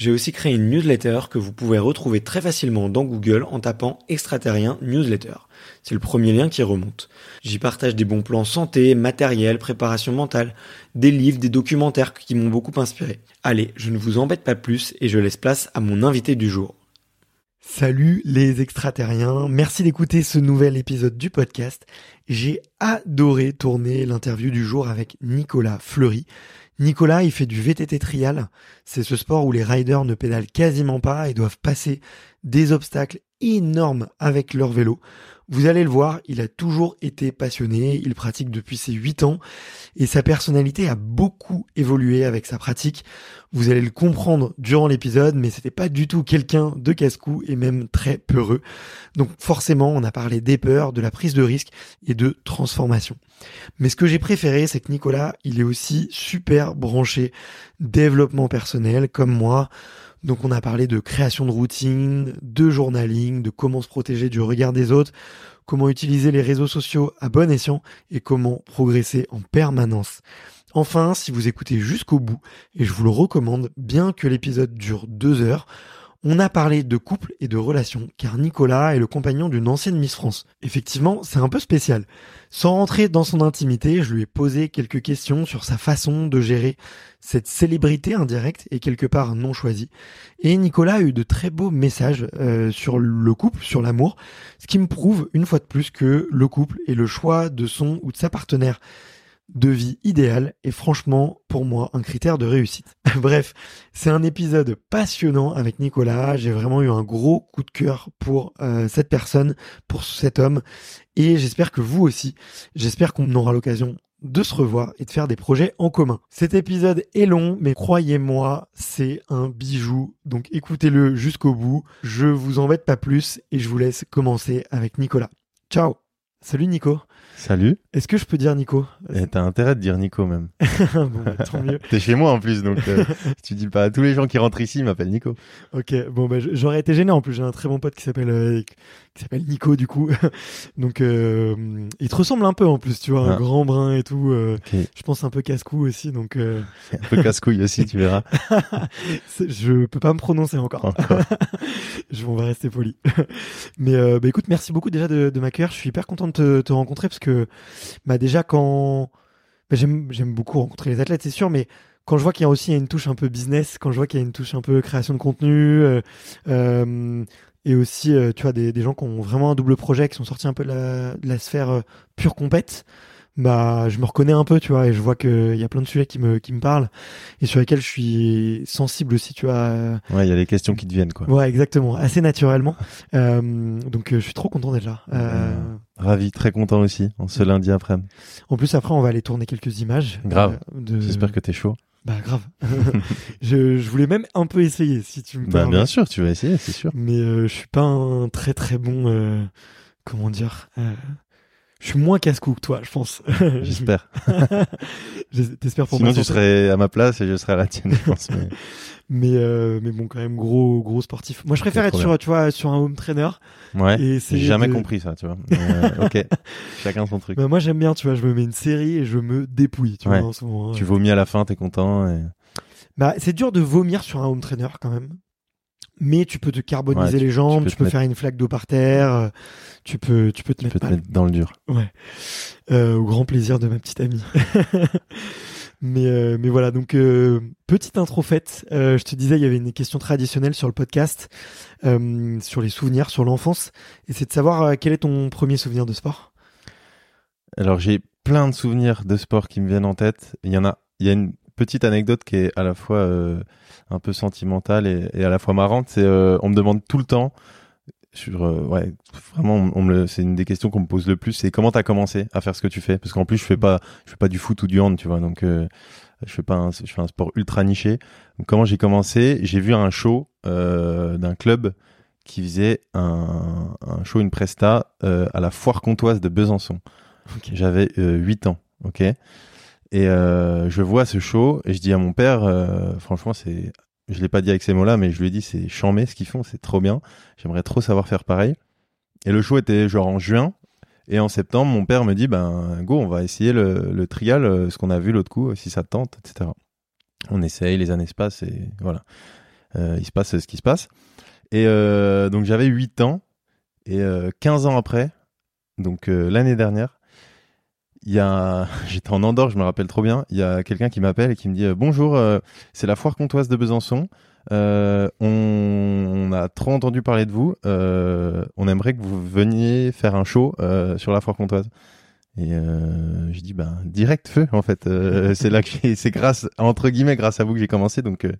j'ai aussi créé une newsletter que vous pouvez retrouver très facilement dans Google en tapant extraterrien newsletter. C'est le premier lien qui remonte. J'y partage des bons plans santé, matériel, préparation mentale, des livres, des documentaires qui m'ont beaucoup inspiré. Allez, je ne vous embête pas plus et je laisse place à mon invité du jour. Salut les extraterriens, merci d'écouter ce nouvel épisode du podcast. J'ai adoré tourner l'interview du jour avec Nicolas Fleury. Nicolas, il fait du VTT trial. C'est ce sport où les riders ne pédalent quasiment pas et doivent passer des obstacles énormes avec leur vélo. Vous allez le voir, il a toujours été passionné, il pratique depuis ses 8 ans et sa personnalité a beaucoup évolué avec sa pratique. Vous allez le comprendre durant l'épisode, mais c'était pas du tout quelqu'un de casse-cou et même très peureux. Donc forcément, on a parlé des peurs, de la prise de risque et de transformation. Mais ce que j'ai préféré, c'est que Nicolas, il est aussi super branché développement personnel comme moi. Donc on a parlé de création de routine, de journaling, de comment se protéger du regard des autres, comment utiliser les réseaux sociaux à bon escient et comment progresser en permanence. Enfin, si vous écoutez jusqu'au bout, et je vous le recommande, bien que l'épisode dure deux heures, on a parlé de couple et de relations, car Nicolas est le compagnon d'une ancienne Miss France. Effectivement, c'est un peu spécial. Sans rentrer dans son intimité, je lui ai posé quelques questions sur sa façon de gérer cette célébrité indirecte et quelque part non choisie. Et Nicolas a eu de très beaux messages euh, sur le couple, sur l'amour, ce qui me prouve une fois de plus que le couple est le choix de son ou de sa partenaire de vie idéale est franchement pour moi un critère de réussite. Bref, c'est un épisode passionnant avec Nicolas. J'ai vraiment eu un gros coup de cœur pour euh, cette personne, pour cet homme. Et j'espère que vous aussi. J'espère qu'on aura l'occasion de se revoir et de faire des projets en commun. Cet épisode est long, mais croyez-moi, c'est un bijou. Donc écoutez-le jusqu'au bout. Je vous embête pas plus et je vous laisse commencer avec Nicolas. Ciao Salut Nico Salut. Est-ce que je peux dire Nico? Eh, T'as intérêt de dire Nico même. bon, bah, tant mieux. T'es chez moi en plus, donc euh, tu dis pas à tous les gens qui rentrent ici, ils m'appellent Nico. Ok, bon bah j'aurais été gêné en plus. J'ai un très bon pote qui s'appelle euh, qui s'appelle Nico du coup. donc euh, il te ressemble un peu en plus, tu vois, un ah. grand brun et tout. Je pense un peu casse-cou aussi, donc. un peu casse-couille aussi, tu verras. je peux pas me prononcer encore. encore. je, on va rester poli. Mais bah, écoute, merci beaucoup déjà de, de m'accueillir. Je suis hyper content de te, te rencontrer parce que bah déjà quand bah, j'aime beaucoup rencontrer les athlètes, c'est sûr, mais quand je vois qu'il y a aussi une touche un peu business, quand je vois qu'il y a une touche un peu création de contenu, euh, euh, et aussi, euh, tu vois, des, des, gens qui ont vraiment un double projet, qui sont sortis un peu de la, de la sphère pure compète, bah, je me reconnais un peu, tu vois, et je vois qu'il y a plein de sujets qui me, qui me parlent et sur lesquels je suis sensible aussi, tu vois. Ouais, il y a des questions qui te viennent, quoi. Ouais, exactement, assez naturellement. Euh, donc, euh, je suis trop content d'être là. Euh, Ravi, très content aussi, en ce lundi après-midi. en plus, après, on va aller tourner quelques images. Grave. euh, de... J'espère que t'es chaud. Bah, grave. je, je voulais même un peu essayer, si tu me Bah, bien sûr, tu vas essayer, c'est sûr. Mais euh, je suis pas un très très bon. euh, comment dire euh, Je suis moins casse-cou que toi, je pense. J'espère. J'es- T'espères pour Sinon, ma tu serais à ma place et je serais à la tienne, je pense. mais- Mais euh, mais bon, quand même gros gros sportif. Moi, je préfère être sur tu vois sur un home trainer. Ouais. Et J'ai jamais de- compris ça, tu vois. Euh, ok. Chacun son truc. Bah, moi, j'aime bien, tu vois. Je me mets une série et je me dépouille, tu Ouais. vois, en ce moment. hein. Tu vomis à la fin, t'es content. Et... Bah, c'est dur de vomir sur un home trainer quand même. Mais tu peux te carboniser Ouais, tu- les jambes, tu tu peux faire une flaque d'eau par terre, euh, tu peux, tu peux te Tu mettre peux te mettre dans le dur. Ouais. Euh, au grand plaisir de ma petite amie. mais, euh, mais voilà, donc euh, petite intro faite. Euh, je te disais, il y avait une question traditionnelle sur le podcast, sur les souvenirs, sur l'enfance. Et c'est de savoir quel est ton premier souvenir de sport? Alors j'ai plein de souvenirs de sport qui me viennent en tête. Il y en a, il y a une petite anecdote qui est à la fois un peu sentimentale et, à la fois marrante. C'est on me demande tout le temps sur euh, ouais vraiment on, me c'est une des questions qu'on me pose le plus. C'est comment t'as commencé à faire ce que tu fais? Parce qu'en plus je fais pas je fais pas du foot ou du hand, tu vois. Donc euh, je fais pas un, je fais un sport ultra niché. Donc comment j'ai commencé? J'ai vu un show euh, d'un club qui faisait un, un show, une presta euh, à la foire comtoise de Besançon. J'avais euh, 8 ans, ok? Et euh, je vois ce show et je dis à mon père, euh, franchement, c'est, je l'ai pas dit avec ces mots-là, mais je lui ai dit, c'est chambé ce qu'ils font, c'est trop bien. J'aimerais trop savoir faire pareil. Et le show était genre en juin. Et en septembre, mon père me dit, ben, go, on va essayer le, trial, euh, ce qu'on a vu l'autre coup, si ça te tente, etc. On essaye, les années se passent et voilà. Euh, il se passe ce qui se passe. Et euh, donc j'avais 8 ans. Et euh, 15 ans après, donc euh, l'année dernière, il y a, j'étais en Andorre, je me rappelle trop bien. Il y a quelqu'un qui m'appelle et qui me dit euh, bonjour, euh, c'est la foire comtoise de Besançon. Euh, on, on a trop entendu parler de vous. Euh, on aimerait que vous veniez faire un show euh, sur la foire comtoise. Et euh, je dis ben direct feu en fait. Euh, c'est là que c'est grâce entre guillemets grâce à vous que j'ai commencé. Donc euh,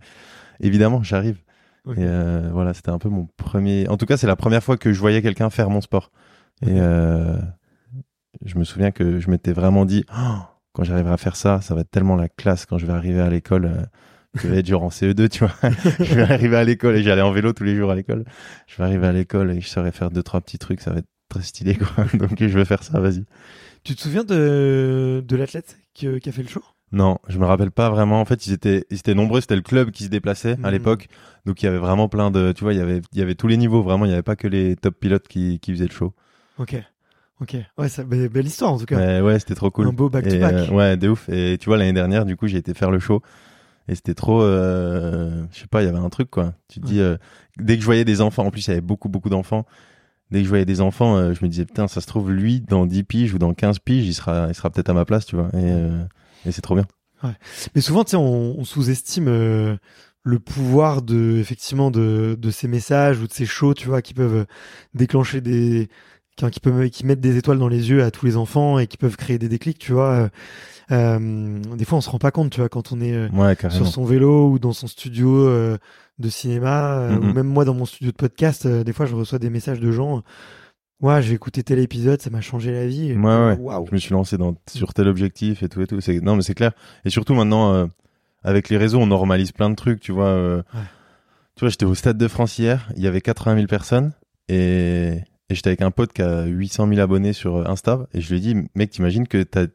évidemment j'arrive. Et euh, voilà, c'était un peu mon premier. En tout cas, c'est la première fois que je voyais quelqu'un faire mon sport. Et euh, je me souviens que je m'étais vraiment dit, Oh, quand j'arriverai à faire ça, ça va être tellement la classe quand je vais arriver à l'école. euh, je vais être genre en CE2, tu vois. je vais arriver à l'école et j'allais en vélo tous les jours à l'école. Je vais arriver à l'école et je saurais faire deux, trois petits trucs. Ça va être très stylé, quoi. Donc je vais faire ça, vas-y. Tu te souviens de, de l'athlète qui, qui a fait le show? Non, je me rappelle pas vraiment. En fait, ils étaient, ils étaient nombreux. C'était le club qui se déplaçait à Mhm. l'époque. Donc, il y avait vraiment plein de, tu vois, il y avait, il y avait tous les niveaux. Vraiment, il n'y avait pas que les top pilotes qui, qui faisaient le show. Ok. Ok. Ouais, ça, belle, belle histoire en tout cas. Mais ouais, c'était trop cool. Un beau back-to-back. euh, ouais, de ouf. Et tu vois, l'année dernière, du coup, j'ai été faire le show. Et c'était trop, euh, je sais pas, il y avait un truc, quoi. Tu te dis, euh, dès que je voyais des enfants, en plus, il y avait beaucoup, beaucoup d'enfants. Dès que je voyais des enfants, je me disais, putain, ça se trouve, lui, dans 10 piges ou dans 15 piges, il sera, il sera peut-être à ma place, tu vois. Et, et c'est trop bien. Mais souvent, tu sais, on, on sous-estime le pouvoir de, effectivement, de, de ces messages ou de ces shows, tu vois, qui peuvent déclencher des, qui, qui peuvent, qui mettent des étoiles dans les yeux à tous les enfants et qui peuvent créer des déclics, tu vois. Euh, des fois, on se rend pas compte, tu vois, quand on est euh, Ouais, sur son vélo ou dans son studio euh, de cinéma, euh, ou même moi dans mon studio de podcast, euh, des fois, je reçois des messages de gens. euh, Ouais, j'ai écouté tel épisode, ça m'a changé la vie. Et Ouais, ouais. Waouh. Je me suis lancé dans, sur tel objectif et tout et tout. C'est, non, mais c'est clair. Et surtout maintenant, euh, avec les réseaux, on normalise plein de trucs, tu vois. euh, Ouais. Tu vois, j'étais au Stade de France hier, il y avait 80 000 personnes et, et j'étais avec un pote qui a 800 000 abonnés sur euh, Insta et je lui ai dit, mec, t'imagines que ta,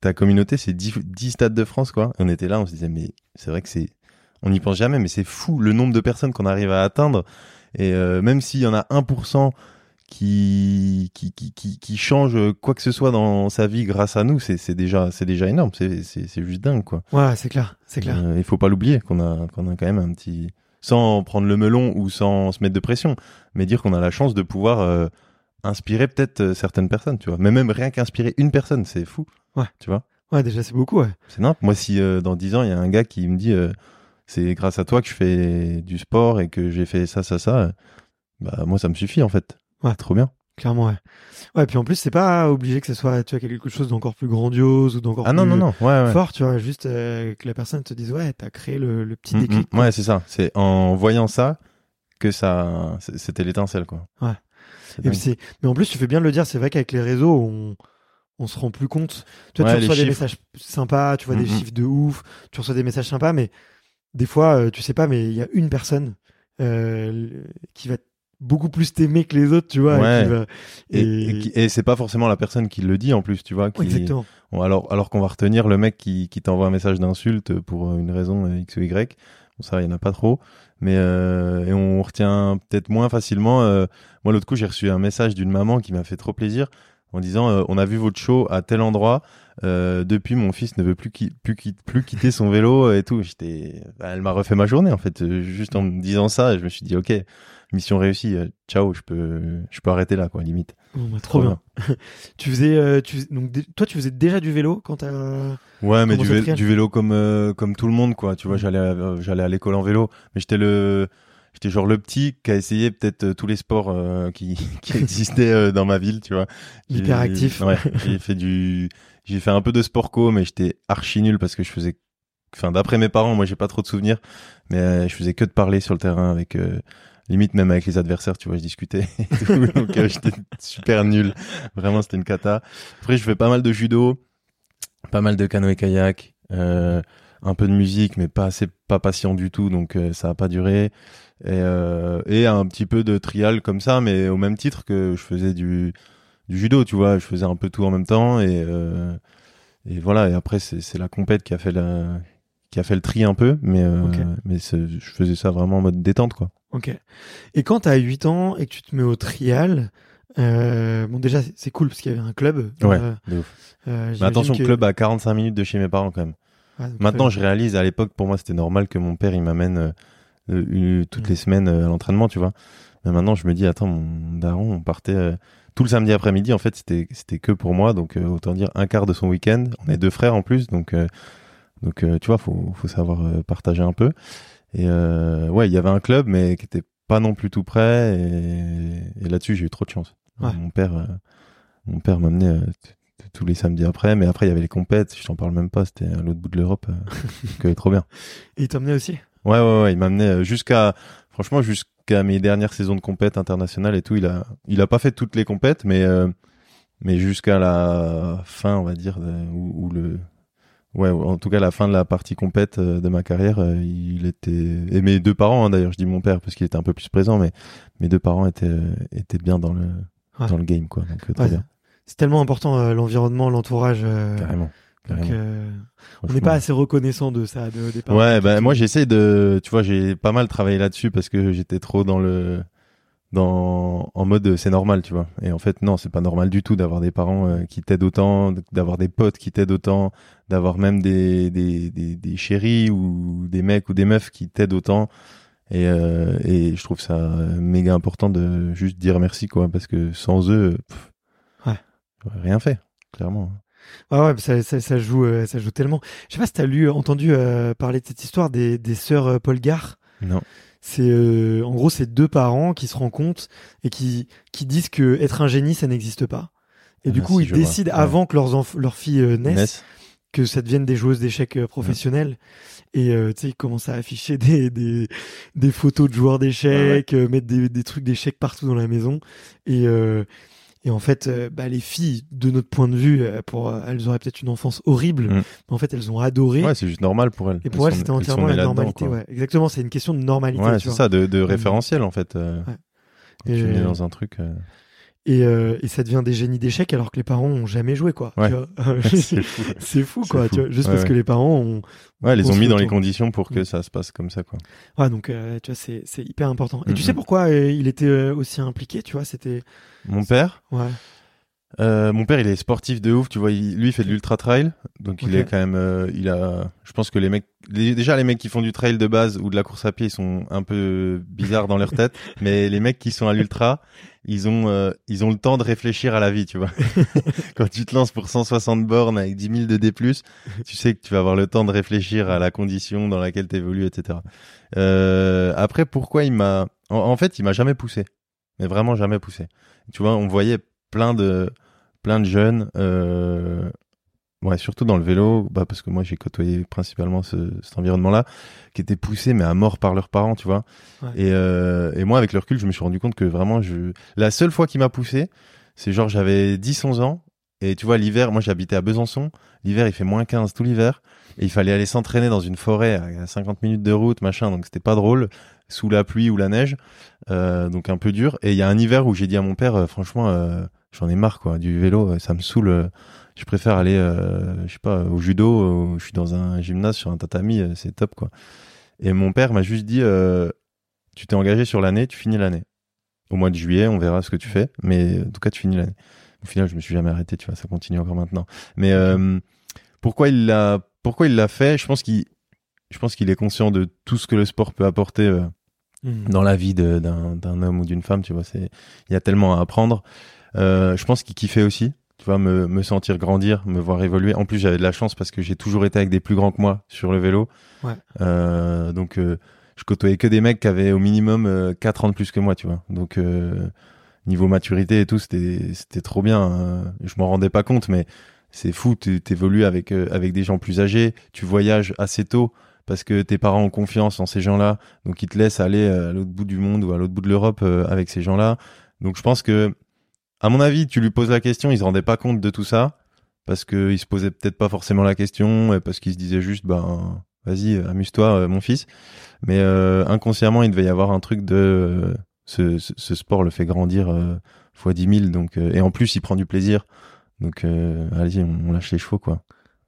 ta communauté, c'est 10, 10 Stades de France, quoi. Et on était là, on se disait, mais c'est vrai que c'est, on n'y pense jamais, mais c'est fou le nombre de personnes qu'on arrive à atteindre. Et euh, même s'il y en a 1% qui, qui, qui, qui, qui change quoi que ce soit dans sa vie grâce à nous, c'est, déjà, déjà énorme. C'est, juste dingue, quoi. Ouais, c'est clair, c'est clair. Euh, il faut pas l'oublier qu'on a, qu'on a quand même un petit, sans prendre le melon ou sans se mettre de pression, mais dire qu'on a la chance de pouvoir euh, inspirer peut-être euh, certaines personnes, tu vois. Mais même rien qu'inspirer une personne, c'est fou. Ouais. Tu vois? Ouais, déjà, c'est beaucoup, ouais. C'est nimp. Moi, si euh, dans 10 ans, il y a un gars qui me dit, euh, c'est grâce à toi que je fais du sport et que j'ai fait ça, ça, ça, bah moi, ça me suffit en fait. Ouais. Trop bien. Clairement, ouais. Ouais, puis en plus, c'est pas obligé que ce soit, tu vois, quelque chose d'encore plus grandiose ou d'encore Ah non, plus non, non, ouais, ouais. fort, tu vois, juste euh, que la personne te dise, ouais, t'as créé le, le petit Mm, déclic. mm. Ouais, c'est ça. C'est en voyant ça que ça, c'était l'étincelle, quoi. Ouais. C'est Et dingue. puis c'est, mais en plus, tu fais bien de le dire, c'est vrai qu'avec les réseaux, on, on se rend plus compte. Tu vois, Ouais, tu reçois des chiffres. messages sympas, tu vois des Mhm. chiffres de ouf, tu reçois des messages sympas, mais des fois, euh, tu sais pas, mais il y a une personne euh, qui va beaucoup plus t'aimer que les autres, tu vois. et Ouais. va- Et, et qui- et c'est pas forcément la personne qui le dit en plus, tu vois. Qui, exactement. Bon, alors, alors qu'on va retenir le mec qui, qui t'envoie un message d'insulte pour une raison euh, X ou Y. Bon, ça, il y en a pas trop. Mais euh, et on retient peut-être moins facilement. euh, moi, l'autre coup, j'ai reçu un message d'une maman qui m'a fait trop plaisir en disant euh, On a vu votre show à tel endroit. Euh, depuis, mon fils ne veut plus, qui- plus, qui- plus quitter son vélo et tout. J'étais, bah, elle m'a refait ma journée en fait. Euh, Juste en me disant ça, je me suis dit ok, mission réussie. euh, ciao, je peux, je peux arrêter là quoi, limite. Bah, trop bien. tu faisais, euh, tu donc toi, tu faisais déjà du vélo quand t'as. Ouais, mais du, vé- vélo comme euh, comme tout le monde quoi. Tu vois, j'allais à- j'allais à l'école en vélo, mais j'étais le j'étais genre le petit qui a essayé peut-être tous les sports euh, qui qui existaient dans ma ville, tu vois. Hyperactif. Ouais, j'ai fait du j'ai fait un peu de sport co, mais j'étais archi nul parce que je faisais enfin d'après mes parents, moi j'ai pas trop de souvenirs, mais euh, je faisais que de parler sur le terrain avec euh, limite même avec les adversaires, tu vois, je discutais donc euh, j'étais super nul. Vraiment, c'était une cata. Après, je fais pas mal de judo, pas mal de canoë-kayak, euh, un peu de musique, mais pas assez, pas patient du tout, donc euh, ça a pas duré. Et, un petit peu de trial comme ça, mais au même titre que je faisais du, judo, tu vois, je faisais un peu tout en même temps et et voilà. Et après, c'est la compète qui a fait la qui a fait le tri un peu, mais euh, mais je faisais ça vraiment en mode détente, quoi. Ok. Et quand t'as 8 ans et que tu te mets au trial, euh, bon déjà c'est- cool parce qu'il y avait un club. Ouais, Euh, de ouf. euh, Mais attention, que- club à 45 minutes de chez mes parents quand même. Donc, Maintenant, je réalise, à l'époque, pour moi, c'était normal que mon père, il m'amène toutes Mm. les semaines à l'entraînement, tu vois. Mais maintenant, je me dis, attends, mon daron, on partait euh, tout le samedi après-midi. En fait, c'était c'était que pour moi, donc euh, autant dire un quart de son week-end. On est deux frères en plus, donc euh, donc euh, tu vois, faut faut savoir euh, partager un peu. Et euh, ouais, il y avait un club, mais qui était pas non plus tout près. Et, et là-dessus, j'ai eu trop de chance. Ouais. Mon père, euh, mon père m'amenait tous les samedis après, mais après il y avait les compètes. Je t'en parle même pas. C'était à l'autre bout de l'Europe. euh, trop bien. Et il t'emmenait aussi? Ouais, ouais, ouais. Il m'amenait jusqu'à, franchement, jusqu'à mes dernières saisons de compètes internationales et tout. Il a, il a pas fait toutes les compètes, mais euh, mais jusqu'à la fin, on va dire, où, où le, ouais, en tout cas la fin de la partie compète euh, de ma carrière, euh, il était et mes deux parents, hein, d'ailleurs, je dis mon père parce qu'il était un peu plus présent, mais mes deux parents étaient euh, étaient bien dans le Ouais. dans le game, quoi. Donc très Ouais, bien, C'est tellement important euh, l'environnement, l'entourage. euh, carrément. donc, euh, on n'est pas assez reconnaissant de ça de, des parents. Ouais, bah moi j'essaie de, tu vois, j'ai pas mal travaillé là-dessus parce que j'étais trop dans le, dans, en mode c'est normal, tu vois. Et en fait non, c'est pas normal du tout d'avoir des parents euh, qui t'aident autant, d'avoir des potes qui t'aident autant, d'avoir même des, des, des, des chéris ou des mecs ou des meufs qui t'aident autant. Et, euh, et je trouve ça méga important de juste dire merci quoi, parce que sans eux, pff, Ouais. rien fait, clairement. Ah ouais, ça, ça, ça joue, euh, ça joue tellement. Je sais pas si t'as lu, entendu euh, parler de cette histoire des, des sœurs euh, Gare. Non. C'est euh, en gros, c'est deux parents qui se rencontrent et qui qui disent que être un génie, ça n'existe pas. Et du Ah, coup, si, ils vois. décident Ouais. avant que leurs leurs filles euh, naissent que ça devienne des joueuses d'échecs euh, professionnelles. Et euh, tu sais, ils commencent à afficher des, des, des photos de joueurs d'échecs, euh, mettre des, des trucs d'échecs partout dans la maison. Et, euh, et en fait, euh, bah, les filles, de notre point de vue, euh, pour, euh, elles auraient peut-être une enfance horrible, Mm. mais en fait, elles ont adoré. Ouais, c'est juste normal pour elles. et pour elles, c'était entièrement la normalité. Ouais. Exactement, c'est une question de normalité. Ouais, c'est ça, de, de référentiel en fait. Ouais. Et, tu es dans un truc. Euh, Et, euh, et ça devient des génies d'échecs alors que les parents ont jamais joué, quoi. Ouais. C'est fou. quoi. fou. Tu vois, juste Ouais, parce que les parents ont. Ouais, les ont mis dans les conditions pour que Mm. ça se passe comme ça, quoi. Ouais, donc euh, tu vois, c'est hyper important. Et tu Mhm. sais pourquoi euh, il était aussi impliqué, tu vois, c'était Mon père, ouais. Euh, mon père, il est sportif de ouf. Tu vois, il- lui, il fait de l'ultra trail, donc il est quand même, euh, il a. Je pense que les mecs, les- déjà les mecs qui font du trail de base ou de la course à pied, ils sont un peu bizarres dans leur tête, mais les mecs qui sont à l'ultra, ils ont, euh, ils ont le temps de réfléchir à la vie, tu vois. Quand tu te lances pour 160 bornes avec 10 000 de D+, tu sais que tu vas avoir le temps de réfléchir à la condition dans laquelle tu évolues, etc. Euh, après, pourquoi il m'a... En, en fait, il m'a jamais poussé. mais vraiment jamais poussé. Tu vois, on voyait plein de plein de jeunes, euh, ouais, surtout dans le vélo, bah parce que moi j'ai côtoyé principalement ce, cet environnement-là, qui étaient poussés mais à mort par leurs parents, tu vois. Ouais. Et, euh, et moi avec le recul, je me suis rendu compte que vraiment, je la seule fois qui m'a poussé, c'est genre j'avais 10-11 ans et tu vois l'hiver, moi j'habitais à Besançon, l'hiver il fait moins 15 tout l'hiver et il fallait aller s'entraîner dans une forêt à 50 minutes de route, machin, donc c'était pas drôle sous la pluie ou la neige, euh, donc un peu dur. Et il y a un hiver où j'ai dit à mon père, euh, franchement, euh, j'en ai marre quoi du vélo, euh, ça me saoule. euh, je préfère aller, euh, je sais pas, au judo. je suis dans un gymnase sur un tatami, c'est top quoi. Et mon père m'a juste dit, euh, tu t'es engagé sur l'année, tu finis l'année. Au mois de juillet, on verra ce que tu fais, mais en tout cas, tu finis l'année. Au final, je me suis jamais arrêté, tu vois, ça continue encore maintenant. Mais euh, pourquoi il l'a, pourquoi il l'a fait? Je pense qu'il, je pense qu'il est conscient de tout ce que le sport peut apporter. Mhm. dans la vie d'un homme ou d'une femme, tu vois, c'est il y a tellement à apprendre. Euh, je pense qu'il kiffait aussi, tu vois, me, me sentir grandir, me voir évoluer. En plus, j'avais de la chance parce que j'ai toujours été avec des plus grands que moi sur le vélo. Ouais. Euh, donc, euh, je côtoyais que des mecs qui avaient au minimum euh, 4 ans de plus que moi, tu vois. Donc, euh, niveau maturité et tout, c'était c'était trop bien. euh, je m'en rendais pas compte, mais c'est fou. Tu t'évolues avec euh, avec des gens plus âgés. Tu voyages assez tôt parce que tes parents ont confiance en ces gens-là, donc ils te laissent aller à l'autre bout du monde ou à l'autre bout de l'Europe avec ces gens-là. Donc je pense que, à mon avis, tu lui poses la question, il se rendait pas compte de tout ça parce que il se posait peut-être pas forcément la question, et parce qu'il se disait juste, ben vas-y, amuse-toi, euh, mon fils. Mais euh, inconsciemment, il devait y avoir un truc de euh, ce, ce, ce sport le fait grandir euh, fois 10 000, donc euh, et en plus il prend du plaisir. Donc euh, allez, on, on lâche les chevaux quoi.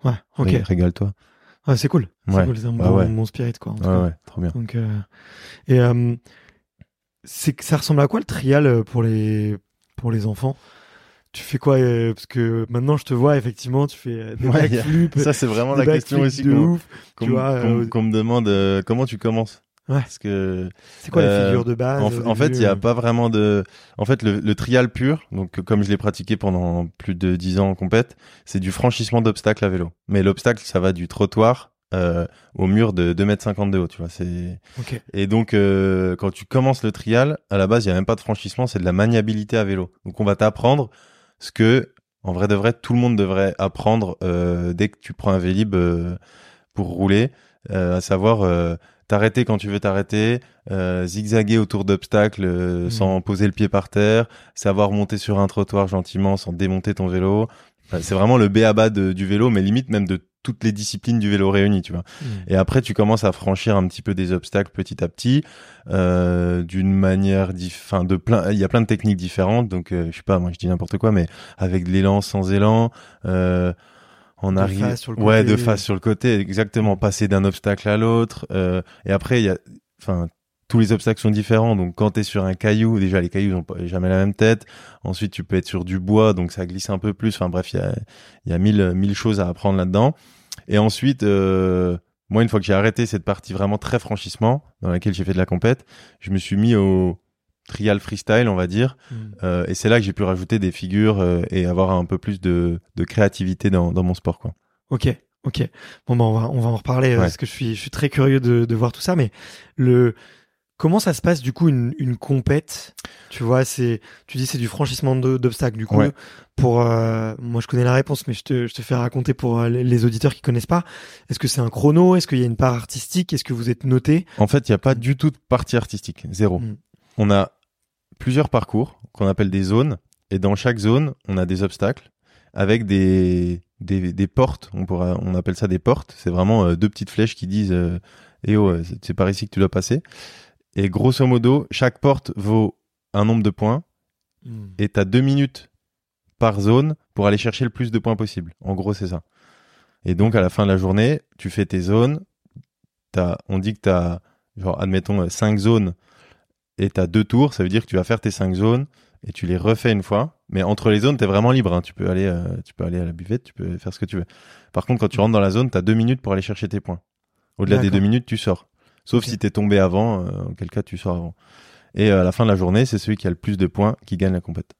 Ouais, ok. Ré- Régale-toi. Ouais, c'est cool. C'est Ouais. cool, c'est un Bah bon, ouais. bon spirit, quoi. en tout Ouais cas. ouais, trop bien. Donc, euh, et euh, c'est que ça ressemble à quoi le trial pour les pour les enfants Tu fais quoi euh, Parce que maintenant je te vois effectivement, tu fais euh, des Ouais, backflips, Ça c'est vraiment la question aussi qu'on qu'on- euh, me demande comment tu commences? Ouais. Parce que C'est quoi Euh, les figures de base en, fait, il y a pas vraiment de. En fait, le, le trial pur, donc comme je l'ai pratiqué pendant plus de 10 ans en compète, c'est du franchissement d'obstacles à vélo. Mais l'obstacle, ça va du trottoir euh, au mur de 2 mètres 50 de haut, tu vois. C'est et donc euh, quand tu commences le trial, à la base, il y a même pas de franchissement, c'est de la maniabilité à vélo. Donc on va t'apprendre ce que, en vrai de vrai, tout le monde devrait apprendre euh, dès que tu prends un vélib pour rouler, à savoir t'arrêter quand tu veux t'arrêter, zigzaguer autour d'obstacles Mhm. sans poser le pied par terre, savoir monter sur un trottoir gentiment sans démonter ton vélo. Enfin, c'est vraiment le b à bas de- du vélo, mais limite même de toutes les disciplines du vélo réunies, tu vois. Mm. Et après, tu commences à franchir un petit peu des obstacles petit à petit, euh, d'une manière, enfin de plein. Il y a plein de techniques différentes. Donc, euh, je sais pas, moi je dis n'importe quoi, mais avec de l'élan, sans élan, euh, on arrive. ouais, de face sur le côté, exactement. Passer d'un obstacle à l'autre. euh, et après, il y a, enfin. Tous les obstacles sont différents, donc quand t'es sur un caillou, déjà les cailloux n'ont jamais la même tête. Ensuite, tu peux être sur du bois, donc ça glisse un peu plus. Enfin bref, il y a, il y a mille, mille choses à apprendre là-dedans. Et ensuite, euh, moi, une fois que j'ai arrêté cette partie vraiment très franchissement, dans laquelle j'ai fait de la compète, je me suis mis au trial freestyle, on va dire. Mm. Euh, et c'est là que j'ai pu rajouter des figures euh, et avoir un peu plus de, de créativité dans, dans mon sport, quoi. Ok, ok. Bon bah on va on va en reparler Ouais. parce que je suis je suis très curieux de, de voir tout ça. Mais le comment ça se passe du coup une une compète? Tu vois, c'est tu dis c'est du franchissement d'obstacles. Du coup, Ouais. pour euh, moi je connais la réponse, mais je te je te fais raconter pour euh, les- auditeurs qui connaissent pas. Est-ce que c'est un chrono? Est-ce qu'il y a une part artistique? Est-ce que vous êtes noté? En fait, il n'y a pas du tout de partie artistique, zéro. Mm. On a plusieurs parcours qu'on appelle des zones, et dans chaque zone, on a des obstacles avec des, des, des portes. On, pourra, on appelle ça des portes. C'est vraiment euh, deux petites flèches qui disent Eh oh, c'est- c'est par ici que tu dois passer. Et grosso modo, chaque porte vaut un nombre de points, et tu as deux minutes par zone pour aller chercher le plus de points possible. En gros, c'est ça. Et donc, à la fin de la journée, tu fais tes zones. T'as- on dit que tu as, genre, admettons, euh, cinq zones et tu as deux tours. Ça veut dire que tu vas faire tes cinq zones et tu les refais une fois. Mais entre les zones, tu es vraiment libre. hein. Tu, peux aller, euh, tu peux aller à la buvette, tu peux faire ce que tu veux. Par contre, quand tu rentres dans la zone, tu as deux minutes pour aller chercher tes points. Au-delà des deux minutes, tu sors. Sauf si tu es tombé avant, euh, auquel cas tu sors avant. Et euh, à la fin de la journée, c'est celui qui a le plus de points qui gagne la compète.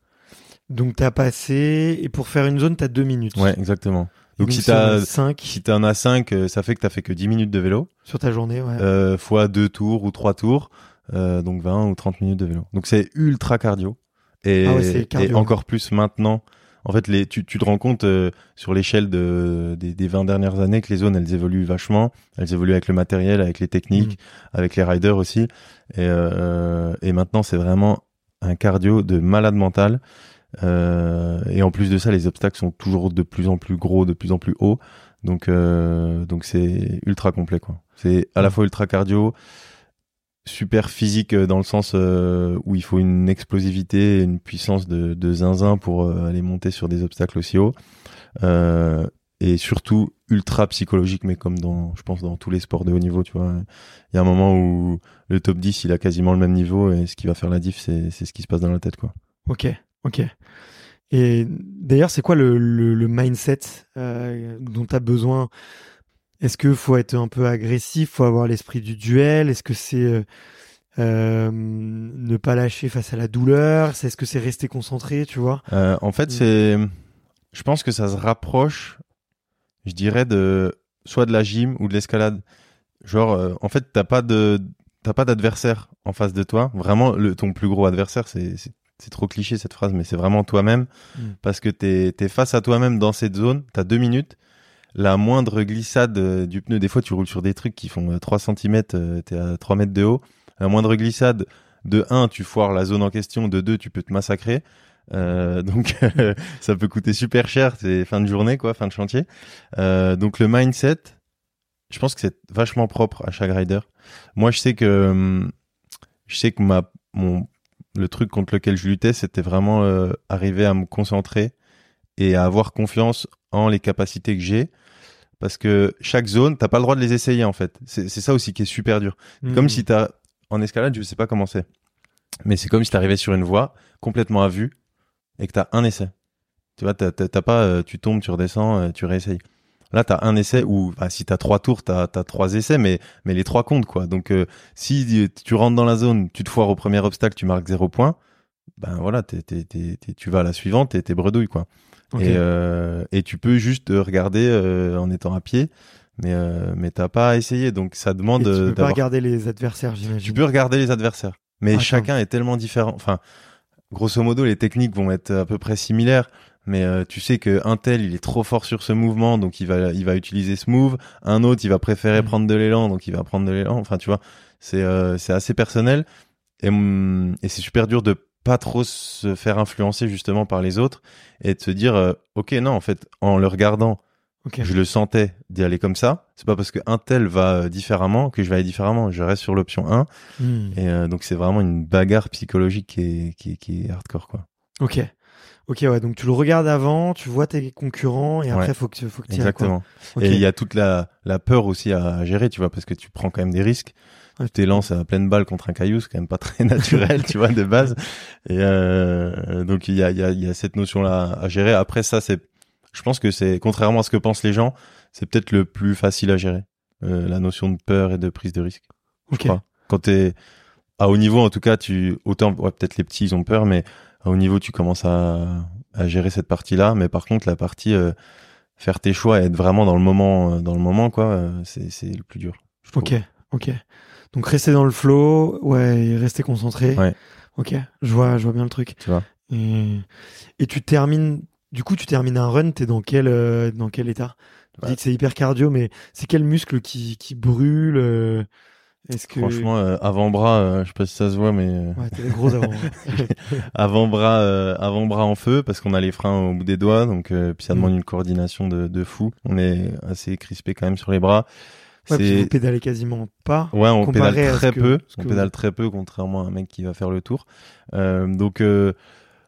Donc t'as passé et pour faire une zone t'as deux minutes. Ouais, exactement. Et Donc, si t'as cinq si t'en as 5, ça fait que t'as fait que 10 minutes de vélo, sur ta journée, ouais. euh, fois deux tours ou trois tours. euh, donc 20 ou 30 minutes de vélo. Donc c'est ultra cardio. Et, Ah ouais, cardio. et encore plus maintenant. En fait, les, tu, tu te rends compte euh, sur l'échelle de, des, des 20 dernières années que les zones, elles évoluent vachement. Elles évoluent avec le matériel, avec les techniques, Mm. avec les riders aussi. Et, euh, et maintenant, c'est vraiment un cardio de malade mental. Euh, et en plus de ça, les obstacles sont toujours de plus en plus gros, de plus en plus hauts. Donc, euh, donc c'est ultra complet, quoi. C'est à la Mm. fois ultra cardio, super physique euh, dans le sens euh, où il faut une explosivité, et une puissance de, de zinzin pour euh, aller monter sur des obstacles aussi hauts. Euh, et surtout ultra psychologique, mais comme dans, je pense, dans tous les sports de haut niveau, tu vois. Il y a un moment où le top 10, il a quasiment le même niveau et ce qui va faire la diff, c'est ce qui se passe dans la tête, quoi. Ok, ok. Et d'ailleurs, c'est quoi le, le, le mindset euh, dont tu as besoin Est-ce qu'il faut être un peu agressif faut avoir l'esprit du duel? Est-ce que c'est euh, euh, ne pas lâcher face à la douleur? Est-ce que c'est rester concentré, tu vois? Euh, en fait, Mm. c'est, je pense que ça se rapproche, je dirais de soit de la gym ou de l'escalade. Genre, euh, en fait, t'as pas de, t'as pas d'adversaire en face de toi. Vraiment, le, ton plus gros adversaire, c'est, c'est, trop cliché cette phrase, mais c'est vraiment toi-même Mm. parce que t'es, t'es face à toi-même dans cette zone. T'as deux minutes. La moindre glissade euh, du pneu, des fois, tu roules sur des trucs qui font euh, 3 cm, t'es à 3 mètres de haut. La moindre glissade, de 1, tu foires la zone en question, de 2, tu peux te massacrer. Euh, donc ça peut coûter super cher, c'est fin de journée quoi, fin de chantier. Euh, donc le mindset, je pense que c'est vachement propre à chaque rider. Moi je sais que hum, je sais que ma mon le truc contre lequel je luttais, c'était vraiment euh, arriver à me concentrer et à avoir confiance en les capacités que j'ai. Parce que chaque zone, t'as pas le droit de les essayer en fait. C'est ça aussi qui est super dur. Comme Mm. si t'as en escalade, je sais pas comment c'est, mais c'est comme si t'arrivais sur une voie complètement à vue et que t'as un essai. Tu vois, t'as pas, euh, tu tombes, tu redescends, euh, tu réessayes. Là, t'as un essai ou bah, si t'as trois tours, t'as as trois essais, mais mais les trois comptent quoi. Donc euh, si tu rentres dans la zone, tu te foires au premier obstacle, tu marques zéro point. Ben voilà, t'es- t'es- t'es- tu vas à la suivante et t'es bredouille quoi. Et, euh, et tu peux juste regarder euh, en étant à pied, mais euh, mais t'as pas à essayer. Donc ça Et demande tu euh, peux pas d'avoir regarder les adversaires, j'imagine. tu peux regarder les adversaires, mais Ah, chacun est tellement différent. Enfin, grosso modo, les techniques vont être à peu près similaires, mais euh, tu sais que un tel, il est trop fort sur ce mouvement, donc il va, il va utiliser ce move. Un autre, il va préférer prendre de l'élan, donc il va prendre de l'élan. Enfin, tu vois, c'est euh, c'est assez personnel et, hum, et c'est super dur de pas trop se faire influencer justement par les autres et de se dire, euh, ok, non, en fait, en le regardant, je le sentais d'y aller comme ça. C'est pas parce que un tel va euh, différemment que je vais aller différemment. Je reste sur l'option 1. Mm. Et euh, donc c'est vraiment une bagarre psychologique qui est, qui est, qui est hardcore quoi. Ok. Ok, ouais. Donc tu le regardes avant, tu vois tes concurrents et après Ouais. faut que tu faut que tu quoi. Exactement. Ok. Et il y a toute la, la peur aussi à gérer, tu vois, parce que tu prends quand même des risques. Tu t'élances à pleine balle contre un caillou, c'est quand même pas très naturel, tu vois, de base. Et euh, donc il y a, il y, a, il y a cette notion-là à gérer. Après ça, c'est, je pense que c'est, contrairement à ce que pensent les gens, c'est peut-être le plus facile à gérer, euh, la notion de peur et de prise de risque. je Ok. crois. Quand t'es à haut niveau, en tout cas, tu autant ouais, peut-être les petits ils ont peur, mais à haut niveau tu commences à, à gérer cette partie-là. Mais par contre, la partie euh, faire tes choix et être vraiment dans le moment, dans le moment quoi, c'est c'est le plus dur. je. Ok, ok. Donc rester dans le flow, ouais, et rester concentré. Ouais. Ok, je vois, je vois bien le truc. Tu vois. Et, et tu termines, du coup, tu termines un run, t'es dans quel, euh, dans quel état? Tu Bah. dis que c'est hyper cardio, mais c'est quel muscle qui, qui brûle euh, Est-ce que Franchement, euh, avant-bras, euh, je sais pas si ça se voit, mais euh, ouais, t'as des gros avant. avant-bras, euh, avant-bras en feu, parce qu'on a les freins au bout des doigts, donc euh, puis ça Mm. demande une coordination de, de fou. On est assez crispé quand même sur les bras. Ouais, C'est- vous pédalez quasiment pas. Ouais, on pédale très que- peu. On que pédale très peu, contrairement à un mec qui va faire le tour. Euh, donc euh,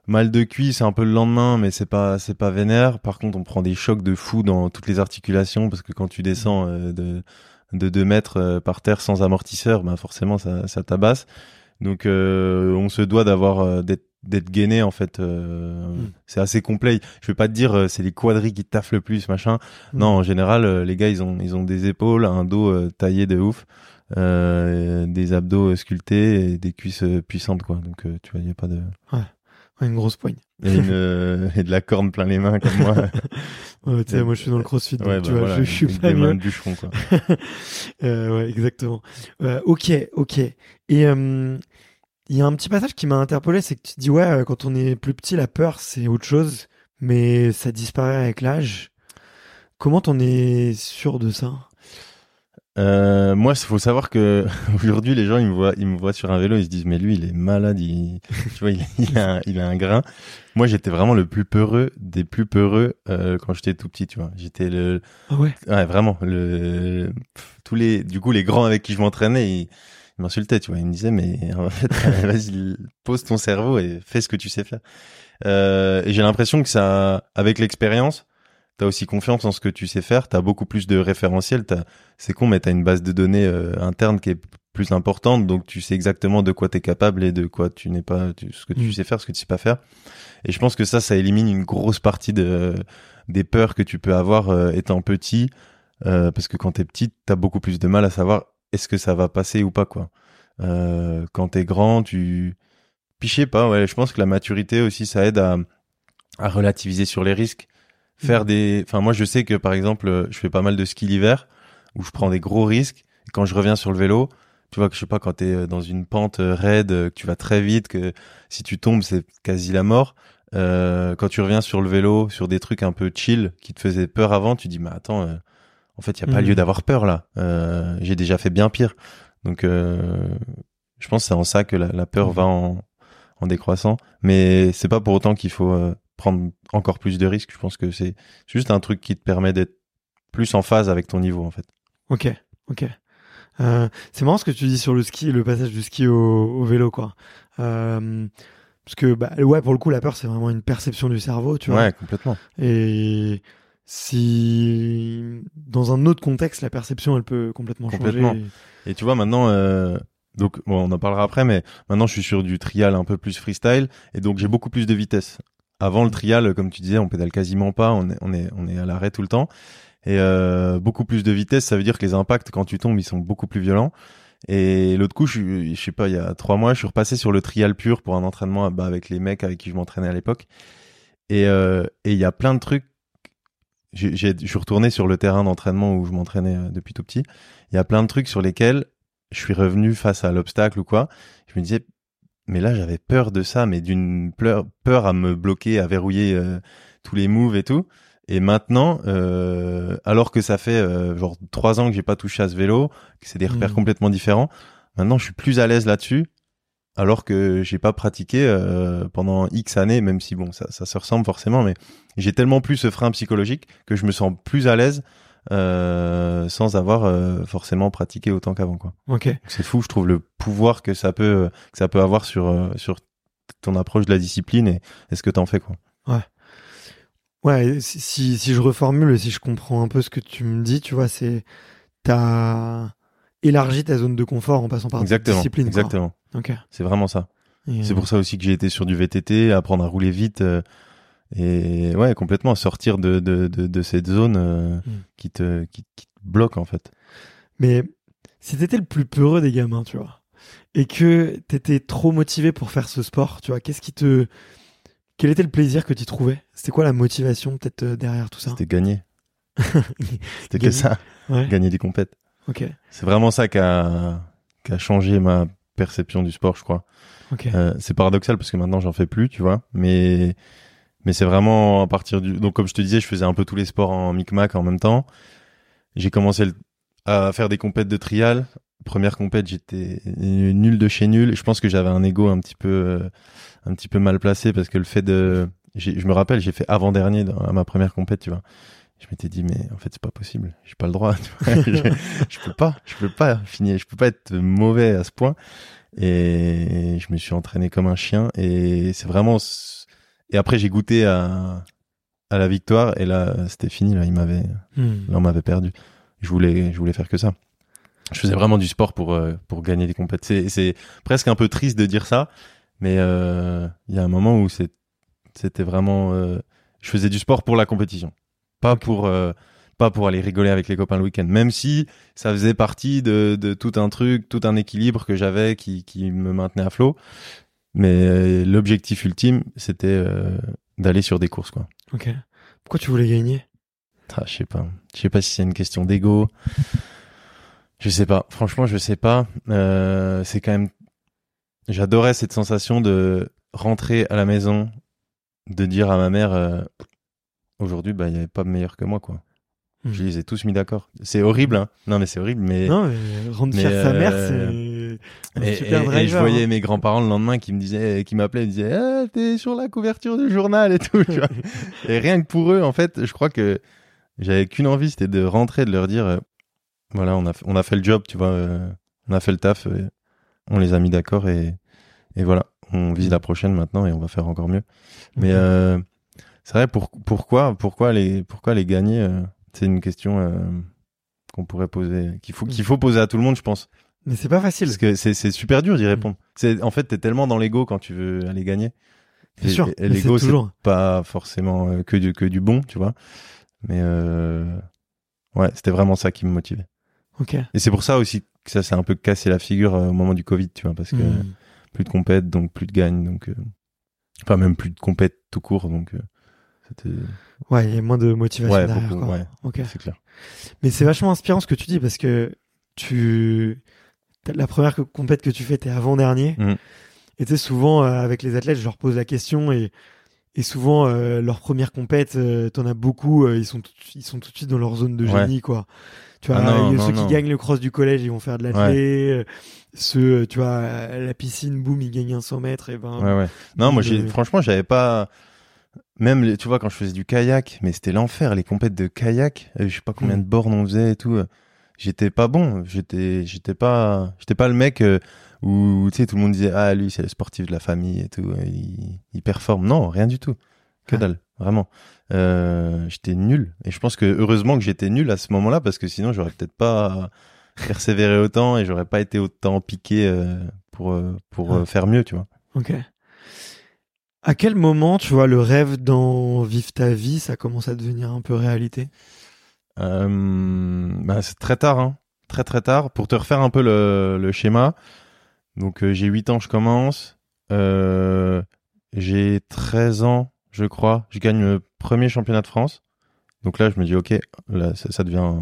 mal de cuisse, c'est un peu le lendemain, mais c'est pas c'est pas vénère. Par contre, on prend des chocs de fou dans toutes les articulations parce que quand tu descends euh, de de 2 mètres euh, par terre sans amortisseur, ben forcément ça ça tabasse. Donc euh, on se doit d'avoir d'être d'être gainé en fait euh, Mm. c'est assez complet je vais pas te dire euh, c'est les quadris qui taffent le plus machin Mm. non en général euh, les gars ils ont ils ont des épaules un dos euh, taillé de ouf euh, des abdos sculptés et des cuisses puissantes quoi donc tu vois il y a pas de Ouais, une grosse poigne. Et, une, et de la corne plein les mains comme moi. Ouais, tu moi je suis dans le crossfit, donc tu bah vois, voilà, je, je suis des pas mains mieux. de bûcheron, quoi. Ouais, exactement. Ok, ok. Et il y a un petit passage qui m'a interpellé, c'est que tu dis ouais, euh, quand on est plus petit, la peur c'est autre chose, mais ça disparaît avec l'âge. Comment t'en es sûr de ça? Euh, moi, il faut savoir que aujourd'hui, les gens, ils me voient, ils me voient sur un vélo, ils se disent, mais lui, il est malade, il, tu vois, il, il a, un- il a un grain. Moi, j'étais vraiment le plus peureux des plus peureux euh, quand j'étais tout petit, tu vois. J'étais le, Ah ouais? ouais, vraiment le, tous les, du coup, les grands avec qui je m'entraînais, ils, ils m'insultaient, tu vois. Ils me disaient, mais en fait, vas-y, pose ton cerveau et fais ce que tu sais faire. Euh, et j'ai l'impression que ça, avec l'expérience, t'as aussi confiance en ce que tu sais faire, t'as beaucoup plus de référentiels, t'as, c'est con, mais t'as une base de données euh, interne qui est plus importante, donc tu sais exactement de quoi t'es capable et de quoi tu n'es pas, tu- ce que tu Mm. sais faire, ce que tu sais pas faire. Et je pense que ça, ça élimine une grosse partie de, des peurs que tu peux avoir euh, étant petit, euh, parce que quand t'es petit, t'as beaucoup plus de mal à savoir est-ce que ça va passer ou pas, quoi. Euh, quand t'es grand, tu, sais pas, ouais, je pense que la maturité aussi, ça aide à, à relativiser sur les risques. Faire des, enfin moi je sais que par exemple, je fais pas mal de ski l'hiver où je prends des gros risques. Et quand je reviens sur le vélo, tu vois que je sais pas quand t'es euh, dans une pente euh, raide, que tu vas très vite, que si tu tombes c'est quasi la mort. Euh, quand tu reviens sur le vélo, sur des trucs un peu chill qui te faisaient peur avant, tu dis mais attends, euh, en fait il y a pas Mhm. lieu d'avoir peur là. Euh, J'ai déjà fait bien pire. Donc euh, je pense que c'est en ça que la, la peur Mhm. va en, en décroissant. Mais c'est pas pour autant qu'il faut euh, prendre encore plus de risques. Je pense que c'est juste un truc qui te permet d'être plus en phase avec ton niveau en fait. Ok, ok. C'est marrant ce que tu dis sur le ski, le passage du ski au, au vélo, quoi. Parce que, bah, ouais, pour le coup, la peur, c'est vraiment une perception du cerveau, tu vois. Ouais, complètement. Et si dans un autre contexte, la perception, elle peut complètement, Complètement. changer. Et tu vois maintenant, euh, donc bon, on en parlera après, mais maintenant je suis sur du trial un peu plus freestyle et donc j'ai beaucoup plus de vitesse. Avant le trial, comme tu disais, on pédale quasiment pas, on est on est on est à l'arrêt tout le temps et euh, beaucoup plus de vitesse, ça veut dire que les impacts quand tu tombes, ils sont beaucoup plus violents. Et l'autre coup, je, je sais pas, il y a trois mois, je suis repassé sur le trial pur pour un entraînement bah, avec les mecs avec qui je m'entraînais à l'époque. Et euh, et il y a plein de trucs. Je suis retourné sur le terrain d'entraînement où je m'entraînais euh, depuis tout petit. Il y a plein de trucs sur lesquels je suis revenu face à l'obstacle ou quoi. Je me disais, mais là j'avais peur de ça, mais d'une peur, peur à me bloquer, à verrouiller euh, tous les moves et tout. Et maintenant, euh, alors que ça fait euh, genre trois ans que j'ai pas touché à ce vélo, que c'est des repères Mhm. complètement différents, maintenant je suis plus à l'aise là-dessus, alors que j'ai pas pratiqué euh, pendant X années, même si bon ça, ça se ressemble forcément, mais j'ai tellement plus ce frein psychologique que je me sens plus à l'aise euh, sans avoir euh, forcément pratiqué autant qu'avant quoi. Ok. C'est fou, je trouve le pouvoir que ça peut que ça peut avoir sur sur ton approche de la discipline et, et ce que t'en fais quoi. Ouais, si, si, si je reformule, et si je comprends un peu ce que tu me dis, tu vois, c'est t'as élargi ta zone de confort en passant par exactement, discipline. exactement. Ok. C'est vraiment ça. Et, C'est euh, pour ça aussi que j'ai été sur du VTT, apprendre à rouler vite euh, et ouais complètement sortir de de de, de cette zone euh, Mm. qui te qui, qui te bloque en fait. Mais si t'étais le plus peureux des gamins, tu vois, et que t'étais trop motivé pour faire ce sport, tu vois, qu'est-ce qui te, quel était le plaisir que tu trouvais? C'était quoi la motivation peut-être derrière tout ça? C'était gagner. C'était que ça, Ouais. gagner des compètes. Ok. C'est vraiment ça qui a qui a changé ma perception du sport, je crois. Ok. Euh, c'est paradoxal parce que maintenant j'en fais plus, tu vois, mais mais c'est vraiment à partir du donc comme je te disais, je faisais un peu tous les sports en micmac en même temps. J'ai commencé à faire des compètes de trial. Première compète, j'étais nul de chez nul. Je pense que j'avais un ego un petit peu euh, un petit peu mal placé parce que le fait de je me rappelle, j'ai fait avant dernier à ma première compète, tu vois. Je m'étais dit mais en fait c'est pas possible, j'ai pas le droit, je, je peux pas, je peux pas finir, je peux pas être mauvais à ce point. Et je me suis entraîné comme un chien. Et c'est vraiment et après j'ai goûté à à la victoire. Et là c'était fini là. Il m'avait Hmm. là on m'avait perdu. Je voulais je voulais faire que ça. Je faisais vraiment du sport pour euh, pour gagner des compétitions c'est presque un peu triste de dire ça. Mais euh, il y a un moment où c'était vraiment euh, je faisais du sport pour la compétition pas pour euh, pas pour aller rigoler avec les copains le week-end même si ça faisait partie de de tout un truc tout un équilibre que j'avais qui qui me maintenait à flot Mais euh, l'objectif ultime, c'était euh, d'aller sur des courses, quoi. Ok. Pourquoi tu voulais gagner? Ah, je sais pas. Je sais pas si c'est une question d'ego. Je sais pas. Franchement, je sais pas. Euh, c'est quand même. J'adorais cette sensation de rentrer à la maison, de dire à ma mère euh, aujourd'hui, bah, il n'y avait pas meilleur que moi, quoi. Je les ai tous mis d'accord. C'est horrible, hein. Non, mais c'est horrible, mais. Non, mais rendre mais, fier sa mère, euh, c'est Et, super et- driver. et je voyais hein. mes grands-parents le lendemain qui me disaient, qui m'appelaient, ils disaient, ah, t'es sur la couverture du journal et tout, tu vois. Et rien que pour eux, en fait, je crois que j'avais qu'une envie, c'était de rentrer, de leur dire, euh, voilà, on a, fait- on a fait le job, tu vois, euh, on a fait le taf, euh, on les a mis d'accord et, et voilà, on vise la prochaine maintenant et on va faire encore mieux. Mais Ok. C'est vrai, pour, pourquoi, pourquoi les, pourquoi les gagner euh, C'est une question euh, qu'on pourrait poser, qu'il faut, qu'il faut poser à tout le monde, je pense. Mais c'est pas facile. Parce que c'est c'est super dur Mm. d'y répondre. C'est en fait t'es tellement dans l'ego quand tu veux aller gagner. Et- sûr. l'ego c'est c'est toujours. pas forcément euh, que du que du bon, tu vois. Mais euh, ouais, c'était vraiment ça qui me motivait. Ok. Et c'est pour ça aussi que ça s'est un peu cassé la figure euh, au moment du Covid, tu vois, parce que Hmm. plus de compètes, donc plus de gagne, donc euh, enfin même plus de compètes tout court, donc Ouais, il y a moins de motivation ouais, derrière. beaucoup, quoi. ouais, Ok. c'est clair. Mais c'est vachement inspirant ce que tu dis parce que tu la première compète que tu fais, t'es avant dernier. Mhm. Et tu sais souvent euh, avec les athlètes, je leur pose la question et et souvent euh, leur première compète, euh, t'en as beaucoup, euh, ils sont tout, ils sont tout de suite dans leur zone de Ouais. génie quoi. Tu vois, Ah non, non, ceux non. qui gagnent le cross du collège, ils vont faire de l'athlé. euh, Ceux, tu vois, la piscine, boum, ils gagnent un 100 mètres. Et ben, Ouais, ouais. Non, moi, j'ai, franchement, j'avais pas, même, les- tu vois, quand je faisais du kayak, mais c'était l'enfer, les compètes de kayak, euh, je sais pas combien Mm. de bornes on faisait et tout. euh, J'étais pas bon, j'étais, j'étais pas, j'étais pas le mec euh, où, tu sais, tout le monde disait, ah, lui, c'est le sportif de la famille et tout, il, il performe. Non, rien du tout. Que Ah. dalle, vraiment. Euh, j'étais nul. Et je pense que heureusement que j'étais nul à ce moment-là, parce que sinon, j'aurais peut-être pas persévéré autant et j'aurais pas été autant piqué pour, pour Ah. faire mieux, tu vois. Ok. À quel moment, tu vois, le rêve dans Vive ta vie, ça commence à devenir un peu réalité? Euh, bah, c'est très tard, hein. très très tard. Pour te refaire un peu le, schéma, donc euh, j'ai 8 ans, je commence. Euh, j'ai 13 ans, je crois. Je gagne le premier championnat de France. Donc là, je me dis, ok, là, ça, ça devient,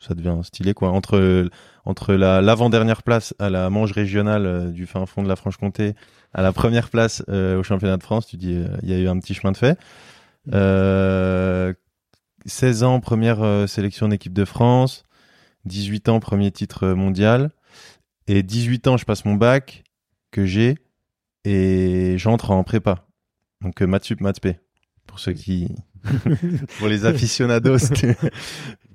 ça devient stylé quoi. Entre entre la l'avant-dernière place à la manche régionale euh, du fin fond de la Franche-Comté à la première place euh, au championnat de France, tu dis, euh, il y a eu un petit chemin de fait. Euh, 16 ans, première euh, sélection d'équipe de France. 18 ans, premier titre mondial. Et 18 ans, je passe mon bac que j'ai et j'entre en prépa. Donc maths sup, maths. Pour ceux qui, pour les aficionados de-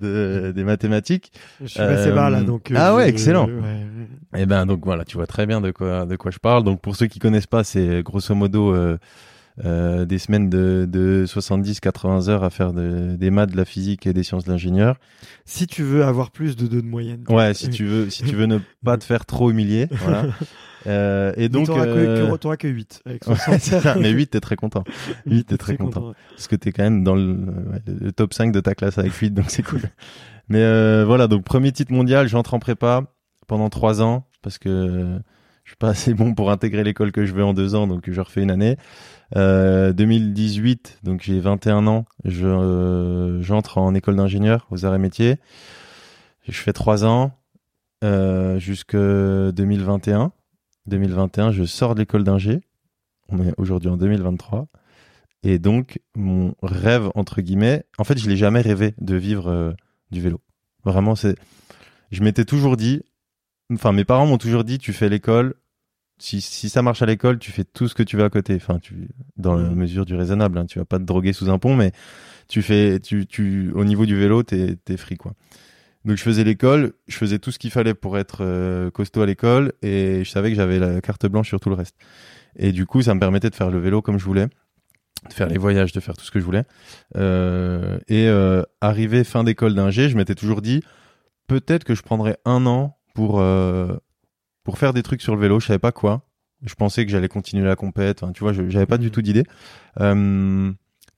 de- des mathématiques. Je suis passé par là, Euh, donc. ah ouais, je- excellent. ouais. Et ben donc voilà, tu vois très bien de quoi de quoi je parle. Donc pour ceux qui connaissent pas, c'est grosso modo euh, euh, des semaines de, de 70-80 heures à faire de- des maths, de la physique et des sciences de l'ingénieur. Si tu veux avoir plus de 2 de moyenne. Ouais, si tu veux, si tu veux ne pas te faire trop humilier, voilà. Euh, et Donc, t'auras euh, que, t'auras que 8 avec ouais, 60 c'est ça. mais 8 t'es très content, Huit, t'es très content. parce que t'es quand même dans le, ouais, le top 5 de ta classe avec 8, donc c'est cool. Mais euh, voilà, donc premier titre mondial, j'entre en prépa pendant trois ans parce que euh, je suis pas assez bon pour intégrer l'école que je veux en deux ans, donc je refais une année. Euh, 2018, donc j'ai 21 ans, je euh, j'entre en école d'ingénieur aux arts et métiers. Je fais trois ans euh, jusque 2021. 2021, je sors de l'école d'ingé. On est aujourd'hui en 2023. Et donc, mon rêve, entre guillemets, en fait, je l'ai jamais rêvé de vivre euh, du vélo. Vraiment, c'est. Je m'étais toujours dit. Enfin, mes parents m'ont toujours dit tu fais l'école. Si, si ça marche à l'école, tu fais tout ce que tu veux à côté. Enfin, tu, dans la mesure du raisonnable. Hein, tu vas pas te droguer sous un pont, mais tu fais. Tu, tu, au niveau du vélo, t'es, t'es free, quoi. Donc, je faisais l'école. Je faisais tout ce qu'il fallait pour être euh, costaud à l'école. Et je savais que j'avais la carte blanche sur tout le reste. Et du coup, ça me permettait de faire le vélo comme je voulais de faire les voyages, de faire tout ce que je voulais. Euh, et euh, arrivé fin d'école d'ingé, je m'étais toujours dit peut-être que je prendrais un an pour pour faire des trucs sur le vélo. Je savais pas quoi. Je pensais que j'allais continuer la compète. Enfin, tu vois, je- j'avais pas du tout d'idée.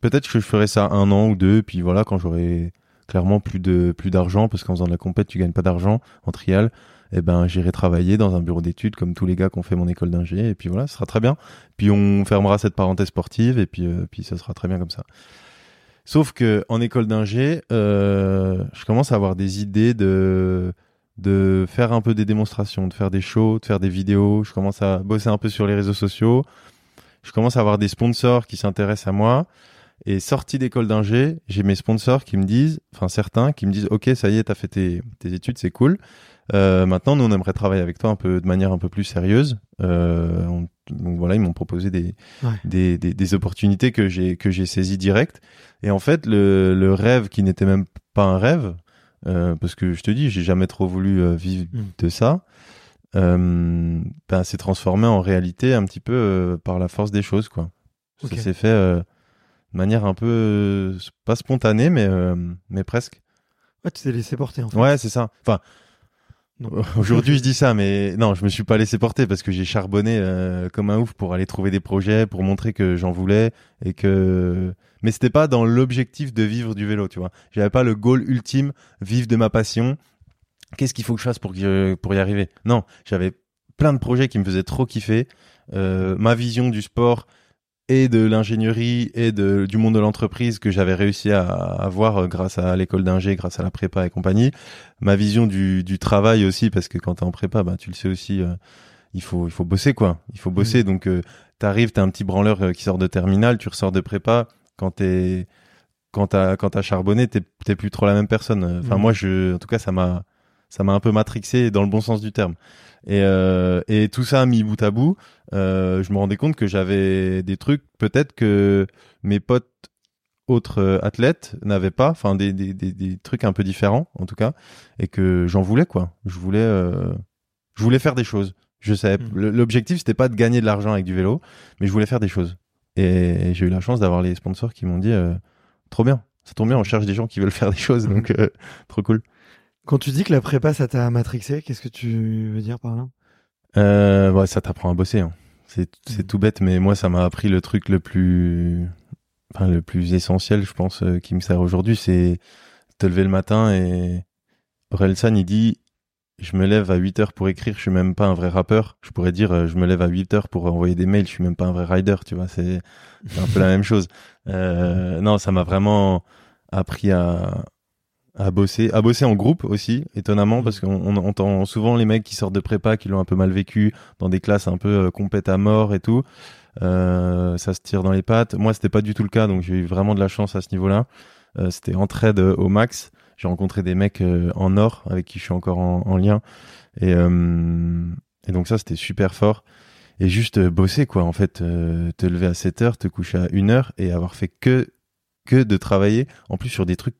Peut-être que je ferais ça un an ou deux, puis voilà, quand j'aurai clairement plus de plus d'argent, parce qu'en faisant de la compète, tu gagnes pas d'argent en trial. eh ben j'irai travailler dans un bureau d'études comme tous les gars qui ont fait mon école d'ingé et puis voilà, ce sera très bien. Puis on fermera cette parenthèse sportive et puis euh, puis ça sera très bien comme ça. Sauf que en école d'ingé, euh, je commence à avoir des idées de de faire un peu des démonstrations, de faire des shows, de faire des vidéos. Je commence à bosser un peu sur les réseaux sociaux. Je commence à avoir des sponsors qui s'intéressent à moi. Et sorti d'école d'ingé, j'ai mes sponsors qui me disent, enfin certains qui me disent, ok, ça y est, t'as fait tes, tes études, c'est cool. Euh, maintenant, nous, on aimerait travailler avec toi un peu de manière un peu plus sérieuse. Euh, on- donc voilà, ils m'ont proposé des, Ouais. des, des, des opportunités que j'ai que j'ai saisies direct. Et en fait, le, le rêve qui n'était même pas un rêve, euh, parce que je te dis, j'ai jamais trop voulu vivre Mm. de ça. Ben, s'est transformé en réalité un petit peu par la force des choses, quoi. Ça s'est fait de manière un peu euh, pas spontanée, mais euh, mais presque. Ouais, tu t'es laissé porter en fait. Ouais, c'est ça. Enfin, aujourd'hui je dis ça, mais non, je me suis pas laissé porter parce que j'ai charbonné euh, comme un ouf pour aller trouver des projets, pour montrer que j'en voulais et que. Mais c'était pas dans l'objectif de vivre du vélo, tu vois. J'avais pas le goal ultime, vivre de ma passion. Qu'est-ce qu'il faut que je fasse pour que- pour y arriver? Non, j'avais plein de projets qui me faisaient trop kiffer. Euh, ma vision du sport et de l'ingénierie et de, du monde de l'entreprise que j'avais réussi à avoir euh, grâce à l'école d'ingé, grâce à la prépa et compagnie. Ma vision du, du travail aussi, parce que quand t'es en prépa, bah, tu le sais aussi, euh, il faut il faut bosser quoi. Il faut bosser. Donc euh, t'arrives, t'as un petit branleur euh, qui sort de terminale, tu ressors de prépa. Quand t'es quand t'as quand t'as charbonné, t'es t'es plus trop la même personne. Enfin Mhm. moi, je en tout cas ça m'a ça m'a un peu matrixé dans le bon sens du terme. Et, euh, et tout ça mis bout à bout, euh, je me rendais compte que j'avais des trucs peut-être que mes potes autres euh, athlètes n'avaient pas, enfin des, des, des, des trucs un peu différents en tout cas, et que j'en voulais quoi. Je voulais, euh, je voulais faire des choses. Je savais, le- l'objectif c'était pas de gagner de l'argent avec du vélo, mais je voulais faire des choses. Et j'ai eu la chance d'avoir les sponsors qui m'ont dit, trop bien, ça tombe bien, on cherche des gens qui veulent faire des choses, donc euh, trop cool. Quand tu dis que la prépa ça t'a matrixé, qu'est-ce que tu veux dire par là? Euh, ouais, ça t'apprend à bosser. hein. C'est Mhm. tout bête, mais moi, ça m'a appris le truc le plus, enfin, le plus essentiel, je pense, euh, qui me sert aujourd'hui, c'est te lever le matin et Orelsan, il dit, je me lève à 8 heures pour écrire, je suis même pas un vrai rappeur. Je pourrais dire, euh, je me lève à 8 heures pour envoyer des mails, je suis même pas un vrai rider, tu vois, c'est c'est un peu la même chose. Euh, non, ça m'a vraiment appris à, à bosser, à bosser en groupe aussi, étonnamment, parce qu'on on entend souvent les mecs qui sortent de prépa, qui l'ont un peu mal vécu, dans des classes un peu euh, compètes à mort et tout. Euh, ça se tire dans les pattes. Moi, c'était pas du tout le cas, donc j'ai eu vraiment de la chance à ce niveau-là. Euh, c'était entraide euh, au max. J'ai rencontré des mecs euh, en or avec qui je suis encore en, en lien. Et, euh, et donc ça, c'était super fort. Et juste bosser, quoi. En fait, euh, te lever à 7 heures, te coucher à 1 heure et avoir fait que, que de travailler. En plus, sur des trucs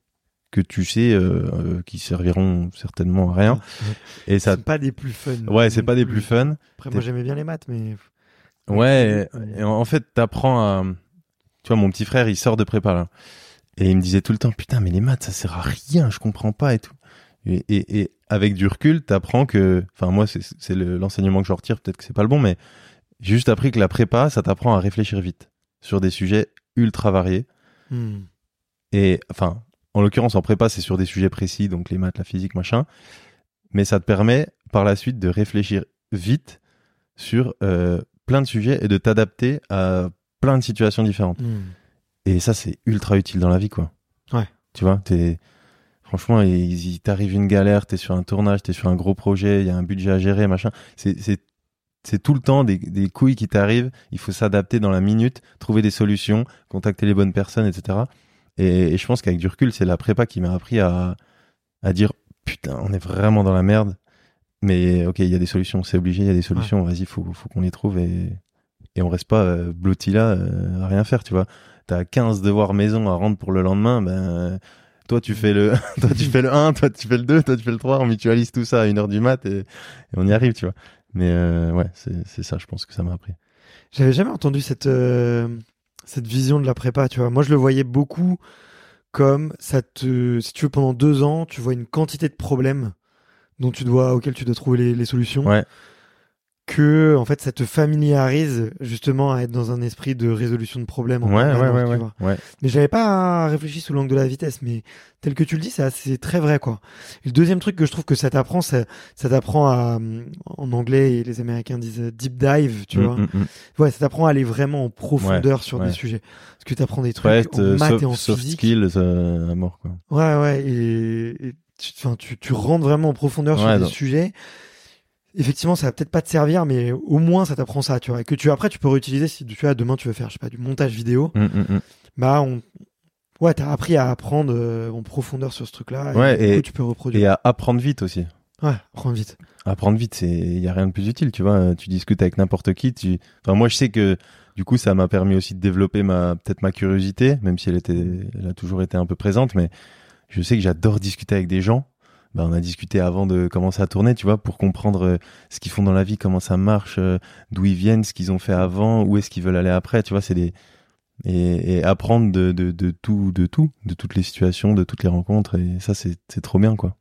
que tu sais euh, euh, qui serviront certainement à rien. Et ça, C'est pas des plus fun. ouais, c'est pas des plus fun. Après, moi j'aimais bien les maths, mais. Ouais, Ouais. et, et en fait, t'apprends à. Tu vois, mon petit frère, il sort de prépa là. Et il me disait tout le temps, putain, mais les maths, ça sert à rien, je comprends pas et tout. Et, et, et avec du recul, t'apprends que. Enfin, moi, c'est c'est le- l'enseignement que je retire, peut-être que c'est pas le bon, mais j'ai juste appris que la prépa, ça t'apprend à réfléchir vite sur des sujets ultra variés. Hmm. Et enfin, en l'occurrence, en prépa, c'est sur des sujets précis, donc les maths, la physique, machin. Mais ça te permet par la suite de réfléchir vite sur euh, plein de sujets et de t'adapter à plein de situations différentes. Hmm. Et ça, c'est ultra utile dans la vie, quoi. Ouais. Tu vois, t'es. Franchement, il, il t'arrive une galère, t'es sur un tournage, t'es sur un gros projet, il y a un budget à gérer, machin. C'est, c'est, c'est tout le temps des, des couilles qui t'arrivent. Il faut s'adapter dans la minute, trouver des solutions, contacter les bonnes personnes, etc. Et, et je pense qu'avec du recul, c'est la prépa qui m'a appris à, à dire putain, on est vraiment dans la merde. Mais ok, il y a des solutions, c'est obligé, il y a des solutions. Vas-y, faut, faut qu'on les trouve et, et on reste pas euh, blotti là euh, à rien faire, tu vois. T'as 15 devoirs maison à rendre pour le lendemain, ben toi tu fais le toi tu fais le 1, toi tu fais le 2, toi tu fais le 3, on mutualise tout ça à une heure du mat et, et on y arrive, tu vois. Mais euh, ouais, c'est c'est ça, je pense que ça m'a appris. J'avais jamais entendu cette, euh, cette vision de la prépa, tu vois. Moi, je le voyais beaucoup comme ça te, si tu veux, pendant deux ans, tu vois une quantité de problèmes dont tu dois, auxquels tu dois trouver les, solutions. Que en fait ça te familiarise justement à être dans un esprit de résolution de problèmes. en Ouais, ouais, ouais, ouais. Mais j'avais pas réfléchi sous l'angle de la vitesse, mais tel que tu le dis, c'est très vrai quoi. Et le deuxième truc que je trouve que ça t'apprend, ça, ça t'apprend à, hum, en anglais et les Américains disent euh, deep dive, tu Mm, vois. mm, mm. Ouais, ça t'apprend à aller vraiment en profondeur sur ouais. des sujets. Parce que t'apprends des trucs en euh, maths soft, et en soft physique. skills euh, à mort, quoi. Ouais, ouais, et, et tu, enfin, tu, tu rentres vraiment en profondeur sur des sujets. Effectivement, ça va peut-être pas te servir, mais au moins ça t'apprend ça, tu vois. Et que tu après tu peux réutiliser si tu vois demain tu veux faire, je sais pas, du montage vidéo. Mm, mm, mm. Bah, on, ouais, t'as appris à apprendre euh, en profondeur sur ce truc-là. Ouais, du coup, et- tu peux reproduire. Et à apprendre vite aussi. Ouais, apprendre vite. apprendre vite, c'est il y a rien de plus utile, tu vois. Tu discutes avec n'importe qui. Tu... Enfin, moi, je sais que du coup, ça m'a permis aussi de développer ma peut-être ma curiosité, même si elle était, elle a toujours été un peu présente, mais je sais que j'adore discuter avec des gens. Bah, on a discuté avant de commencer à tourner, tu vois, pour comprendre euh, ce qu'ils font dans la vie, comment ça marche, euh, d'où ils viennent, ce qu'ils ont fait avant, où est-ce qu'ils veulent aller après, tu vois, c'est des et, et apprendre de, de, de tout, de tout, de toutes les situations, de toutes les rencontres, et ça, c'est trop bien, quoi.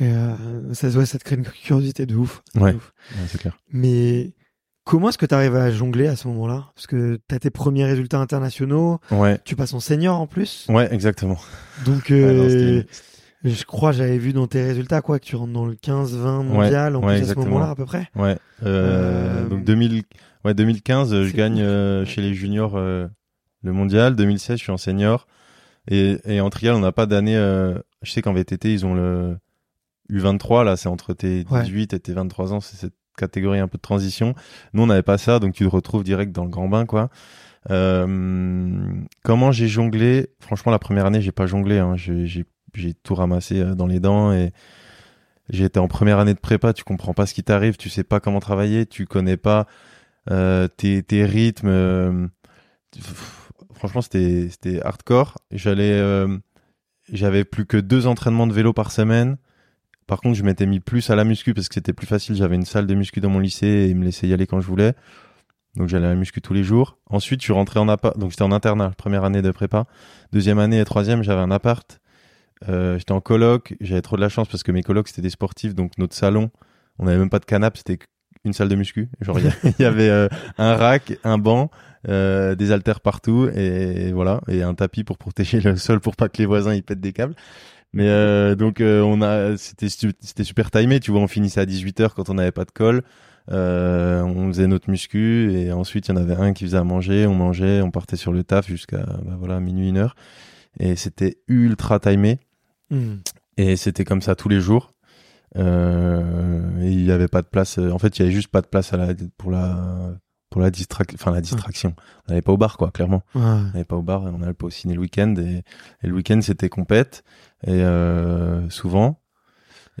Et euh, ça, ouais, ça te crée une curiosité de ouf. De Ouais. ouf. Ouais, c'est clair. Mais comment est-ce que tu arrives à jongler à ce moment-là? Parce que t'as tes premiers résultats internationaux, Ouais, tu passes en senior en plus. ouais, exactement. Donc, Ouais, non, je crois, j'avais vu dans tes résultats quoi que tu rentres dans le 15-20 mondial en ouais, plus à ce moment-là à peu près. Ouais. Euh, Euh, Donc 2000, ouais, 2015, euh, je gagne euh, chez les juniors euh, le mondial. 2016, je suis en senior. Et, et en trial, on n'a pas d'année. euh, je sais qu'en VTT, ils ont le U23. Là, c'est entre tes Ouais. 18 et tes 23 ans. C'est cette catégorie un peu de transition. Nous, on n'avait pas ça, donc tu te retrouves direct dans le grand bain, quoi. Euh, comment j'ai jonglé? Franchement, la première année, j'ai pas jonglé. Hein. J'ai- J'ai tout ramassé euh, dans les dents et j'ai été en première année de prépa. Tu comprends pas ce qui t'arrive, tu sais pas comment travailler, tu connais pas euh, tes, rythmes. euh, franchement, c'était hardcore. J'allais, j'avais plus que deux entraînements de vélo par semaine. Par contre, je m'étais mis plus à la muscu parce que c'était plus facile. J'avais une salle de muscu dans mon lycée et ils me laissaient y aller quand je voulais. Donc j'allais à la muscu tous les jours. Ensuite, je suis rentré en appart. Donc j'étais en internat, première année de prépa. Deuxième année et troisième, j'avais un appart. Euh, j'étais en coloc. J'avais trop de la chance parce que mes colocs c'était des sportifs. Donc notre salon, on n'avait même pas de canapé, c'était une salle de muscu. Genre il y avait euh, un rack, un banc, euh, des haltères partout et voilà et un tapis pour protéger le sol pour pas que les voisins ils pètent des câbles. Mais donc on a c'était c'était super timé, tu vois, on finissait à 18h quand on n'avait pas de colle. On faisait notre muscu et ensuite il y en avait un qui faisait à manger, on mangeait, on partait sur le taf jusqu'à bah, voilà minuit une heure et c'était ultra timé Hmm. et c'était comme ça tous les jours. Euh, et il y avait pas de place. En fait, il y avait juste pas de place à la, pour la pour la distraction. Enfin la distraction. On n'allait pas au bar quoi, clairement. Ouais. On n'allait pas au bar, on n'allait pas au ciné le week-end et, et le week-end c'était compète et euh, souvent.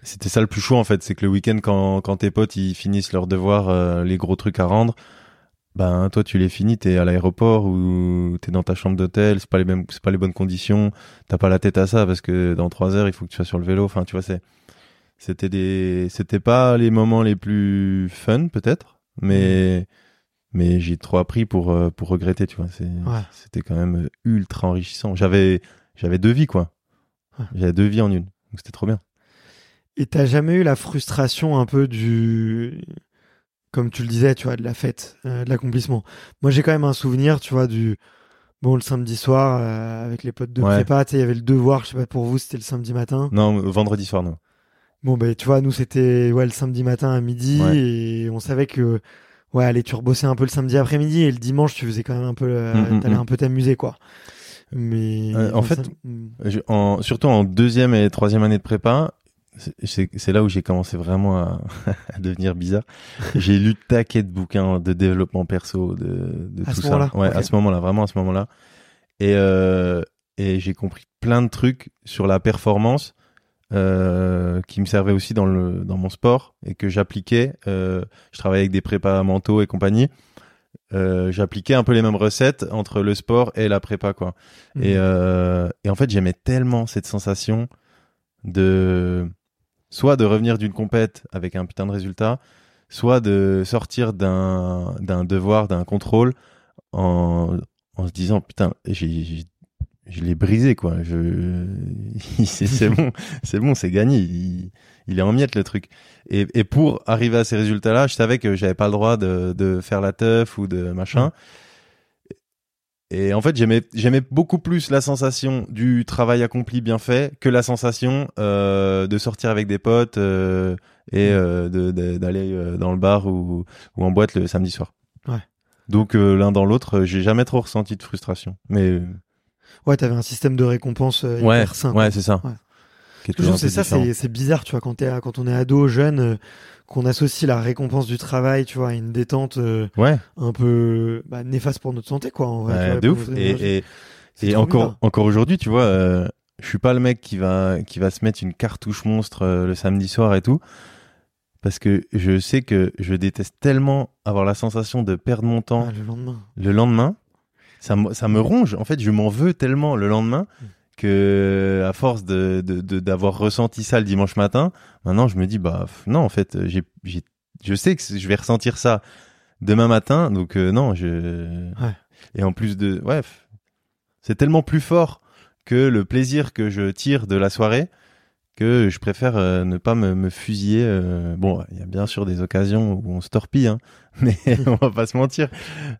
C'était ça le plus chaud en fait, c'est que le week-end quand quand tes potes ils finissent leurs devoirs, euh, les gros trucs à rendre, ben toi tu les finis, t'es à l'aéroport ou t'es dans ta chambre d'hôtel, c'est pas les mêmes, c'est pas les bonnes conditions, t'as pas la tête à ça parce que dans trois heures il faut que tu sois sur le vélo. Enfin tu vois c'est c'était des c'était pas les moments les plus fun peut-être, mais mais j'ai trop appris pour euh, pour regretter tu vois. C'est Ouais. c'était quand même ultra enrichissant. J'avais j'avais deux vies quoi. Ouais. J'avais deux vies en une, donc c'était trop bien. Et t'as jamais eu la frustration un peu du, comme tu le disais, tu vois, de la fête, euh, de l'accomplissement. Moi, j'ai quand même un souvenir, tu vois, du, bon, le samedi soir, euh, avec les potes de Ouais. prépa, tu sais, il y avait le devoir, je sais pas pour vous, c'était le samedi matin. Non, vendredi soir non. Bon, ben, tu vois, nous, c'était, ouais, le samedi matin à midi, Ouais. et on savait que, ouais, allez, tu rebossais un peu le samedi après-midi, et le dimanche, tu faisais quand même un peu, euh, Mm, mm, t'allais mm. un peu t'amuser, quoi. Mais, Euh, en fait, ça-. Je- en, surtout en deuxième et troisième année de prépa, c'est- là où j'ai commencé vraiment à, à devenir bizarre. J'ai lu taquet de bouquins de développement perso, de, tout ce ça. moment-là Ouais, à ce moment-là, vraiment à ce moment-là. Et, euh, et j'ai compris plein de trucs sur la performance euh, qui me servaient aussi dans, le, dans mon sport et que j'appliquais. Euh, je travaillais avec des prépas mentaux et compagnie. J'appliquais un peu les mêmes recettes entre le sport et la prépa, quoi. Et, euh, et en fait, j'aimais tellement cette sensation de soit de revenir d'une compète avec un putain de résultat, soit de sortir d'un d'un devoir, d'un contrôle en, en se disant putain, j'ai je l'ai brisé quoi. Je, c'est bon, c'est bon, c'est gagné. Il, il est en miettes le truc. Et, et pour arriver à ces résultats-là, je savais que j'avais pas le droit de, de faire la teuf ou de machin. Et en fait, j'aimais j'aimais beaucoup plus la sensation du travail accompli bien fait que la sensation euh, de sortir avec des potes euh, et euh, de- de- d'aller dans le bar ou, ou en boîte le samedi soir. Ouais. Donc l'un dans l'autre, j'ai jamais trop ressenti de frustration. Mais Ouais, t'avais un système de récompense ouais, hyper sain. quoi. ouais, c'est ça. Ouais. C'est ça, c'est bizarre, tu vois, quand, quand on est ado, jeune, qu'on associe la récompense du travail, tu vois, à une détente euh, Ouais, un peu bah, néfaste pour notre santé, quoi. En vrai, vois, de ouf. Et, encore, bizarre. encore aujourd'hui, tu vois, euh, je suis pas le mec qui va, qui va se mettre une cartouche monstre euh, le samedi soir et tout. Parce que je sais que je déteste tellement avoir la sensation de perdre mon temps Ah, le lendemain. le lendemain. Ça, me- ça me ronge. En fait, je m'en veux tellement le lendemain Mm. Que, à force de, de- de- d'avoir ressenti ça le dimanche matin, maintenant je me dis, bah, non, en fait, j'ai, j'ai, je sais que je vais ressentir ça demain matin. Donc, euh, non, je. Ouais. Et en plus de. Ouais, c'est tellement plus fort que le plaisir que je tire de la soirée que je préfère euh, ne pas me, me fusiller. euh, Bon, il y a bien sûr des occasions où on se torpille, hein, mais on va pas se mentir.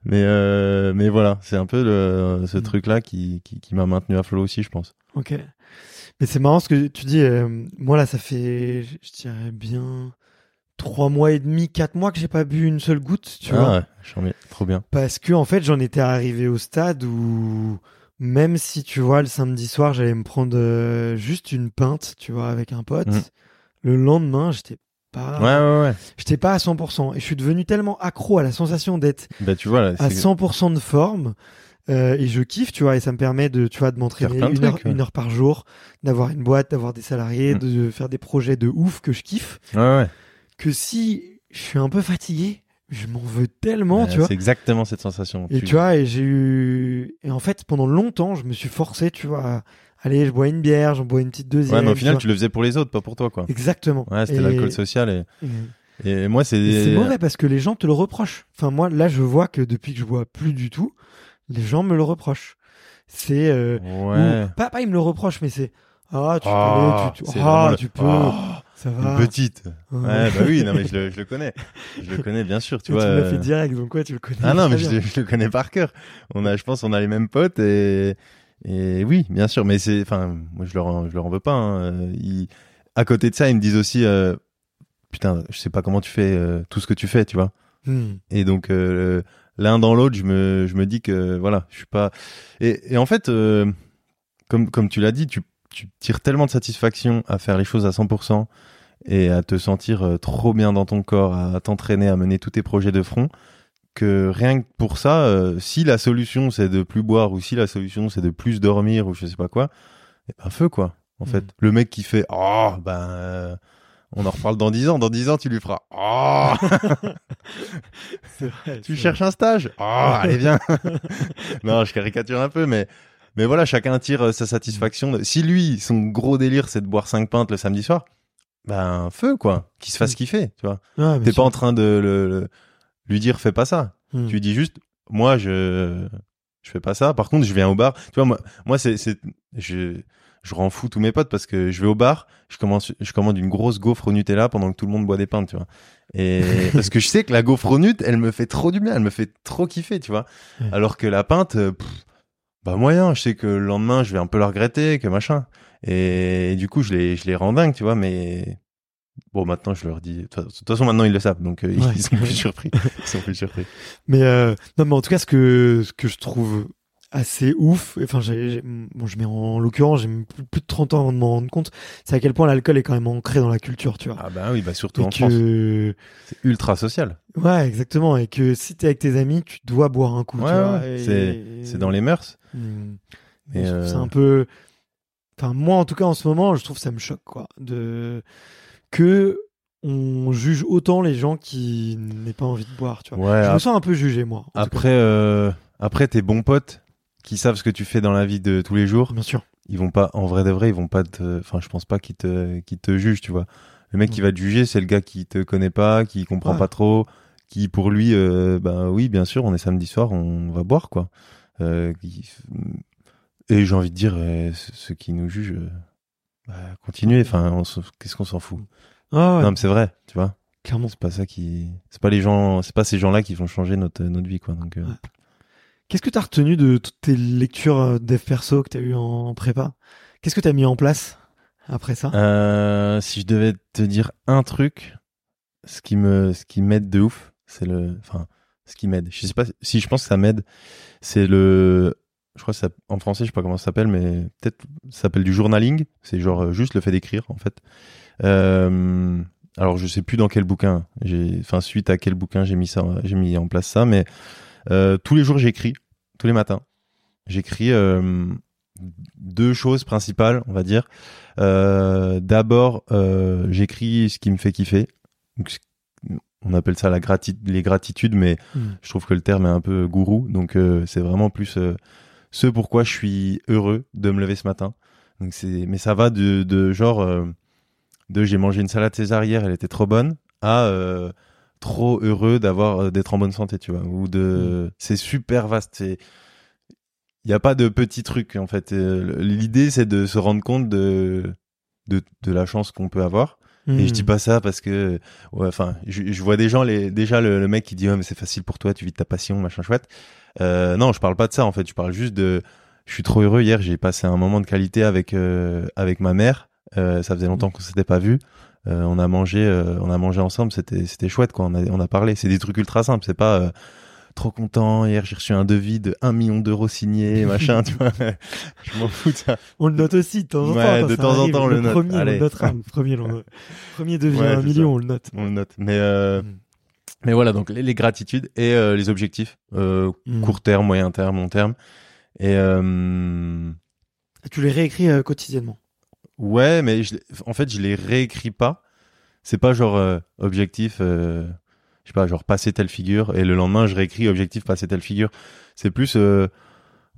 Mais euh, mais voilà, c'est un peu le, ce Mm. truc-là qui, qui, qui m'a maintenu à flot aussi, je pense. Ok. Mais c'est marrant ce que tu dis. moi, là, ça fait, je dirais bien trois mois et demi, quatre mois que j'ai pas bu une seule goutte, tu ah vois. ouais, j'en ai trop bien. Parce que en fait, j'en étais arrivé au stade où même si tu vois le samedi soir, j'allais me prendre euh, juste une pinte, tu vois, avec un pote. Mm. Le lendemain, j'étais pas, Ouais ouais ouais. j'étais pas à 100%. Et je suis devenu tellement accro à la sensation d'être Bah tu vois là, à c'est- 100% de forme. euh, et je kiffe, tu vois, et ça me permet de, tu vois, de m'entraîner une, heure, trucs, ouais. une heure par jour, d'avoir une boîte, d'avoir des salariés, Mm. de faire des projets de ouf que je kiffe. ouais ouais. Que si je suis un peu fatigué, je m'en veux tellement, Bah, tu vois. C'est exactement cette sensation. Et tu vois, et j'ai eu, et en fait, pendant longtemps, je me suis forcé, tu vois, à... allez, je bois une bière, j'en bois une petite deuxième. Ouais, mais au final, tu le faisais pour les autres, pas pour toi, quoi. Exactement. Ouais, c'était Et- l'alcool social et, et- et moi, c'est. c'est mauvais parce que les gens te le reprochent. Enfin, moi, là, je vois que depuis que je bois plus du tout, les gens me le reprochent. C'est, euh, Ouais. ou- pas, pas ils me le reprochent, mais c'est, ah, tu Ah, peux, tu, tu- ah, le- tu peux, Ah, ça une va. petite. Ouais. Ouais, bah oui, non, mais je le, je le connais. Je le connais, bien sûr, tu Tu vois. me l'as euh, fait direct, donc ouais, tu le connais. Ah non, mais je, le- je le connais par cœur. On a, je pense, on a les mêmes potes et, et oui, bien sûr. Mais c'est, enfin, moi, je leur, en- je leur en veux pas. hein. Euh, Ils- à côté de ça, ils me disent aussi, euh, putain, je sais pas comment tu fais euh, tout ce que tu fais, tu vois. Hmm. Et donc euh, l'un dans l'autre, je me, je me dis que voilà, je suis pas. Et, et en fait, euh, comme, comme tu l'as dit, tu, tu tires tellement de satisfaction à faire les choses à 100% et à te sentir euh, trop bien dans ton corps, à t'entraîner, à mener tous tes projets de front, que rien que pour ça, euh, si la solution c'est de plus boire ou si la solution c'est de plus dormir ou je sais pas quoi, et ben feu quoi. En Mhm. fait, le mec qui fait oh ben euh, on en reparle dans 10 ans, dans 10 ans tu lui feras oh vrai, tu cherches un stage Ah, allez viens. non, je caricature un peu, mais mais voilà, chacun tire sa satisfaction. Si lui, son gros délire, c'est de boire 5 pintes le samedi soir, ben feu quoi, qu'il se fasse kiffer, tu vois. bien T'es pas en train de le, le- lui dire fais pas ça. Hmm. Tu lui dis juste, moi je je fais pas ça. Par contre, je viens au bar. Tu vois, moi moi c'est c'est je je rends fou tous mes potes parce que je vais au bar, je commence, je commande une grosse gaufre au Nutella pendant que tout le monde boit des pintes, tu vois. Et parce que je sais que la gaufre au Nut, elle me fait trop du bien, elle me fait trop kiffer, tu vois. Ouais. Alors que la pinte, euh, pff, bah moyen, je sais que le lendemain, je vais un peu la regretter, que machin. Et, du coup, je les, je les rends dingues, tu vois, mais bon, maintenant, je leur dis, de toute toute façon, maintenant, ils le savent, donc euh, Ouais. ils sont plus surpris. Ils sont plus surpris. Mais euh, non, mais en tout cas, ce que ce que je trouve assez ouf, enfin, j'ai- bon, je mets en l'occurrence, j'ai plus, plus de 30 ans avant de m'en rendre compte, c'est à quel point l'alcool est quand même ancré dans la culture, tu vois. Ah bah oui, bah surtout Et en France. que, C'est ultra social. ouais, exactement, et que si t'es avec tes amis, tu dois boire un coup, Ouais, tu vois. ouais, c'est- C'est dans les mœurs. Hmm. Mais, je trouve euh, un peu, enfin, moi, en tout cas, en ce moment, je trouve ça me choque, quoi, de que on juge autant les gens qui n'aient pas envie de boire, tu vois. Ouais, je me sens un peu jugé, moi. après, euh, après, tes bons potes qui savent ce que tu fais dans la vie de tous les jours, bien sûr. ils vont pas, en vrai de vrai, ils vont pas te, enfin, je pense pas qu'ils te, qu'ils te jugent, tu vois. Le mec qui va te juger, c'est le gars qui te connaît pas, qui comprend Ouais. pas trop, qui pour lui, euh, ben oui, bien sûr, on est samedi soir, on va boire, quoi. Euh, Et j'ai envie de dire, euh, ce- ceux qui nous jugent, bah, continuez. Enfin, qu'est-ce qu'on s'en fout? Ah ouais, Non, mais c'est vrai, tu vois. clairement. C'est pas ça qui, c'est pas les gens, c'est pas ces gens-là qui vont changer notre notre vie, quoi. Donc, Ouais. Qu'est-ce que t'as retenu de toutes tes lectures euh, dev perso que t'as eu en prépa? Qu'est-ce que t'as mis en place après ça? Euh, si je devais te dire un truc, ce qui me, ce qui m'aide de ouf, c'est le, enfin, ce qui m'aide. Je sais pas si je pense que ça m'aide, c'est le, je crois que ça, en français, je sais pas comment ça s'appelle, mais peut-être ça s'appelle du journaling. C'est genre euh, juste le fait d'écrire, en fait. Alors je sais plus dans quel bouquin, enfin suite à quel bouquin j'ai mis ça, j'ai mis en place ça, mais tous les jours j'écris, tous les matins. J'écris euh, deux choses principales, on va dire. Euh, D'abord, euh, j'écris ce qui me fait kiffer. Donc, on appelle ça la grati les gratitudes, mais Hmm. je trouve que le terme est un peu gourou. Donc, euh, c'est vraiment plus euh, ce pourquoi je suis heureux de me lever ce matin. Donc, c'est, mais ça va de, de genre euh, de j'ai mangé une salade césarière, elle était trop bonne, à euh, trop heureux d'avoir euh, d'être en bonne santé, tu vois. Ou de, c'est super vaste. C'est il n'y a pas de petits trucs en fait. Euh, L'idée c'est de se rendre compte de de, de la chance qu'on peut avoir. Et je dis Hmm. pas ça parce que ouais, enfin je, je vois des gens les déjà le, le mec qui dit ouais mais c'est facile pour toi tu vis de ta passion machin chouette. Euh, non je parle pas de ça en fait. Je parle juste de je suis trop heureux hier j'ai passé un moment de qualité avec euh, avec ma mère. Euh, ça faisait longtemps qu'on s'était pas vu. Euh, on a mangé euh, on a mangé ensemble c'était c'était chouette quoi. On a on a parlé. C'est des trucs ultra simples. C'est pas euh, trop content. Hier, j'ai reçu un devis de 1 million d'euros signé, machin, tu vois. Je m'en fous de ça. On le note aussi de temps en temps. Ouais, de temps en temps, on le note. Premier, on le notera. Premier, on premier devient Ouais, un c'est million, ça. on le note. On le note. Mais, euh, Mm. mais voilà, donc les, les gratitudes et euh, les objectifs. Euh, Mm. Court terme, moyen terme, long terme. Et Tu les réécris quotidiennement. Ouais, mais je, en fait, je les réécris pas. C'est pas genre euh, objectif, euh, je sais pas, genre passer telle figure et le lendemain, je réécris objectif passer telle figure. C'est plus euh,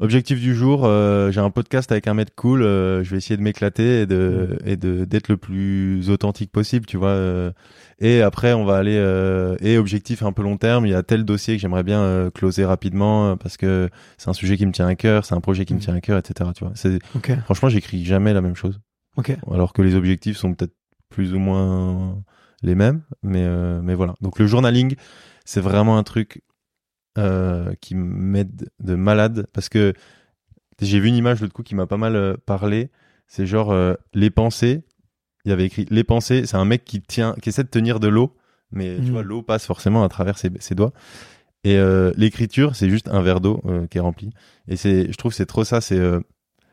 objectif du jour. euh, J'ai un podcast avec un mec cool. euh, je vais essayer de m'éclater et de et de d'être le plus authentique possible, tu vois. euh, et après, on va aller euh, et objectif un peu long terme. Il y a tel dossier que j'aimerais bien euh, closer rapidement parce que c'est un sujet qui me tient à cœur, c'est un projet qui me Mhm. tient à cœur, etc. Tu vois. C'est franchement, j'écris jamais la même chose Ok. alors que les objectifs sont peut-être plus ou moins les mêmes, mais euh, mais voilà. Donc le journaling, c'est vraiment un truc euh, qui m'aide de malade parce que j'ai vu une image l'autre coup qui m'a pas mal euh, parlé. C'est genre euh, les pensées. Il y avait écrit les pensées. C'est un mec qui tient, qui essaie de tenir de l'eau, mais tu vois l'eau passe forcément à travers ses, ses doigts. Et euh, l'écriture, c'est juste un verre d'eau euh, qui est rempli. Et c'est, je trouve, c'est trop ça. C'est euh,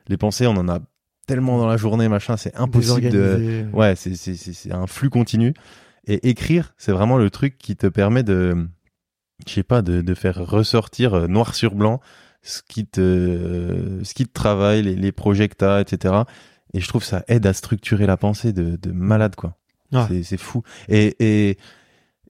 les pensées, on en a tellement dans la journée, machin. C'est impossible de. Ouais, c'est c'est c'est c'est un flux continu. Et écrire, c'est vraiment le truc qui te permet de, je sais pas, de de faire ressortir euh, noir sur blanc ce qui te ce qui te travaille, les les projets que t'as, etc. Et je trouve que ça aide à structurer la pensée de de malade quoi. Ouais. C'est c'est fou. Et et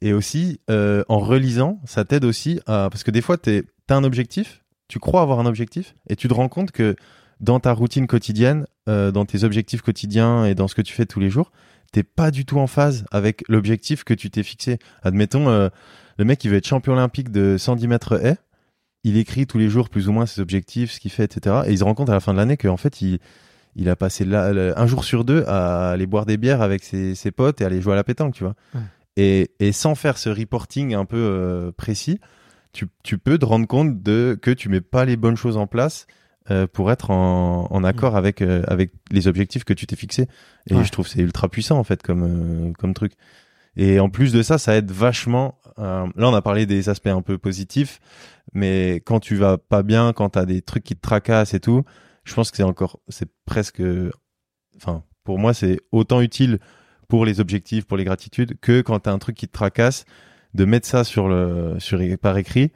et aussi euh, en relisant, ça t'aide aussi à parce que des fois t'es t'as un objectif, tu crois avoir un objectif et tu te rends compte que dans ta routine quotidienne, euh, dans tes objectifs quotidiens et dans ce que tu fais tous les jours, t'es pas du tout en phase avec l'objectif que tu t'es fixé. Admettons, euh, le mec il veut être champion olympique de 110 mètres haies, il écrit tous les jours plus ou moins ses objectifs, ce qu'il fait, etc. Et il se rend compte à la fin de l'année qu'en fait il il a passé un jour sur deux à aller boire des bières avec ses, ses potes et aller jouer à la pétanque, tu vois. Ouais. Et, et sans faire ce reporting un peu euh, précis, tu, tu peux te rendre compte de que tu mets pas les bonnes choses en place euh, pour être en, en accord avec euh, avec les objectifs que tu t'es fixés. Et Ouais. je trouve que c'est ultra puissant en fait comme euh, comme truc. Et en plus de ça, ça aide vachement. là, on a parlé des aspects un peu positifs, mais quand tu vas pas bien, quand t'as des trucs qui te tracassent et tout, je pense que c'est encore, c'est presque, enfin, pour moi, c'est autant utile pour les objectifs, pour les gratitudes, que quand t'as un truc qui te tracasse, de mettre ça sur le, sur par écrit,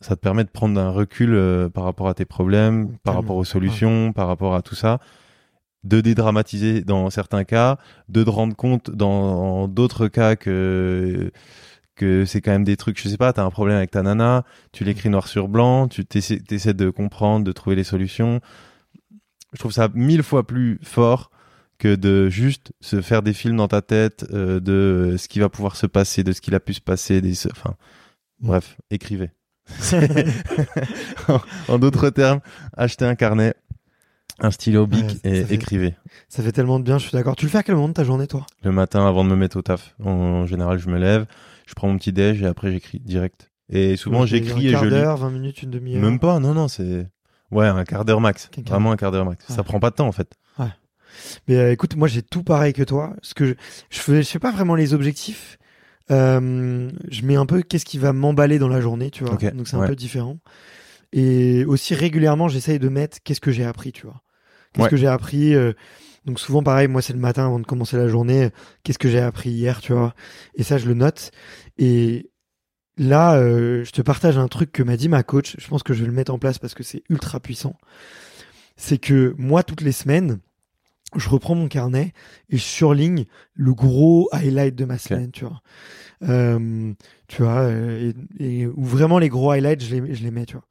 ça te permet de prendre un recul euh, par rapport à tes problèmes, par rapport aux solutions, par rapport à tout ça, de dédramatiser dans certains cas, de te rendre compte dans d'autres cas que que c'est quand même des trucs, je sais pas, t'as un problème avec ta nana, tu l'écris noir sur blanc, tu t'essaies t'essaies de comprendre, de trouver les solutions. Je trouve ça mille fois plus fort que de juste se faire des films dans ta tête euh, de ce qui va pouvoir se passer, de ce qu'il a pu se passer, des, enfin, bref, écrivez. En en d'autres termes, achetez un carnet Un stylo bic Ouais, ça et fait- écrivez. Ça fait tellement de bien, je suis d'accord. Tu le fais à quel moment de ta journée, toi? Le matin, avant de me mettre au taf. En général, je me lève, je prends mon petit déj et après j'écris direct. Et souvent, Ouais, j'écris Un et quart je lis. d'heure, 20 minutes, une demi-heure. Même pas, non, non, c'est. Ouais, un quart d'heure max. Quart Vraiment un quart d'heure max. Ouais. Ça prend pas de temps en fait. Mais euh, écoute, moi j'ai tout pareil que toi. Ce que je, je fais, je fais pas vraiment les objectifs. Euh, je mets un peu qu'est-ce qui va m'emballer dans la journée, tu vois. Ok, Donc c'est un ouais. peu différent. Et aussi régulièrement, j'essaye de mettre qu'est-ce que j'ai appris, tu vois. Qu'est-ce Ouais. que j'ai appris. euh, donc souvent pareil, moi c'est le matin avant de commencer la journée. euh, Qu'est-ce que j'ai appris hier, tu vois. Et ça je le note. Et là, euh, je te partage un truc que m'a dit ma coach. Je pense que je vais le mettre en place parce que c'est ultra puissant. C'est que moi toutes les semaines je reprends mon carnet et je surligne le gros highlight de ma semaine, tu vois. Euh, tu vois, euh, et, et où vraiment les gros highlights, je les, je les mets, tu vois.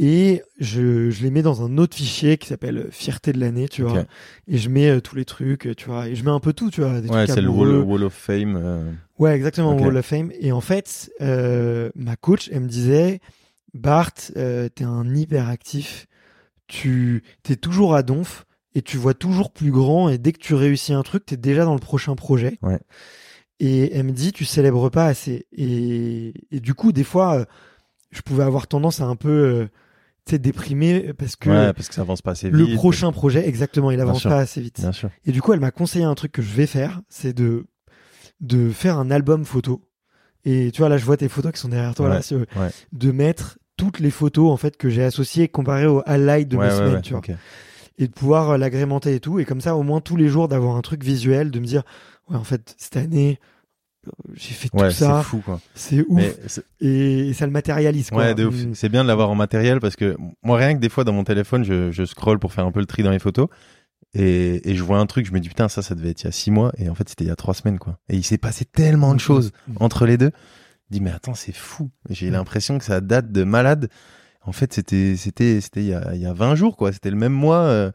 Et je, je les mets dans un autre fichier qui s'appelle euh, fierté de l'année, tu vois. Et je mets euh, tous les trucs, euh, tu vois. Et je mets un peu tout, tu vois. Des Ouais, c'est le wall, of Fame. euh, Ouais, exactement, Ok. Wall of Fame. Et en fait, euh, ma coach, elle me disait, Bart, euh, t'es un hyperactif, tu t'es toujours à donf et tu vois toujours plus grand et dès que tu réussis un truc, t'es déjà dans le prochain projet. Ouais. Et elle me dit, tu célèbres pas assez. Et, et du coup, des fois, euh, je pouvais avoir tendance à un peu, euh, tu sais, déprimer parce que Ouais, parce que ça avance pas assez le vite. prochain projet, exactement, il avance sûr. pas assez vite. Bien sûr. Et du coup, elle m'a conseillé un truc que je vais faire, c'est de de faire un album photo. Et tu vois, là, je vois tes photos qui sont derrière toi, là, Ouais, de mettre toutes les photos en fait que j'ai associées comparées au highlight de ouais, ma ouais, semaine, ouais, tu vois. Et de pouvoir euh, l'agrémenter et tout. Et comme ça, au moins tous les jours, d'avoir un truc visuel, de me dire, ouais, en fait, cette année, euh, j'ai fait Ouais, tout ça, c'est fou quoi. c'est ouf. Et, et ça le matérialise, quoi. Ouais, de ouf. Mm. C'est bien de l'avoir en matériel parce que moi, rien que des fois dans mon téléphone, je, je scroll pour faire un peu le tri dans les photos. Et, et je vois un truc, je me dis putain, ça, ça devait être il y a six mois. Et en fait, c'était il y a trois semaines, quoi. Et il s'est passé tellement de choses Mm. entre les deux. Je dis, mais attends, c'est fou. J'ai Mm. l'impression que ça date de malade. En fait, c'était, c'était, c'était il y a, il y a 20 jours, quoi. C'était le même mois. euh,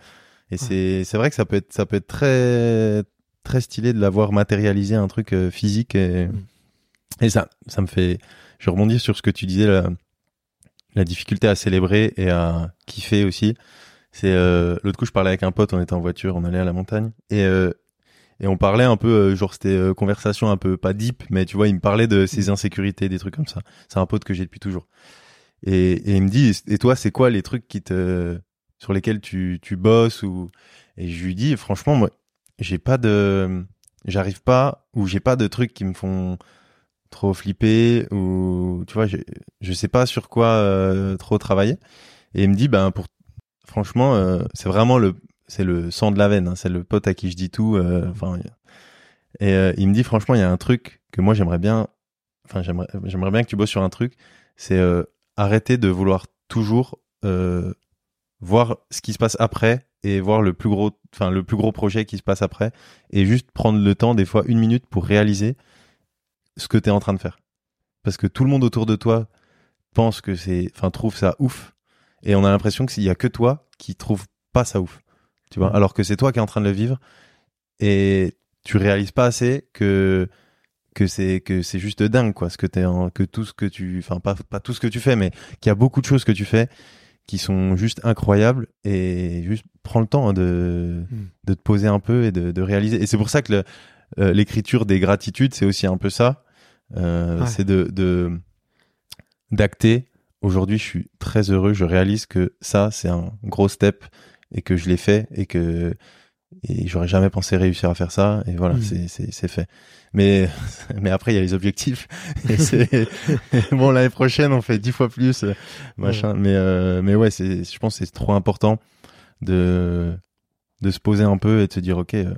et c'est, c'est vrai que ça peut être, ça peut être très, très stylé de l'avoir matérialisé un truc euh, physique. Et, Mm. et ça, ça me fait, je rebondis sur ce que tu disais, la, la difficulté à célébrer et à kiffer aussi. C'est euh, l'autre coup, je parlais avec un pote, on était en voiture, on allait à la montagne et euh, et on parlait un peu, euh, genre c'était euh, conversation un peu pas deep, mais tu vois, il me parlait de ses insécurités, des trucs comme ça. C'est un pote que j'ai depuis toujours. Et, il me dit, et toi, c'est quoi les trucs qui te, sur lesquels tu tu bosses ou Et je lui dis, franchement, moi, j'ai pas de, j'arrive pas ou j'ai pas de trucs qui me font trop flipper ou tu vois, je je sais pas sur quoi euh, trop travailler. Et il me dit, ben pour franchement, euh, c'est vraiment le c'est le sang de la veine. hein, c'est le pote à qui je dis tout. euh, Enfin, et il me dit franchement, il y a un truc que moi j'aimerais bien. Enfin, j'aimerais j'aimerais bien que tu bosses sur un truc. C'est arrêter de vouloir toujours euh, voir ce qui se passe après et voir le plus gros, enfin le plus gros projet qui se passe après et juste prendre le temps des fois une minute pour réaliser ce que tu es en train de faire. Parce que tout le monde autour de toi pense que c'est, enfin trouve ça ouf et on a l'impression qu'il y a que toi qui trouve pas ça ouf. Tu vois, alors que c'est toi qui es en train de le vivre et tu réalises pas assez que que c'est que c'est juste dingue quoi ce que t'es que tout ce que tu enfin pas pas tout ce que tu fais mais qu'il y a beaucoup de choses que tu fais qui sont juste incroyables et juste prends le temps hein, de Mm. de te poser un peu et de, de réaliser et c'est pour ça que euh, l'écriture des gratitudes c'est aussi un peu ça Euh, Ouais. c'est de de d'acter aujourd'hui je suis très heureux je réalise que ça c'est un gros step et que je l'ai fait et que et j'aurais jamais pensé réussir à faire ça. Et voilà Mm. c'est c'est c'est fait. Mais mais après il y a les objectifs. Et c'est bon l'année prochaine on fait dix fois plus euh, machin. Mais euh, mais ouais c'est je pense que c'est trop important de de se poser un peu et de se dire ok euh,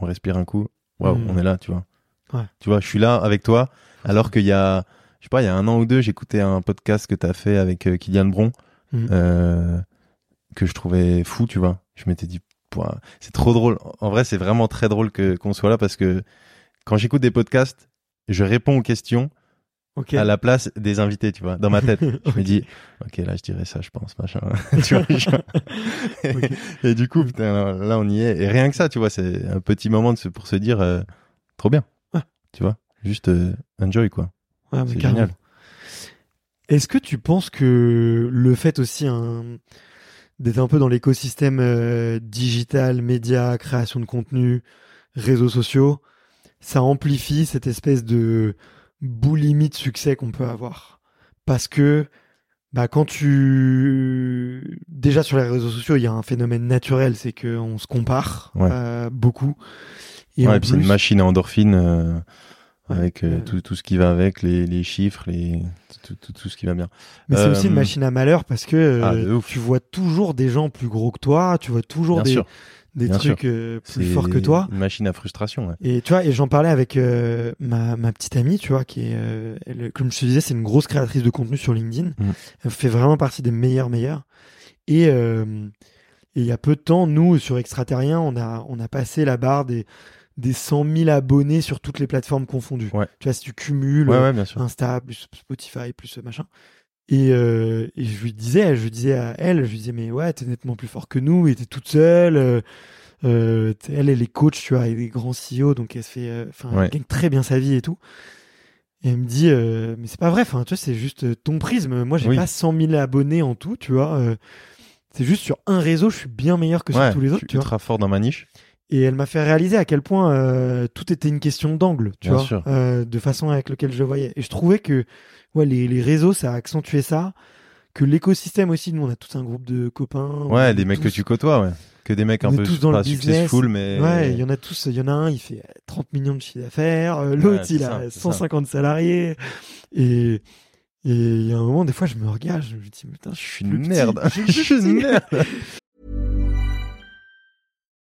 on respire un coup. Waouh Mm. on est là tu vois. Ouais. tu vois je suis là avec toi alors qu'il y a je sais pas il y a un an ou deux j'écoutais un podcast que t'as fait avec euh, Kylian Bron Mm. euh, que je trouvais fou tu vois. Je m'étais dit Pouah, c'est trop drôle en vrai c'est vraiment très drôle que qu'on soit là parce que quand j'écoute des podcasts je réponds aux questions à la place des invités, tu vois, dans ma tête. Je me dis, ok, là, je dirais ça, je pense, machin. tu vois, et, et du coup, putain, là, on y est. Et rien que ça, tu vois, c'est un petit moment de se, pour se dire, euh, trop bien. Ouais. Tu vois, juste euh, enjoy, quoi. C'est génial. Est-ce que tu penses que le fait aussi hein, d'être un peu dans l'écosystème euh, digital, média, création de contenu, réseaux sociaux, ça amplifie cette espèce de boulimie de succès qu'on peut avoir. Parce que bah, quand tu... Déjà sur les réseaux sociaux, il y a un phénomène naturel, c'est qu'on se compare Ouais. euh, beaucoup. Et Et, en ouais, puis c'est une machine à endorphine euh, avec euh, euh, tout, tout ce qui va avec, les, les chiffres, les, tout, tout, tout ce qui va bien. Mais c'est aussi Euh, une machine à malheur parce que euh, Ah, tu vois toujours des gens plus gros que toi, tu vois toujours Bien des, sûr, des bien trucs euh, plus forts que toi. Une machine à frustration. Ouais. Et tu vois, et j'en parlais avec euh, ma, ma petite amie, tu vois, qui est, euh, elle, comme je te disais, c'est une grosse créatrice de contenu sur LinkedIn. Mhm. Elle fait vraiment partie des meilleurs meilleurs. Et euh, et il y a peu de temps, nous sur Extraterrien, on a on a passé la barre des des 100 000 abonnés sur toutes les plateformes confondues. Ouais. Tu vois, si tu cumules Ouais. Insta, plus Spotify, plus euh, machin. Et, euh, et je lui disais, je lui disais à elle, je lui disais, mais ouais, t'es nettement plus fort que nous, et t'es toute seule. euh, elle, elle est coach, tu vois, et des grands CEO, donc elle se fait, enfin, elle gagne très bien sa vie et tout. Et elle me dit, mais c'est pas vrai, enfin, tu vois, c'est juste ton prisme. Moi, j'ai Oui. pas 100 000 abonnés en tout, tu vois. c'est juste sur un réseau, je suis bien meilleur que sur tous les je autres, suis tu vois. ultra fort dans ma niche. Et elle m'a fait réaliser à quel point euh, tout était une question d'angle, tu Bien vois, sûr. euh, de façon avec laquelle je le voyais. Et je trouvais que ouais, les, les réseaux, ça a accentué ça, que l'écosystème aussi, nous on a tous un groupe de copains. Ouais, des mecs tous- que tu côtoies, ouais. Que des mecs on un peu tous dans le pas business. successful, mais. Ouais, il y en a tous, il y en a un, il fait 30 millions de chiffre d'affaires, euh, l'autre il ça, a c'est ça. 150 salariés. Et et il y a un moment, des fois, je me regarde, je me dis, putain, Je suis une merde. je suis une merde.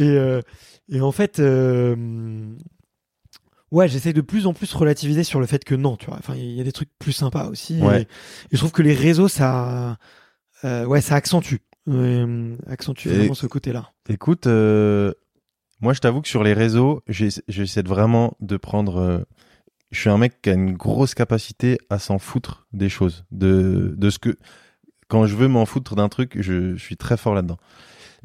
Et, euh, et en fait, euh, ouais, j'essaie de plus en plus relativiser sur le fait que non, tu vois. Enfin, il y a des trucs plus sympas aussi. Ouais. Et, et je trouve que les réseaux, ça, euh, ouais, ça accentue, accentue Et- vraiment ce côté-là. Écoute, moi je t'avoue que sur les réseaux, j'essa- j'essaie vraiment de prendre. je suis un mec qui a une grosse capacité à s'en foutre des choses, de, de ce que. Quand je veux m'en foutre d'un truc, je, je suis très fort là-dedans.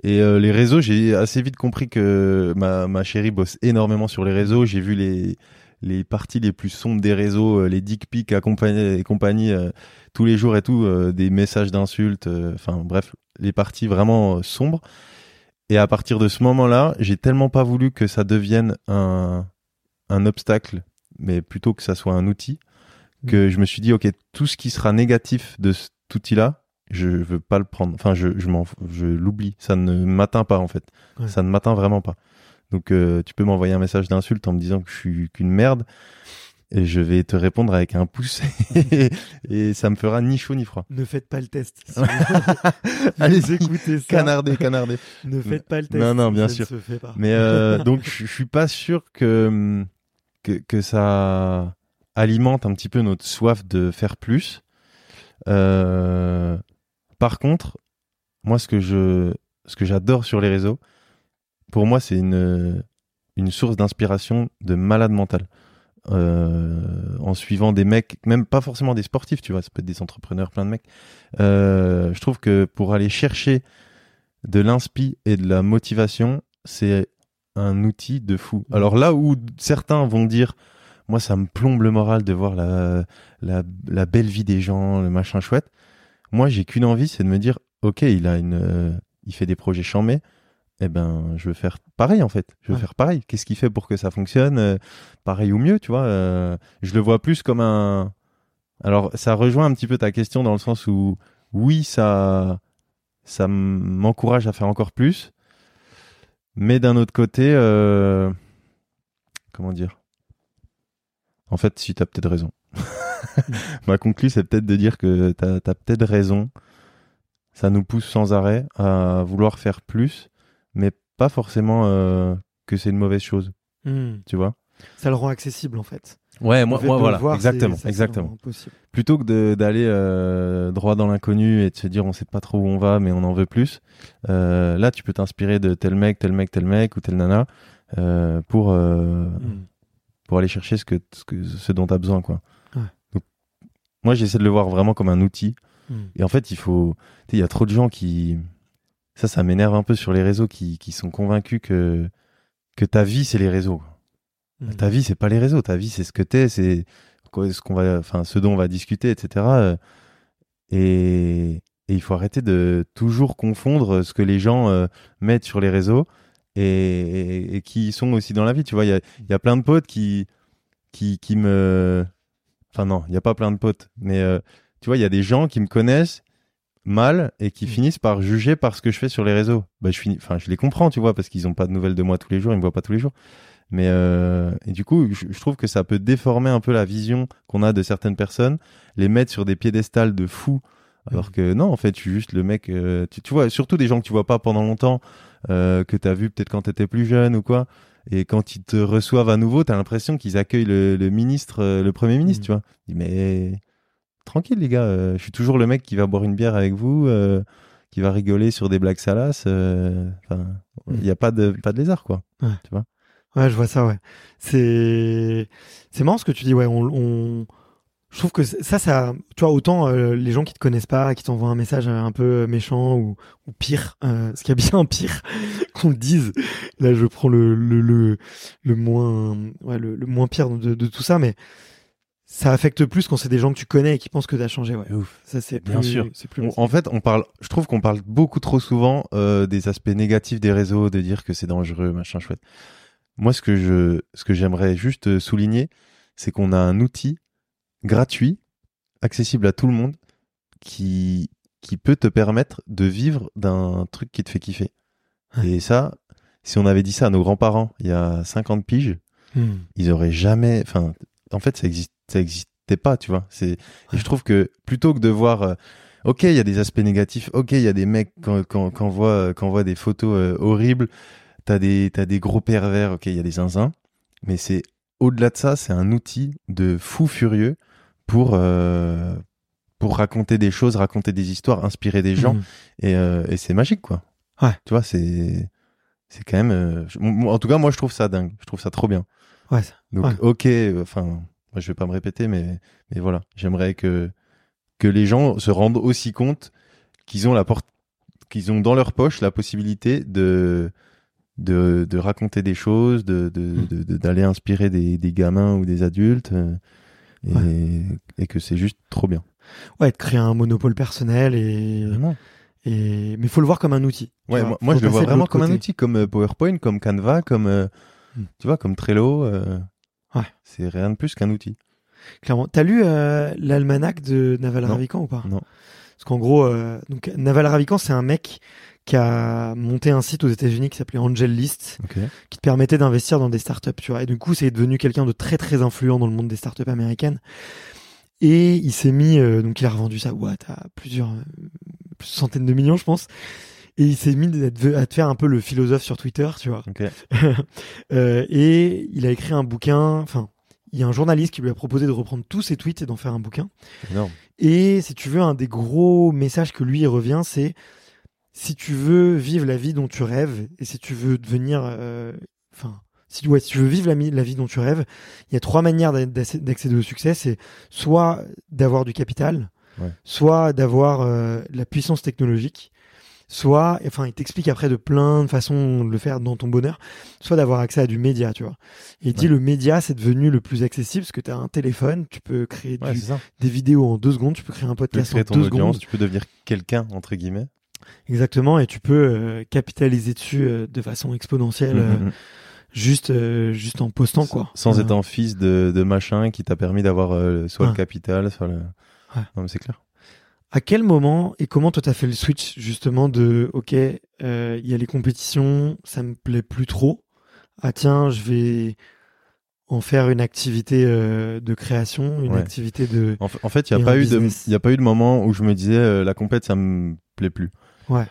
Et euh, les réseaux, j'ai assez vite compris que ma, ma chérie bosse énormément sur les réseaux. J'ai vu les, les parties les plus sombres des réseaux, euh, les dick pics et compagnie, et compagnie euh, tous les jours et tout, euh, des messages d'insultes, euh, enfin bref, les parties vraiment euh, sombres. Et à partir de ce moment-là, j'ai tellement pas voulu que ça devienne un, un obstacle, mais plutôt que ça soit un outil, que je me suis dit, ok, tout ce qui sera négatif de cet outil-là, je veux pas le prendre. Enfin, je, je je l'oublie. Ça ne m'atteint pas en fait. Ouais. Ça ne m'atteint vraiment pas. Donc, euh, tu peux m'envoyer un message d'insulte en me disant que je suis qu'une merde, et je vais te répondre avec un pouce, et, et ça me fera ni chaud ni froid. Ne faites pas le test. Si Allez, vous écoutez ça, canardé, canardé. ne faites pas le test. Non, non, bien ça sûr. Ne se fait pas. Mais euh, donc, je je suis pas sûr que, que que ça alimente un petit peu notre soif de faire plus. Euh, par contre, moi, ce que je ce que j'adore sur les réseaux, pour moi, c'est une source d'inspiration de malade mental. Euh, en suivant des mecs, même pas forcément des sportifs, tu vois, ça peut être des entrepreneurs, plein de mecs. Euh, je trouve que pour aller chercher de l'inspi et de la motivation, c'est un outil de fou. Alors là où certains vont dire, moi ça me plombe le moral de voir la belle vie des gens, le machin chouette. Moi j'ai qu'une envie, c'est de me dire, ok, il a une, euh, il fait des projets chamés. Eh ben, je veux faire pareil en fait. Je veux Ouais. faire pareil. Qu'est-ce qu'il fait pour que ça fonctionne euh, Pareil ou mieux, tu vois. euh, je le vois plus comme un. Alors, ça rejoint un petit peu ta question dans le sens où, oui, ça, ça m'encourage à faire encore plus. Mais d'un autre côté, comment dire? En fait, si tu as peut-être raison. Ma conclue, c'est peut-être de dire que tu as, peut-être raison. Ça nous pousse sans arrêt à vouloir faire plus, mais pas forcément euh, que c'est une mauvaise chose, Hmm. tu vois? Ça le rend accessible en fait. Ouais, moi, moi voilà, voir, exactement, exactement. Plutôt que d'aller euh, droit dans l'inconnu et de se dire on sait pas trop où on va, mais on en veut plus. euh, là, tu peux t'inspirer de tel mec, tel mec, tel mec ou tel nana euh, pour euh, Mm. pour aller chercher ce que ce, que, ce dont tu as besoin, quoi. Moi, j'essaie de le voir vraiment comme un outil. Mm. Et en fait, il faut. Il y a trop de gens qui. Ça, ça m'énerve un peu sur les réseaux qui, qui sont convaincus que, que ta vie, c'est les réseaux. Mm. Ta vie, c'est pas les réseaux. Ta vie, c'est ce que t'es, c'est ce qu'on va, enfin, ce dont on va discuter, etc. Euh, Et, et il faut arrêter de toujours confondre ce que les gens euh, mettent sur les réseaux et, et- et qui sont aussi dans la vie. Tu vois, il y a, y a plein de potes qui, qui, qui me, enfin non, il y a pas plein de potes, mais euh, tu vois, il y a des gens qui me connaissent mal et qui Mm. finissent par juger par ce que je fais sur les réseaux. Bah, je finis, enfin, je les comprends, tu vois, parce qu'ils ont pas de nouvelles de moi tous les jours, ils me voient pas tous les jours. Mais euh, et du coup, je, je trouve que ça peut déformer un peu la vision qu'on a de certaines personnes, les mettre sur des piédestals de fous, alors que non, en fait, tu juste le mec. euh, tu, tu vois, surtout des gens que tu vois pas pendant longtemps, euh, que tu as vu peut-être quand tu étais plus jeune ou quoi. Et quand ils te reçoivent à nouveau, tu as l'impression qu'ils accueillent le, le ministre, euh, le premier ministre, Mhm. tu vois. Dis, mais tranquille, les gars, euh, je suis toujours le mec qui va boire une bière avec vous, euh, qui va rigoler sur des blagues salaces. Enfin, il Mhm. n'y a pas de, pas de lézard, quoi. Ouais, je vois ça, ouais. C'est, c'est marrant ce que tu dis, ouais. On, on... Je trouve que ça, ça, tu vois, autant euh, les gens qui te connaissent pas, qui t'envoient un message un peu méchant ou, ou pire, euh, ce qui est bien pire qu'on le dise. Là, je prends le le le, le moins, ouais, le, le moins pire de, de tout ça, mais ça affecte plus quand c'est des gens que tu connais et qui pensent que t'as changé, ouais. Ouf. Ça, c'est Bien plus- sûr. C'est plus. On- en fait, on parle, je trouve qu'on parle beaucoup trop souvent euh, des aspects négatifs des réseaux, de dire que c'est dangereux, machin chouette. Moi, ce que je, ce que j'aimerais juste euh, souligner, c'est qu'on a un outil gratuit, accessible à tout le monde, qui, qui peut te permettre de vivre d'un truc qui te fait kiffer. Et ça, si on avait dit ça à nos grands-parents il y a 50 piges, Hmm. ils auraient jamais enfin en fait ça existe ça existait pas tu vois c'est et je trouve que plutôt que de voir euh, ok il y a des aspects négatifs ok il y a des mecs quand quand quand voit quand voit des photos euh, horribles t'as des t'as des gros pervers ok il y a des zinzins mais c'est au-delà de ça c'est un outil de fou furieux pour euh, pour raconter des choses raconter des histoires inspirer des gens et, euh, et c'est magique quoi Ouais. tu vois c'est c'est quand même euh, je- en tout cas moi je trouve ça dingue je trouve ça trop bien Ouais. donc, Ouais. ok, enfin, je vais pas me répéter, mais, mais voilà, j'aimerais que, que les gens se rendent aussi compte qu'ils ont la porte, qu'ils ont dans leur poche la possibilité de, de, de raconter des choses, de, de, Mm. de- de- d'aller inspirer des, des gamins ou des adultes, et, et que c'est juste trop bien. Ouais, de créer un monopole personnel et, Vraiment. et mais faut le voir comme un outil. Ouais, vois. moi, je le vois vraiment comme un outil, comme euh, PowerPoint, comme Canva, comme, euh, Mm. tu vois, comme Trello. euh, Ouais. C'est rien de plus qu'un outil. Clairement. T'as lu euh, l'almanach de Naval. Ravikant ou pas? Non. Parce qu'en gros, donc Naval Ravikant, c'est un mec qui a monté un site aux États-Unis qui s'appelait Angel List, Ok. qui te permettait d'investir dans des startups, tu vois. Et du coup, c'est devenu quelqu'un de très très influent dans le monde des startups américaines. Et il s'est mis, euh, donc il a revendu sa boîte à plusieurs euh, centaines de millions, je pense. Et il s'est mis à te à te faire un peu le philosophe sur Twitter, tu vois. Ok. Euh, et il a écrit un bouquin. Enfin, il y a un journaliste qui lui a proposé de reprendre tous ses tweets et d'en faire un bouquin. Énorme. Et si tu veux, un des gros messages que lui il revient, c'est si tu veux vivre la vie dont tu rêves et si tu veux devenir, euh, enfin, si, ouais, si tu veux vivre la, vie dont tu rêves, il y a trois manières d'a- d'accé- d'accéder au succès. C'est soit d'avoir du capital, Ouais. soit d'avoir euh, la puissance technologique, soit, enfin, il t'explique après de plein de façons de le faire dans ton bonheur, soit d'avoir accès à du média, tu vois. Et il dit le média, c'est devenu le plus accessible parce que tu as un téléphone, tu peux créer du- des vidéos en deux secondes, tu peux créer un Tu peux podcast en créer ton deux audience, secondes. tu peux devenir quelqu'un, entre guillemets. Exactement, et tu peux euh, capitaliser dessus euh, de façon exponentielle, euh, Mhm. juste, euh, juste en postant, Sans- quoi. Sans Euh, être un fils de, de machin qui t'a permis d'avoir euh, soit le capital, soit le. Ouais. Non, mais c'est clair. À quel moment et comment toi t'as fait le switch justement de ok, il y a les compétitions, ça me plaît plus trop. Ah tiens, je vais en faire une activité de création, une Ouais. activité de En, fa- en fait, il un a, pas eu de- il y a pas eu de moment où je me disais la compète, ça me plaît plus.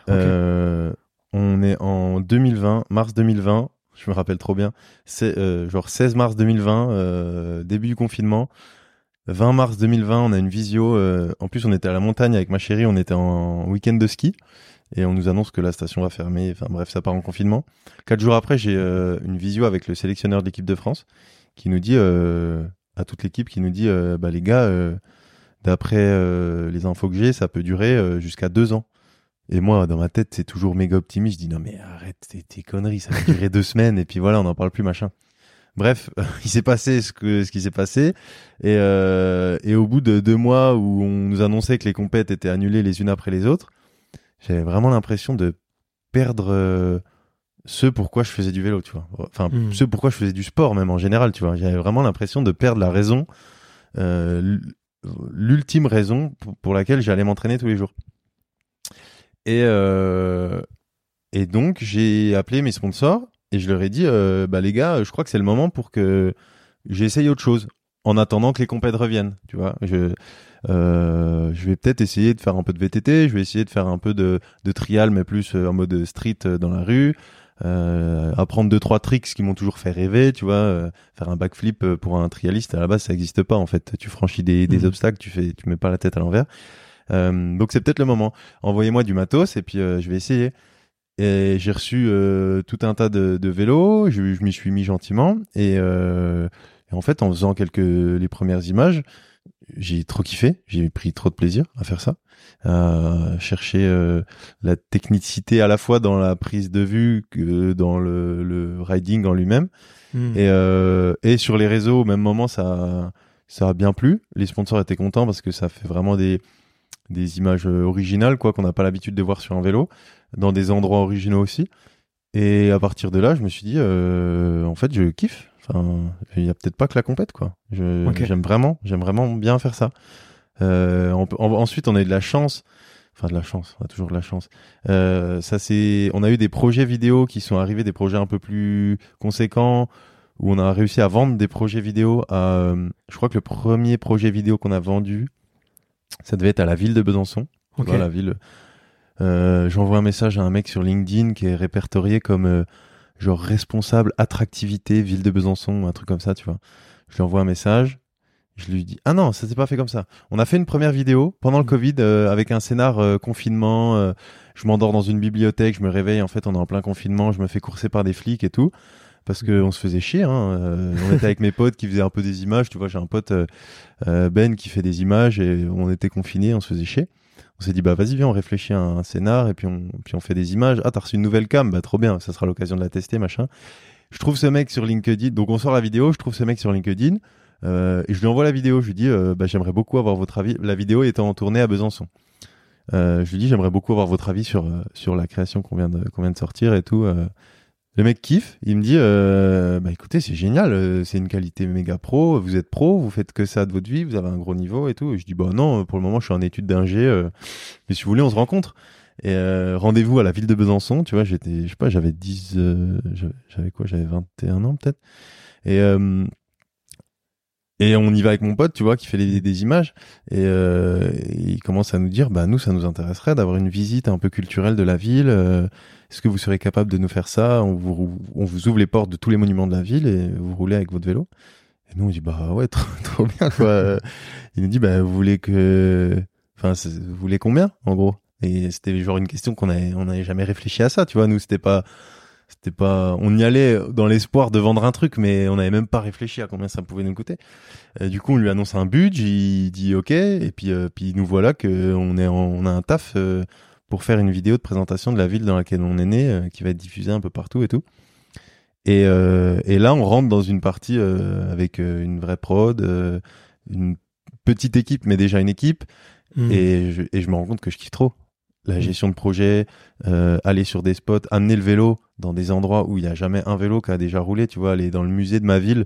Euh, on est en 2020, mars 2020. je me rappelle trop bien. C'est euh, genre 16 mars 2020, euh, début du confinement. 20 mars 2020, on a une visio. en plus, on était à la montagne avec ma chérie, on était en week-end de ski et on nous annonce que la station va fermer. Enfin bref, ça part en confinement. Quatre jours après, j'ai une visio avec le sélectionneur de l'équipe de France qui nous dit à toute l'équipe, qui nous dit, bah les gars, d'après les infos que j'ai, ça peut durer jusqu'à deux ans. Et moi, dans ma tête, c'est toujours méga optimiste. Je dis non mais arrête tes, tes conneries, ça va durer deux semaines et puis voilà, on n'en parle plus machin. Bref, il s'est passé ce que ce qui s'est passé et euh, et au bout de deux mois où on nous annonçait que les compètes étaient annulées les unes après les autres, j'avais vraiment l'impression de perdre euh, ce pourquoi je faisais du vélo, tu vois. Enfin, Hmm. ce pourquoi je faisais du sport même en général, tu vois. J'avais vraiment l'impression de perdre la raison, euh, l'ultime raison pour laquelle j'allais m'entraîner tous les jours. Et euh, et donc j'ai appelé mes sponsors et je leur ai dit, euh, bah les gars, je crois que c'est le moment pour que j'essaye autre chose en attendant que les compètes reviennent, tu vois. Je euh, je vais peut-être essayer de faire un peu de VTT, je vais essayer de faire un peu de, de trial, mais plus euh, en mode street dans la rue, euh, apprendre deux trois tricks qui m'ont toujours fait rêver, tu vois, euh, faire un backflip pour un trialiste à la base ça n'existe pas en fait. Tu franchis des, des Mhm. obstacles, tu fais, tu mets pas la tête à l'envers. Euh, donc c'est peut-être le moment. Envoyez-moi du matos et puis euh, je vais essayer. Et j'ai reçu euh, tout un tas de, de vélos, je, je m'y suis mis gentiment et, euh, et en fait en faisant quelques les premières images, j'ai trop kiffé, j'ai pris trop de plaisir à faire ça, à chercher euh, la technicité à la fois dans la prise de vue que dans le, le riding en lui-même. Hmm. Et, euh, et sur les réseaux, au même moment, ça, ça a bien plu. Les sponsors étaient contents parce que ça fait vraiment des, des images euh, originales, quoi, qu'on n'a pas l'habitude de voir sur un vélo, dans des endroits originaux aussi. Et à partir de là, je me suis dit, euh, en fait, je kiffe. Enfin, il y a peut-être pas que la compète, quoi. J'aime vraiment, j'aime vraiment bien faire ça. Euh, on peut- en- ensuite, on a eu de la chance. Enfin, de la chance, on a toujours de la chance. Euh, ça c'est, on a eu des projets vidéo qui sont arrivés, des projets un peu plus conséquents, où on a réussi à vendre des projets vidéo. À, euh, je crois que le premier projet vidéo qu'on a vendu, ça devait être à la ville de Besançon. Ok. Voilà, la ville. Euh, J'envoie un message à un mec sur LinkedIn qui est répertorié comme euh, genre responsable attractivité ville de Besançon, un truc comme ça, tu vois. Je lui envoie un message. Je lui dis ah non ça s'est pas fait comme ça. On a fait une première vidéo pendant le Mm. Covid euh, avec un scénar confinement. je m'endors dans une bibliothèque, je me réveille en fait on est en plein confinement, je me fais courser par des flics et tout parce que on se faisait chier. Hein. euh, on était avec mes potes qui faisaient un peu des images. Tu vois j'ai un pote euh, euh, Ben qui fait des images et on était confinés, on se faisait chier. On s'est dit bah vas-y viens on réfléchit à un scénar et puis on puis on fait des images. Ah t'as reçu une nouvelle cam? Bah trop bien ça sera l'occasion de la tester machin. Je trouve ce mec sur LinkedIn donc on sort la vidéo je trouve ce mec sur LinkedIn euh, et je lui envoie la vidéo je lui dis euh, bah j'aimerais beaucoup avoir votre avis la vidéo étant tournée à Besançon. Euh, je lui dis j'aimerais beaucoup avoir votre avis sur sur la création qu'on vient de qu'on vient de sortir et tout. Le mec kiffe, il me dit euh, bah écoutez c'est génial, euh, c'est une qualité méga pro, vous êtes pro, vous faites que ça de votre vie, vous avez un gros niveau et tout. Et je dis bah non, pour le moment je suis en études d'ingé, euh, mais si vous voulez on se rencontre. Et euh, rendez-vous à la ville de Besançon, tu vois, j'étais, je sais pas, j'avais 10, euh, j'avais- quoi, j'avais 21 ans peut-être. Et euh, et on y va avec mon pote, tu vois, qui fait les- des images. Et, euh, il commence à nous dire, bah nous, ça nous intéresserait d'avoir une visite un peu culturelle de la ville. Est-ce que vous serez capable de nous faire ça? On vous, ouvre les portes de tous les monuments de la ville et vous roulez avec votre vélo. Et nous, on dit, bah ouais, trop, bien, quoi. il nous dit, bah vous voulez que... Enfin, vous voulez combien, en gros? Et c'était genre une question qu'on avait, on n'avait jamais réfléchi à ça, tu vois. Nous, c'était pas... C'était pas, on y allait dans l'espoir de vendre un truc, mais on n'avait même pas réfléchi à combien ça pouvait nous coûter. Euh, du coup, on lui annonce un budget, il dit OK, et puis euh, puis nous voilà que on est, on a un taf euh, pour faire une vidéo de présentation de la ville dans laquelle on est né, euh, qui va être diffusée un peu partout et tout. Et, euh, et là, on rentre dans une partie euh, avec une vraie prod, une petite équipe, mais déjà une équipe, Hmm. et je, et je me rends compte que je kiffe trop. La Mm. gestion de projet, euh, aller sur des spots, amener le vélo dans des endroits où il n'y a jamais un vélo qui a déjà roulé, tu vois, aller dans le musée de ma ville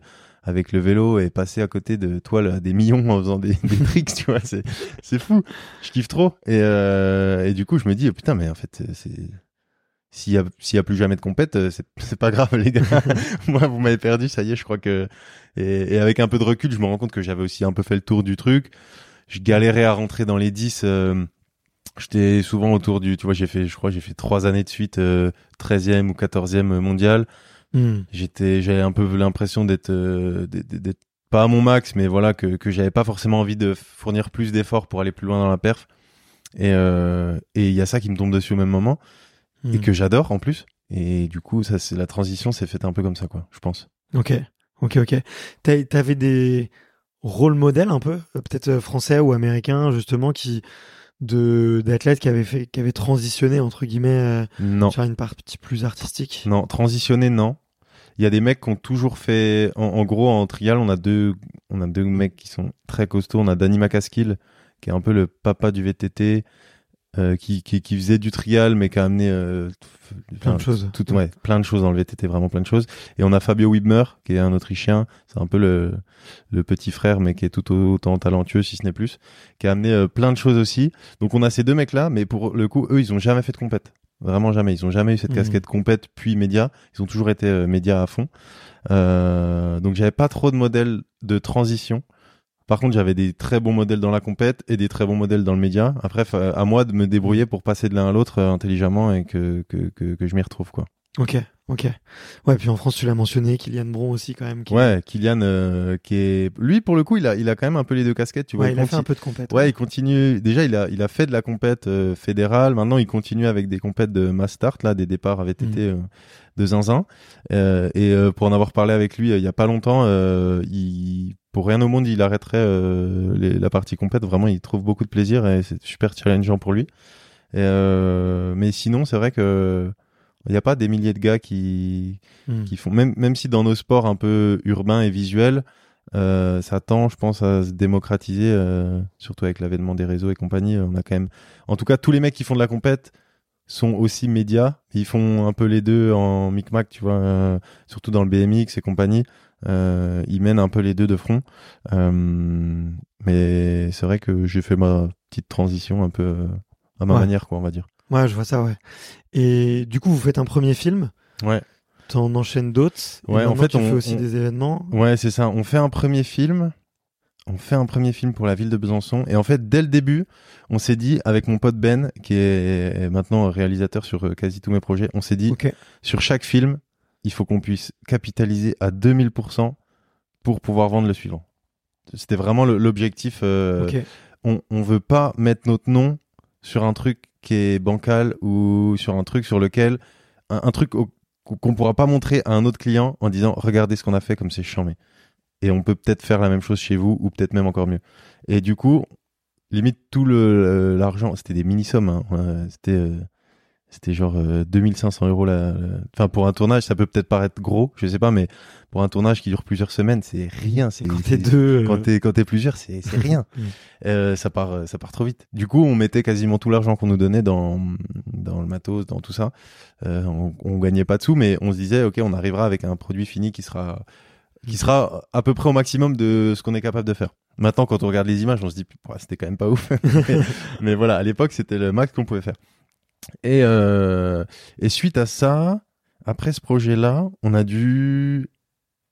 avec le vélo et passer à côté de à des millions en faisant des, des tricks, tu vois, c'est, c'est fou. Je kiffe trop. Et, euh, du coup, je me dis, oh, putain, mais en fait, c'est, s'il y a, a plus jamais de compète, euh, c'est, c'est pas grave, les gars. Moi, vous m'avez perdu, ça y est, je crois que, et, avec un peu de recul, je me rends compte que j'avais aussi un peu fait le tour du truc. Je galérais à rentrer dans les 10, euh, J'étais souvent autour du, tu vois, j'ai fait, je crois, j'ai fait trois années de suite, euh, 13e ou 14e mondial. Hmm. J'étais, j'avais un peu l'impression d'être, euh, d'être- d'être pas à mon max, mais voilà que que j'avais pas forcément envie de fournir plus d'efforts pour aller plus loin dans la perf. Et euh, et il y a ça qui me tombe dessus au même moment et Hmm. que j'adore en plus. Et du coup, ça, c'est la transition s'est faite un peu comme ça, quoi. Je pense. Ok, ok, ok. T'avais des rôles modèles un peu, euh, peut-être français ou américains justement, qui de d'athlètes qui avaient fait, qui avaient transitionné entre guillemets euh, Non, sur une partie plus artistique. non, transitionner, non. Il y a des mecs qui ont toujours fait. En, en gros, en trial, on a deux, on a deux mecs qui sont très costauds. On a Danny Macaskill, qui est un peu le papa du VTT, euh, qui, qui, qui faisait du trial, mais qui a amené euh, Plein de choses. tout, ouais, plein de choses dans le VTT, vraiment plein de choses. Et on a Fabio Wibmer, qui est un Autrichien. C'est un peu le, le petit frère, mais qui est tout autant talentueux, si ce n'est plus, qui a amené euh, plein de choses aussi. Donc on a ces deux mecs-là, mais pour le coup, eux, ils ont jamais fait de compète. Vraiment jamais. Ils ont jamais eu cette Mhm. casquette compète puis média. Ils ont toujours été euh, médias à fond. Euh, donc j'avais pas trop de modèles de transition. Par contre, j'avais des très bons modèles dans la compète et des très bons modèles dans le média. Après, fa- à moi de me débrouiller pour passer de l'un à l'autre euh, intelligemment et que, que, que, que je m'y retrouve, quoi. Ok, ok. Ouais, puis en France, tu l'as mentionné, Kylian Bron aussi quand même. qui- Ouais, Kylian, euh, qui est, lui, pour le coup, il a, il a quand même un peu les deux casquettes, tu vois. Ouais, il a fait un peu de compète. Ouais, il continue. Déjà, il a, il a fait de la compète euh, fédérale. Maintenant, il continue avec des compètes de mass start, là, des départs à VTT euh, de zinzin. Euh, et euh, pour en avoir parlé avec lui euh, il y a pas longtemps, euh, il, pour rien au monde, il arrêterait euh, les- la partie compète. Vraiment, il trouve beaucoup de plaisir et c'est super challengeant pour lui. Et, euh, mais sinon, c'est vrai que il n'y a pas des milliers de gars qui, Hmm. qui font même même si dans nos sports un peu urbains et visuels euh, ça tend je pense à se démocratiser surtout avec l'avènement des réseaux et compagnie on a quand même en tout cas tous les mecs qui font de la compète sont aussi médias ils font un peu les deux en micmac tu vois surtout dans le BMX et compagnie euh, ils mènent un peu les deux de front Euh, mais c'est vrai que j'ai fait ma petite transition un peu à ma Ouais. manière quoi on va dire Ouais, je vois ça, ouais. Et du coup, vous faites un premier film? ouais T'en enchaînes d'autres? Ouais, en fait, tu on- fais aussi on- des événements? Ouais, c'est ça. On fait un premier film. On fait un premier film pour la ville de Besançon. Et en fait, dès le début, on s'est dit, avec mon pote Ben, qui est maintenant réalisateur sur euh, quasi tous mes projets, on s'est dit, sur chaque film, il faut qu'on puisse capitaliser à 2000% pour pouvoir vendre le suivant. C'était vraiment l'objectif. euh, on, on veut pas mettre notre nom sur un truc qui est bancal ou sur un truc sur lequel un, un truc qu'on pourra pas montrer à un autre client en disant regardez ce qu'on a fait comme c'est chambé et on peut peut-être faire la même chose chez vous ou peut-être même encore mieux et du coup limite tout le l'argent c'était des mini sommes hein, c'était euh, c'était genre euh, 2500 euros la, la- enfin pour un tournage ça peut peut-être paraître gros je sais pas mais pour un tournage qui dure plusieurs semaines c'est rien. C'est Quand t'es deux. quand euh, t'es quand t'es plusieurs c'est c'est rien. Euh, ça part euh, ça part trop vite. Du coup on mettait quasiment tout l'argent qu'on nous donnait dans dans le matos dans tout ça. Euh, on, on gagnait pas de sous mais on se disait ok on arrivera avec un produit fini qui sera qui sera à peu près au maximum de ce qu'on est capable de faire. Maintenant quand on regarde les images on se dit c'était quand même pas ouf. Mais, mais voilà à l'époque c'était le max qu'on pouvait faire et euh, et suite à ça après ce projet là on a dû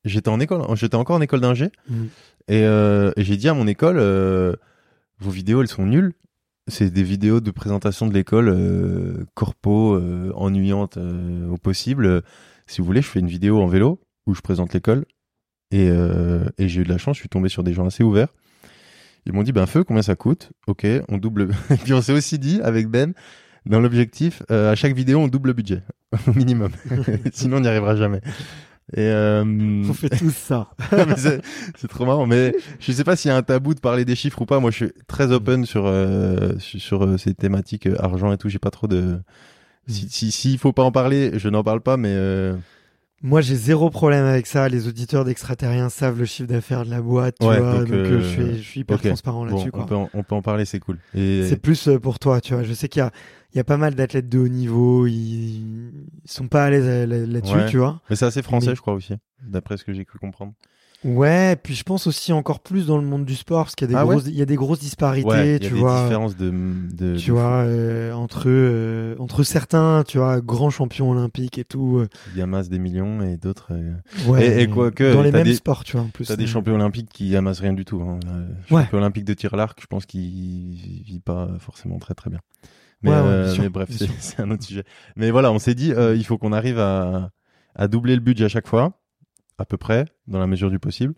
j'étais en école j'étais encore en école d'ingé Mm. et, euh, et j'ai dit à mon école, euh, vos vidéos, elles sont nulles. C'est des vidéos de présentation de l'école, corpo, ennuyantes euh, au possible. Si vous voulez, je fais une vidéo en vélo où je présente l'école. Et, et j'ai eu de la chance, je suis tombé sur des gens assez ouverts. Ils m'ont dit, ben feu, combien ça coûte? Ok, on double. et puis on s'est aussi dit, avec Ben, dans l'objectif, euh, à chaque vidéo, on double le budget, au minimum. Sinon, on n'y arrivera jamais. Et euh, On fait tous ça. c'est trop marrant. Mais je sais pas s'il y a un tabou de parler des chiffres ou pas. Moi, je suis très open sur euh, sur, euh, ces thématiques euh, argent et tout. J'ai pas trop de. Si si s'il faut pas en parler, je n'en parle pas. Mais euh, Moi, j'ai zéro problème avec ça. Les auditeurs d'extraterriens savent le chiffre d'affaires de la boîte, tu Ouais, vois. donc, Donc, euh, euh, je, suis, je suis hyper transparent bon, là-dessus, on peut en, on peut en parler, c'est cool. Et C'est plus euh, pour toi, tu vois. Je sais qu'il y a, il y a pas mal d'athlètes de haut niveau. Ils, ils sont pas à l'aise là- là-dessus, Ouais. tu vois. mais c'est assez français, Mais- je crois aussi, d'après ce que j'ai cru comprendre. Ouais, puis je pense aussi encore plus dans le monde du sport, parce qu'il y a des Ah ouais grosses, il y a des grosses disparités, Ouais, il y a tu des vois. différences de de. tu de vois, euh, entre euh, entre certains, tu vois, grands champions olympiques et tout. euh. Il y amassent des millions et d'autres. euh, ouais, Et- et quoique, dans les mêmes des- sports, tu vois, en plus. T'as des euh, champions olympiques qui amassent rien du tout. Hein. Ouais. Champion olympique de tir à l'arc, je pense qu'il vit pas forcément très très bien. Mais, euh, sûr, mais bref, c'est un autre sujet. Mais voilà, on s'est dit, euh, il faut qu'on arrive à, à doubler le budget à chaque fois, à peu près, dans la mesure du possible,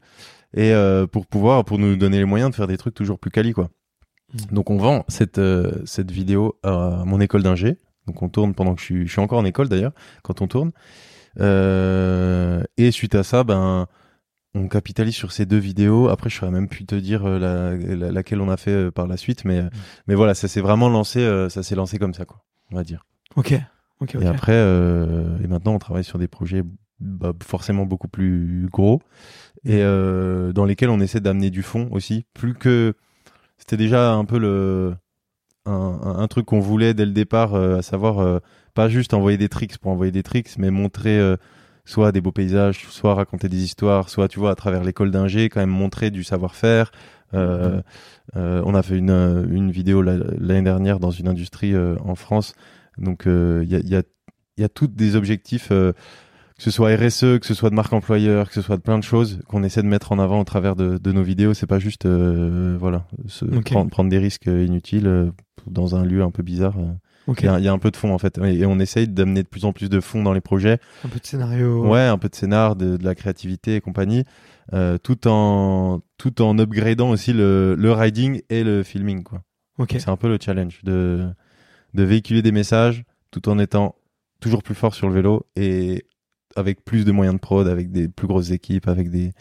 et euh, pour pouvoir, pour nous donner les moyens de faire des trucs toujours plus quali, quoi. Mm. Donc on vend cette euh, cette vidéo à mon école d'ingé. Donc on tourne pendant que je suis, je suis encore en école d'ailleurs quand on tourne. Euh, et suite à ça, ben on capitalise sur ces deux vidéos. Après, je saurais même plus te dire euh, la, la- laquelle on a fait euh, par la suite, mais mais voilà, ça s'est vraiment lancé, euh, ça s'est lancé comme ça, quoi. On va dire. Ok. Ok. ok. Et après, euh, et maintenant, on travaille sur des projets bah, forcément beaucoup plus gros et euh, dans lesquels on essaie d'amener du fond aussi. Plus que c'était déjà un peu le un, un- un truc qu'on voulait dès le départ, euh, à savoir euh, pas juste envoyer des tricks pour envoyer des tricks, mais montrer euh, soit des beaux paysages, soit raconter des histoires, soit tu vois à travers l'école d'ingé, quand même montrer du savoir-faire. Euh, euh, on a fait une, une vidéo la- l'année dernière dans une industrie en France. Donc il y, a, il y, a, y a toutes des objectifs, euh, que ce soit RSE, que ce soit de marque employeur, que ce soit de plein de choses qu'on essaie de mettre en avant au travers de, de nos vidéos. C'est pas juste euh, voilà se prendre, prendre des risques euh, inutiles euh, dans un lieu un peu bizarre. Il y, a, il y a un peu de fond en fait, et, on essaye d'amener de plus en plus de fond dans les projets. Un peu de scénario. Ouais, un peu de scénar, de, de la créativité et compagnie, euh, tout en tout en upgradant aussi le, le riding et le filming quoi. C'est un peu le challenge de de véhiculer des messages tout en étant toujours plus fort sur le vélo et avec plus de moyens de prod, avec des plus grosses équipes, avec des,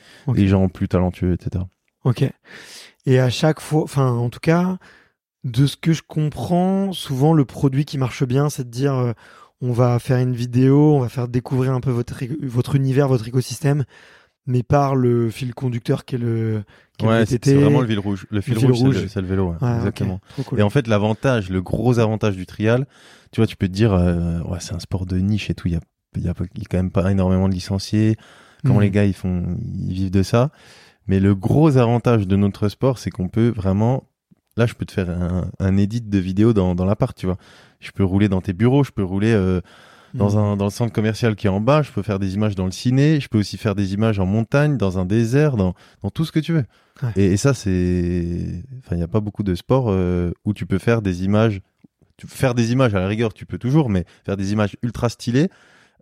gens plus talentueux, etc. Ok. Et à chaque fois, enfin, en tout cas, de ce que je comprends, souvent le produit qui marche bien, c'est de dire, euh, on va faire une vidéo, on va faire découvrir un peu votre univers, votre écosystème, mais par le fil conducteur qui est le, qui Ouais, c'est vraiment le fil rouge. Le fil, fil rouge, c'est le- vélo, ouais, Ouais, ok. exactement. Cool. Et en fait, l'avantage, le gros avantage du trial, tu vois, tu peux te dire, euh, ouais, c'est un sport de niche et tout. Il y a, il y a, quand même pas énormément de licenciés. Comment Mhm. les gars, ils font, ils vivent de ça. Mais le gros avantage de notre sport, c'est qu'on peut vraiment, là, je peux te faire un, un edit de vidéo dans, dans l'appart, tu vois. Je peux rouler dans tes bureaux, je peux rouler euh, dans Mhm. un dans le centre commercial qui est en bas, je peux faire des images dans le ciné, je peux aussi faire des images en montagne, dans un désert, dans dans tout ce que tu veux. Ouais. Et, et ça c'est enfin il y a pas beaucoup de sports euh, où tu peux faire des images tu, faire des images à la rigueur, tu peux toujours mais faire des images ultra stylées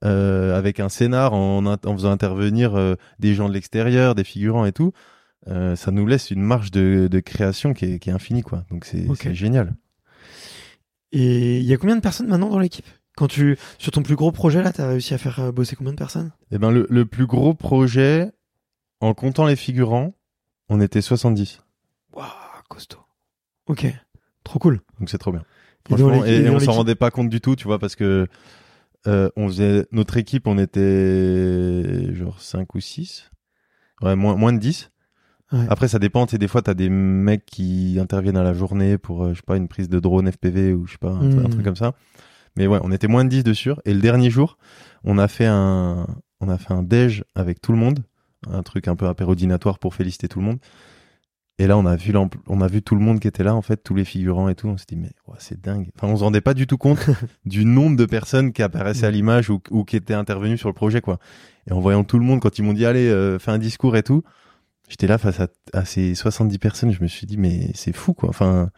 euh, avec un scénar en, faisant intervenir euh, des gens de l'extérieur, des figurants et tout. euh, ça nous laisse une marge de, de création qui est, qui est infinie quoi. Donc c'est génial. Et il y a combien de personnes maintenant dans l'équipe? Quand tu sur ton plus gros projet là, t'as réussi à faire bosser combien de personnes? Eh ben le, le plus gros projet, en comptant les figurants, on était 70. Waouh, costaud. Ok, trop cool. Donc c'est trop bien. Et Franchement, et, et on s'en rendait pas compte du tout, tu vois, parce que euh, on faisait notre équipe, on était genre 5 ou 6. Ouais, moins, moins de 10. Ouais. Après, ça dépend. Tu des fois, t'as des mecs qui interviennent à la journée pour, euh, je sais pas, une prise de drone FPV ou je sais pas, un, Mm. un truc comme ça. Mais ouais, on était moins de 10 de sûr. Et le dernier jour, on a fait un, on a fait un déj avec tout le monde. Un truc un peu apérodinatoire pour féliciter tout le monde. Et là, on a vu on a vu tout le monde qui était là, en fait, tous les figurants et tout. On s'est dit, mais c'est dingue. Enfin, on se rendait pas du tout compte du nombre de personnes qui apparaissaient à l'image ou, ou qui étaient intervenues sur le projet, quoi. Et en voyant tout le monde, quand ils m'ont dit, allez, euh, fais un discours et tout, j'étais là face à, à ces 70 personnes. Je me suis dit, mais c'est fou, quoi. Enfin,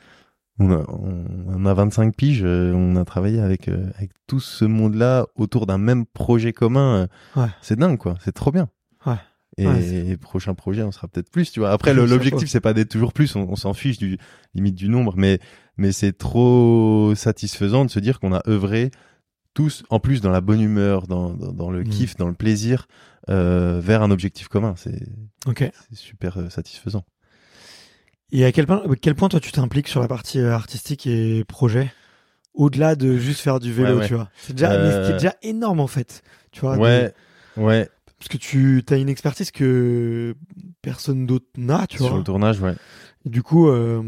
on a, on, on a 25 piges, euh, on a travaillé avec, euh, avec tout ce monde-là autour d'un même projet commun. euh, Ouais. C'est dingue, quoi. C'est trop bien. Ouais. Et, Ouais, prochain projet, on sera peut-être plus, tu vois. Après, l'objectif, c'est pas d'être toujours plus. On, on s'en fiche du limite du nombre, mais mais c'est trop satisfaisant de se dire qu'on a œuvré tous, en plus dans la bonne humeur, dans dans, dans le Mm. kiff, dans le plaisir, euh, vers un objectif commun. C'est super euh, satisfaisant. Et à quel point, quel point toi tu t'impliques sur la partie euh, artistique et projet au-delà de juste faire du vélo, Ouais, ouais. tu vois? C'est déjà, Euh, déjà énorme en fait, tu vois. de- Ouais, ouais. Parce que tu as une expertise que personne d'autre n'a, tu sur vois. le tournage, ouais. Et du coup, euh,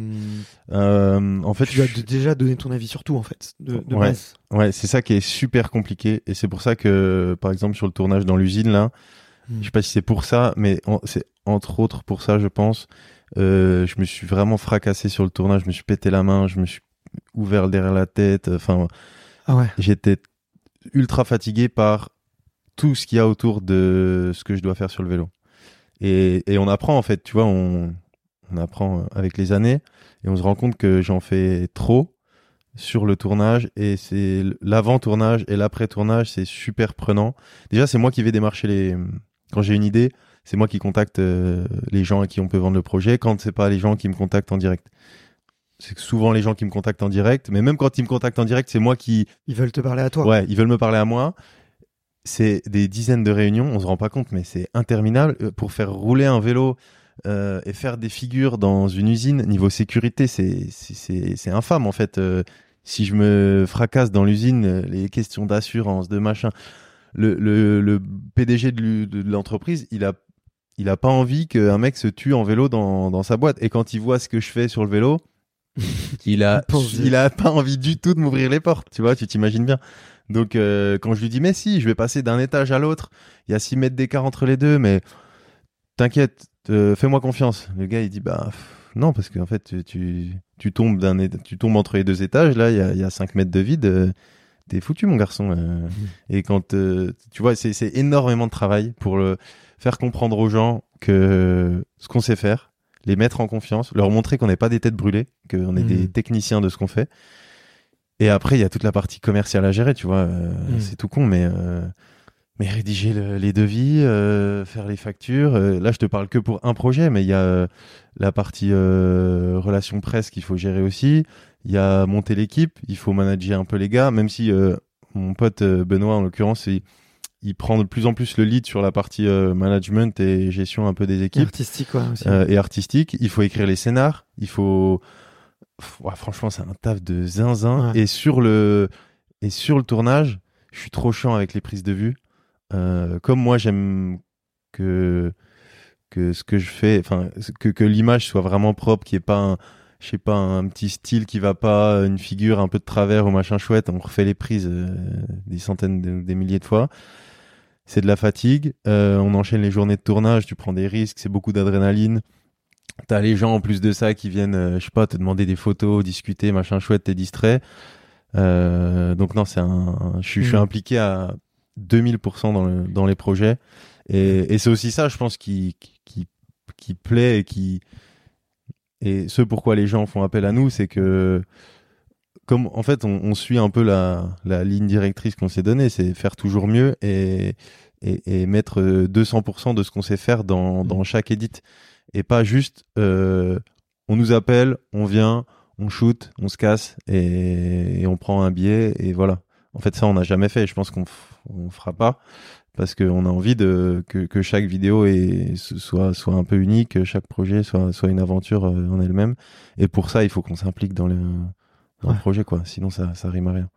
Euh, en fait, tu je- déjà donner ton avis sur tout en fait, de, de Ouais. base. ouais, c'est ça qui est super compliqué, et c'est pour ça que, par exemple, sur le tournage dans l'usine là, Mm. Je sais pas si c'est pour ça, mais en- c'est entre autres pour ça, je pense. Euh, je me suis vraiment fracassé sur le tournage, je me suis pété la main, je me suis ouvert derrière la tête. Enfin, Ah ouais. j'étais ultra fatigué par tout ce qu'il y a autour de ce que je dois faire sur le vélo. Et, et on apprend en fait, tu vois, on, on apprend avec les années et on se rend compte que j'en fais trop sur le tournage et c'est l'avant-tournage et l'après-tournage, c'est super prenant. Déjà, c'est moi qui vais démarcher les. Quand j'ai une idée, c'est moi qui contacte euh, les gens à qui on peut vendre le projet. Quand c'est pas les gens qui me contactent en direct, c'est souvent les gens qui me contactent en direct. Mais même quand ils me contactent en direct, c'est moi qui. Ils veulent te parler à toi. Ouais, ils veulent me parler à moi. C'est des dizaines de réunions, on se rend pas compte, mais c'est interminable Euh, pour faire rouler un vélo. euh, et faire des figures dans une usine niveau sécurité, c'est c'est- c'est c'est infâme en fait. Euh, si je me fracasse dans l'usine, les questions d'assurance, de machin, le, le, le PDG de l'entreprise, il a il a pas envie qu'un mec se tue en vélo dans, dans sa boîte. Et quand il voit ce que je fais sur le vélo, il a il a pas envie du tout de m'ouvrir les portes. Tu vois, tu t'imagines bien. Donc euh, quand je lui dis mais si, je vais passer d'un étage à l'autre, il y a 6 mètres d'écart entre les deux, mais t'inquiète, euh, fais-moi confiance. Le gars il dit bah pff, non parce qu'en fait tu, tu, tu tombes d'un tu tombes entre les deux étages là, il y a, y a 5 mètres de vide. euh, T'es foutu mon garçon. euh. Et quand euh, tu vois, c'est c'est énormément de travail pour le faire comprendre aux gens que ce qu'on sait faire, les mettre en confiance, leur montrer qu'on n'est pas des têtes brûlées, qu'on est des techniciens de ce qu'on fait. Et après, il y a toute la partie commerciale à gérer, tu vois. euh, Mhm. C'est tout con, mais euh, mais rédiger le- les devis, euh, faire les factures. là, je te parle que pour un projet, mais il y a la partie relations presse qu'il faut gérer aussi. Il y a monter l'équipe, il faut manager un peu les gars, même si mon pote Benoît, en l'occurrence, il, il prend de plus en plus le lead sur la partie management et gestion un peu des Et équipes artistique, aussi. euh, et artistique. Il faut écrire les scénars. Il faut. Ouais, franchement, c'est un taf de zinzin. Ouais. Et sur le et sur le tournage, je suis trop chiant avec les prises de vue. Euh, comme moi, j'aime que que ce que je fais, enfin que que l'image soit vraiment propre, qu'il n'y ait pas un je sais pas un petit style qui va pas, une figure un peu de travers ou machin chouette. On refait les prises euh, des centaines, de- des milliers de fois c'est de la fatigue. Euh, on enchaîne les journées de tournage, tu prends des risques, c'est beaucoup d'adrénaline. T'as les gens en plus de ça qui viennent, euh, je sais pas, te demander des photos, discuter, machin chouette, t'es distrait. Euh, donc non, c'est un, je suis, je suis Mm. impliqué à 2000% dans, le, dans les projets. Et, et c'est aussi ça, je pense, qui, qui, qui plaît et qui, et ce pourquoi les gens font appel à nous, c'est que, comme en fait, on, on suit un peu la, la ligne directrice qu'on s'est donnée, c'est faire toujours mieux et, et, et mettre euh, 200% de ce qu'on sait faire dans, dans chaque edit. Et pas juste, euh, on nous appelle, on vient, on shoot, on se casse et, et on prend un billet et voilà. En fait, ça, on n'a jamais fait. Je pense qu'on on fera pas parce qu'on a envie de que, que chaque vidéo est, soit soit un peu unique, que chaque projet soit soit une aventure euh, en elle-même. Et pour ça, il faut qu'on s'implique dans le dans Ouais. le projet, quoi. Sinon, ça ça rime à rien.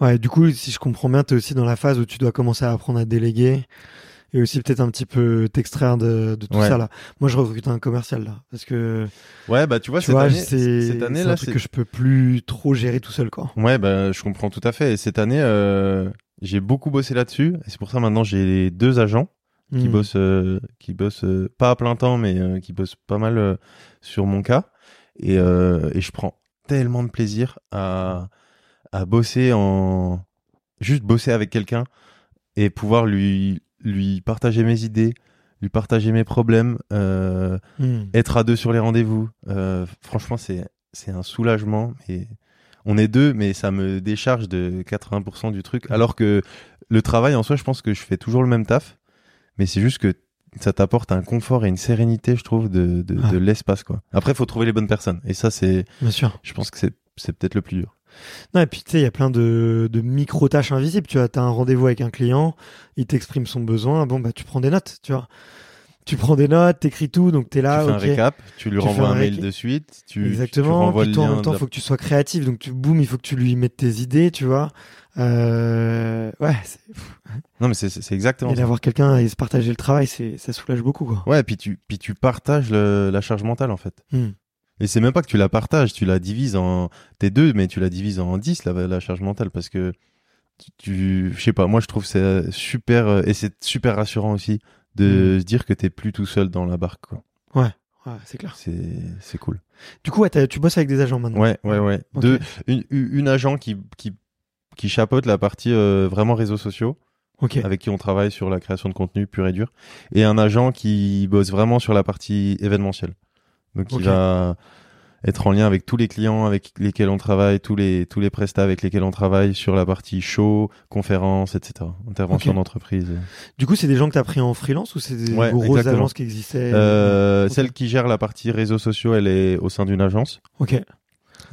Ouais, du coup, si je comprends bien, t'es aussi dans la phase où tu dois commencer à apprendre à déléguer et aussi peut-être un petit peu t'extraire de, de tout Ouais. ça là. Moi, je recrute un commercial là parce que Ouais, bah tu vois, tu cette, vois, année, c'est cette année c'est un truc que je peux plus trop gérer tout seul quoi. Ouais, bah, je comprends tout à fait. Et cette année, euh, j'ai beaucoup bossé là-dessus. Et c'est pour ça maintenant j'ai deux agents qui Hmm. bossent, euh, qui bossent euh, pas à plein temps, mais qui bossent pas mal sur mon cas. Et, et je prends tellement de plaisir à, à bosser en juste bosser avec quelqu'un et pouvoir lui lui partager mes idées, lui partager mes problèmes, euh, Hmm. être à deux sur les rendez-vous. euh, franchement, c'est c'est un soulagement. Et on est deux, mais ça me décharge de 80% du truc. Alors que le travail en soi, je pense que je fais toujours le même taf, mais c'est juste que ça t'apporte un confort et une sérénité, je trouve, de, de, de l'espace, quoi. Après, il faut trouver les bonnes personnes. Et ça, c'est, Bien sûr. je pense que c'est, c'est peut-être le plus dur. Non, et puis tu sais, il y a plein de, de micro-tâches invisibles. Tu vois, t'as un rendez-vous avec un client, il t'exprime son besoin. Bon, bah, tu prends des notes, tu vois. Tu prends des notes, t'écris tout, donc t'es là. tu fais ok. un récap, tu lui Tu renvoies un, mail de suite, tu, tu Exactement. renvoies Puis le toi, en même temps, il faut que tu sois créatif. Donc, tu, boum, il faut que tu lui mettes tes idées, tu vois. Euh, ouais. c'est- Non, mais c'est, exactement Et d'avoir quelqu'un et se partager le travail, ça soulage beaucoup, quoi. Ouais, puis tu, puis tu partages le- la charge mentale, en fait. Hmm. Et c'est même pas que tu la partages, tu la divises en. T'es deux, mais tu la divises en 10, la, la charge mentale, parce que tu. tu- Je sais pas, moi je trouve c'est super. euh, Et c'est super rassurant aussi de Mm. se dire que t'es plus tout seul dans la barque, quoi. Ouais, c'est clair. C'est c'est cool. Du coup, ouais, tu bosses avec des agents maintenant. Ouais, ouais, ouais. Ok. Deux, une, une agent qui, qui, qui chapeaute la partie euh, vraiment réseaux sociaux, Ok. avec qui on travaille sur la création de contenu pur et dur, et un agent qui bosse vraiment sur la partie événementielle. Donc il Ok. va être en lien avec tous les clients avec lesquels on travaille, tous les tous les prestats avec lesquels on travaille sur la partie show, conférences, etc. Intervention d'entreprise. Du coup, c'est des gens que tu as pris en freelance ou c'est des Ouais, grosses exactement. agences qui existaient Euh. Celle qui gère la partie réseaux sociaux, elle est au sein d'une agence Ok,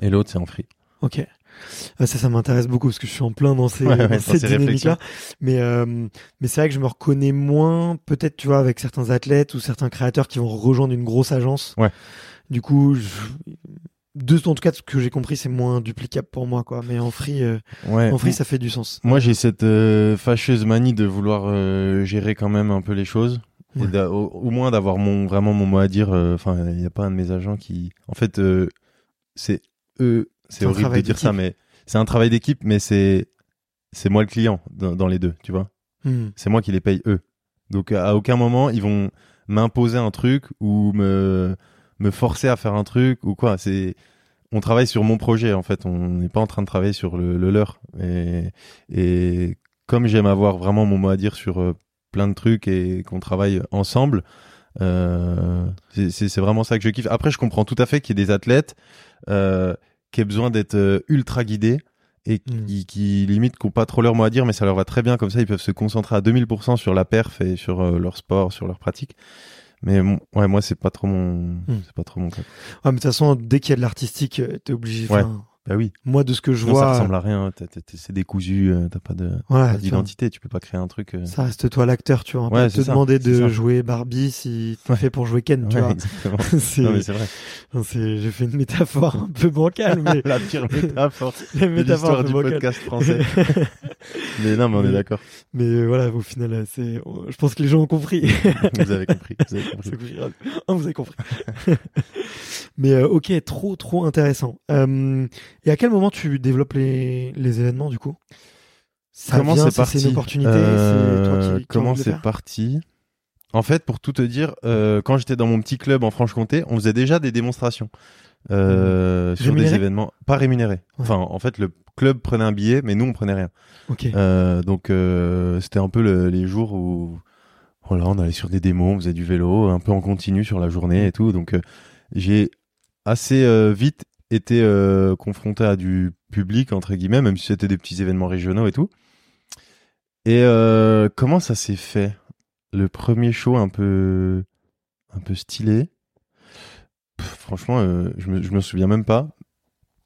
et l'autre c'est en free. ok. Ah, ça, ça m'intéresse beaucoup parce que je suis en plein dans ces, Ouais, ouais, ces dynamique-là. Mais, euh, mais c'est vrai que je me reconnais moins, peut-être, tu vois, avec certains athlètes ou certains créateurs qui vont rejoindre une grosse agence. Ouais. Du coup, je... de, en tout cas, ce que j'ai compris, c'est moins duplicable pour moi, quoi. Mais en free, euh, Ouais. en free, ça fait du sens. Moi, j'ai cette euh, fâcheuse manie de vouloir euh, gérer quand même un peu les choses. Ouais. au, au moins d'avoir mon vraiment mon mot à dire. Enfin, il n'y a pas un de mes agents qui. En fait, c'est eux. C'est horrible de dire ça, mais c'est un travail d'équipe, mais c'est c'est moi le client dans, dans les deux, tu vois. Hmm. C'est moi qui les paye eux. Donc à aucun moment ils vont m'imposer un truc ou me me forcer à faire un truc ou quoi. C'est on travaille sur mon projet en fait. On n'est pas en train de travailler sur le, le leur. Et, et comme j'aime avoir vraiment mon mot à dire sur euh, plein de trucs et qu'on travaille ensemble, euh, c'est vraiment ça que je kiffe. Après, je comprends tout à fait qu'il y ait des athlètes euh, qui aient besoin d'être euh, ultra guidés et Mm. qui, qui limite n'ont pas trop leur mot à dire, mais ça leur va très bien comme ça. Ils peuvent se concentrer à 2000% sur la perf et sur euh, leur sport, sur leur pratique. Mais ouais, moi c'est pas trop mon, c'est pas trop mon cas. Ah, mais de toute façon, dès qu'il y a de l'artistique, euh, t'es obligé. Ouais. Bah oui. Moi, de ce que je Sinon, ça vois, ressemble à rien. t'as- C'est décousu. euh, T'as pas de ouais, vois, d'identité. Tu peux pas créer un truc. euh, ça reste toi l'acteur, tu vois. On Ouais, te ça, demander de ça. jouer Barbie si tu Ouais. fais pour jouer Ken, tu ouais, vois. exactement. Non mais c'est vrai. j'ai fait une métaphore un peu bancale, mais La pire métaphore la de métaphore un l'histoire du bancale. podcast français. mais non, mais on est d'accord. Mais euh, voilà, au final, c'est, je pense que les gens ont compris. Vous avez compris. Vous avez compris. Vous avez compris. Mais euh, ok, trop trop intéressant. Euh, et à quel moment tu développes les, les événements du coup? Ça comment c'est parti c'est une opportunité. Euh, toi qui, Comment c'est parti? En fait, pour tout te dire, euh, quand j'étais dans mon petit club en Franche-Comté, on faisait déjà des démonstrations euh, sur Rémunérées des événements pas rémunérés. Ouais. Enfin, en fait, le club prenait un billet, mais nous on prenait rien. Euh, donc c'était un peu le- les jours où voilà, on allait sur des démos, on faisait du vélo, un peu en continu sur la journée et tout. Donc j'ai assez vite été euh, confronté à du public entre guillemets, même si c'était des petits événements régionaux et tout. Et euh, comment ça s'est fait? Le premier show un peu un peu stylé? Franchement, euh, je me me souviens même pas.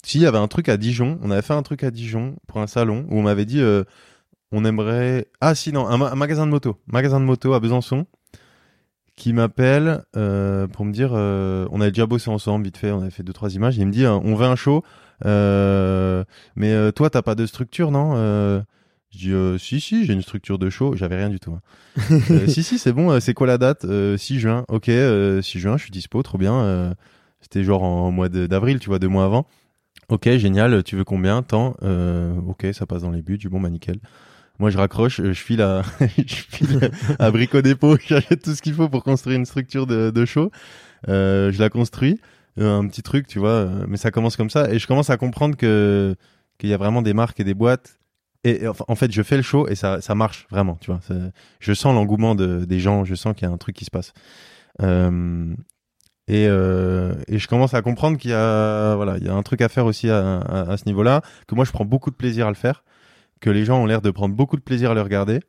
Si, il y avait un truc à Dijon. On avait fait un truc à Dijon pour un salon où on m'avait dit on aimerait. Ah, si, non, un, un magasin de moto. Magasin de moto à Besançon qui m'appelle euh, pour me dire euh, on avait déjà bossé ensemble, vite fait, on avait fait deux, trois images. Et il me dit euh, on veut un show, mais toi, t'as pas de structure, non Je dis si, si, j'ai une structure de show. J'avais rien du tout. hein. Si, si, c'est bon. c'est quoi la date Euh, 6 juin? Ok, euh, 6 juin, je suis dispo, trop bien. C'était genre en mois d'avril, tu vois, deux mois avant. Ok, génial. Tu veux combien? Euh, ok, ça passe dans les buts. Du bon, bah nickel. Moi, je raccroche. euh, Je file à, je file Brico Dépôt. J'achète tout ce qu'il faut pour construire une structure de, show. Euh, je la construis. Euh, un petit truc, tu vois. Mais ça commence comme ça. Et je commence à comprendre que qu'il y a vraiment des marques et des boîtes. Et, en fait, je fais le show et ça, ça marche vraiment, tu vois. Je sens l'engouement de, des gens. Je sens qu'il y a un truc qui se passe. Et, et je commence à comprendre qu'il y a voilà il y a un truc à faire aussi à, à ce niveau-là que moi je prends beaucoup de plaisir à le faire que les gens ont l'air de prendre beaucoup de plaisir à le regarder.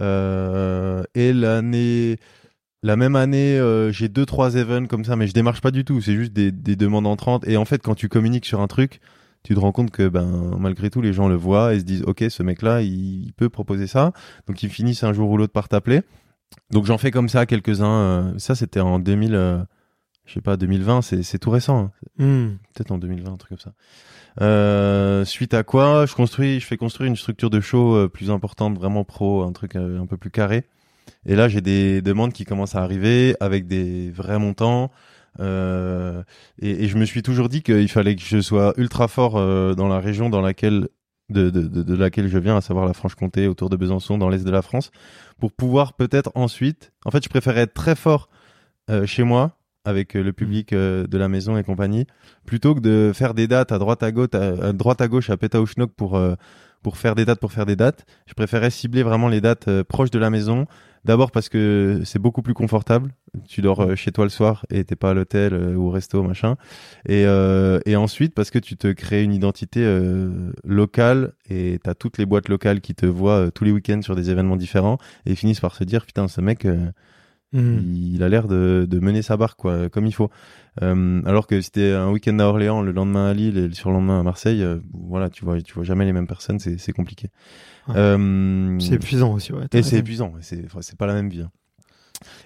Euh, et l'année la même année euh, j'ai deux trois events comme ça mais je démarche pas du tout. C'est juste des, des demandes entrantes. Et en fait quand tu communiques sur un truc tu te rends compte que ben malgré tout les gens le voient et se disent ok ce mec là il, il peut proposer ça. Donc ils finissent un jour ou l'autre par t'appeler. Donc j'en fais comme ça quelques uns euh, ça c'était en 2000 euh, je sais pas 2020 c'est c'est tout récent hein. Hmm. peut-être en 2020 un truc comme ça euh, suite à quoi je construis je fais construire une structure de show euh, plus importante vraiment pro un truc euh, un peu plus carré et là j'ai des demandes qui commencent à arriver avec des vrais montants euh, et, je me suis toujours dit qu'il fallait que je sois ultra fort dans la région dans laquelle de, de, laquelle je viens, à savoir la Franche-Comté, autour de Besançon, dans l'est de la France, pour pouvoir peut-être ensuite. En fait, je préférais être très fort chez moi avec euh, le public euh, de la maison et compagnie, plutôt que de faire des dates à droite à gauche, à, à droite à gauche à Pétaouchnok pour euh, pour faire des dates pour faire des dates. Je préférais cibler vraiment les dates proches de la maison. D'abord parce que c'est beaucoup plus confortable. Tu dors chez toi le soir et t'es pas à l'hôtel ou au resto machin. Et, et ensuite parce que tu te crées une identité locale et t'as toutes les boîtes locales qui te voient tous les week-ends sur des événements différents et finissent par se dire putain ce mec Hmm. il a l'air de, de mener sa barque quoi comme il faut Euh, alors que si t'es un week-end à Orléans le lendemain à Lille et le surlendemain à Marseille euh, voilà tu vois tu vois jamais les mêmes personnes c'est compliqué Ouais. Euh, C'est épuisant aussi, ouais. et c'est épuisant c'est pas la même vie hein.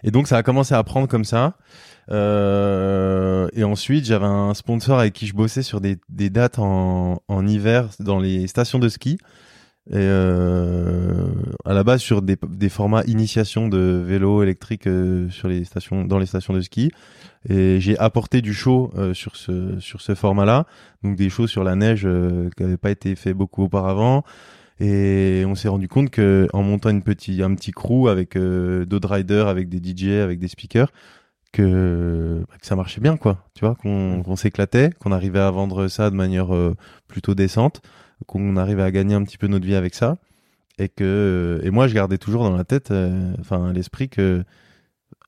et donc ça a commencé à prendre comme ça et ensuite j'avais un sponsor avec qui je bossais sur des, des dates en, en hiver dans les stations de ski et euh, à la base sur des, des formats initiation de vélo électrique euh, sur les stations dans les stations de ski. Et j'ai apporté du show euh, sur ce sur ce format là donc des shows sur la neige euh, qui n'avaient pas été fait beaucoup auparavant. Et on s'est rendu compte que en montant une petit un petit crew avec euh, d'autres riders avec des DJ avec des speakers que, bah, que ça marchait bien quoi. Tu vois qu'on qu'on s'éclatait qu'on arrivait à vendre ça de manière euh, plutôt décente qu'on arrivait à gagner un petit peu notre vie avec ça. Et que et moi je gardais toujours dans la tête euh, enfin à l'esprit que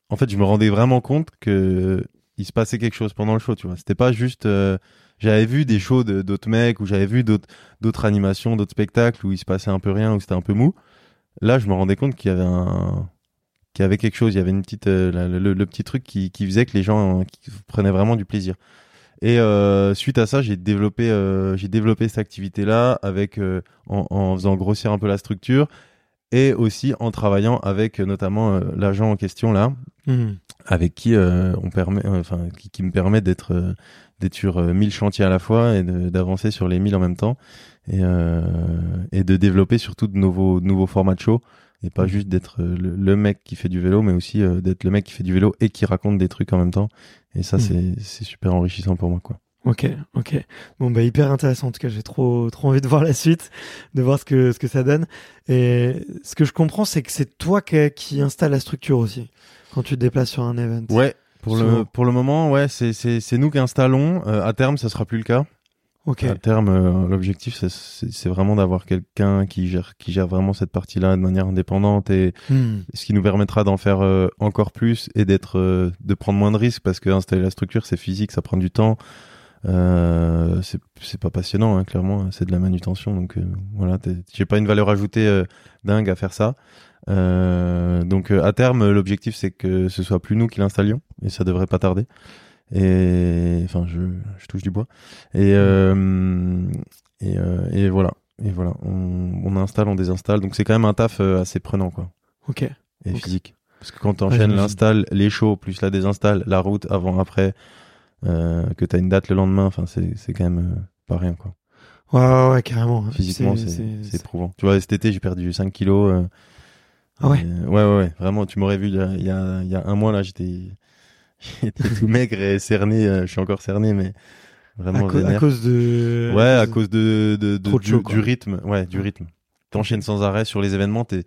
en fait je me rendais vraiment compte que il se passait quelque chose pendant le show tu vois. C'était pas juste euh, j'avais vu des shows de- d'autres mecs ou j'avais vu d'autres animations d'autres spectacles où il se passait un peu rien où c'était un peu mou. Là je me rendais compte qu'il y avait un qu'il y avait quelque chose il y avait une petite euh, le, petit truc qui, qui faisait que les gens qui prenaient vraiment du plaisir et euh, suite à ça, j'ai développé, euh, j'ai développé cette activité-là avec euh, en, en faisant grossir un peu la structure et aussi en travaillant avec euh, notamment euh, l'agent en question là, Hmm. avec qui euh, on permet, enfin qui, qui me permet d'être euh, d'être sur euh, 1000 chantiers à la fois et d'avancer sur les 1000 en même temps et euh, et de développer surtout de nouveaux de nouveaux formats de show et pas juste d'être euh, le, le mec qui fait du vélo mais aussi euh, d'être le mec qui fait du vélo et qui raconte des trucs en même temps et ça Mhm. c'est super enrichissant pour moi quoi. Ok, ok. Bon bah hyper intéressant. En tout cas, j'ai trop trop envie de voir la suite, de voir ce que ce que ça donne. Et ce que je comprends, c'est que c'est toi qui, qui installe la structure aussi quand tu te déplaces sur un event. Ouais, pour Souvent. le pour le moment, ouais, c'est nous qui installons. Euh, à terme, ça sera plus le cas. Ok. À terme, euh, l'objectif, c'est- vraiment d'avoir quelqu'un qui gère qui gère vraiment cette partie-là de manière indépendante et Hmm. ce qui nous permettra d'en faire euh, encore plus et d'être euh, de prendre moins de risques parce que installer la structure, c'est physique, ça prend du temps. C'est pas passionnant, hein, clairement, c'est de la manutention. Donc voilà, j'ai pas une valeur ajoutée dingue à faire ça. Donc à terme, l'objectif c'est que ce soit plus nous qui l'installions et ça devrait pas tarder. Et enfin, je, je touche du bois. Et euh, et, euh, et voilà. Et voilà, on, on installe, on désinstalle. Donc c'est quand même un taf euh, assez prenant, quoi, Ok. et physique. Parce que quand Ouais, t'enchaînes l'install, les shows, plus la désinstalle, la route avant, après, euh, que t'as une date le lendemain, enfin c'est c'est quand même euh, pas rien, quoi. Ouais, ouais, ouais, carrément. Physiquement, c'est éprouvant. Tu vois, cet été, j'ai perdu 5 kilos. Ah ouais? ouais, ouais, ouais. Vraiment, tu m'aurais vu il y, a, il y a- il y a un mois, là, j'étais j'étais tout maigre et cerné. euh, je suis encore cerné, mais À, vraiment à cause de. Ouais, à cause de, de, de- du, show, quoi. du rythme. Ouais, du rythme. T'enchaînes sans arrêt sur les événements. T'es,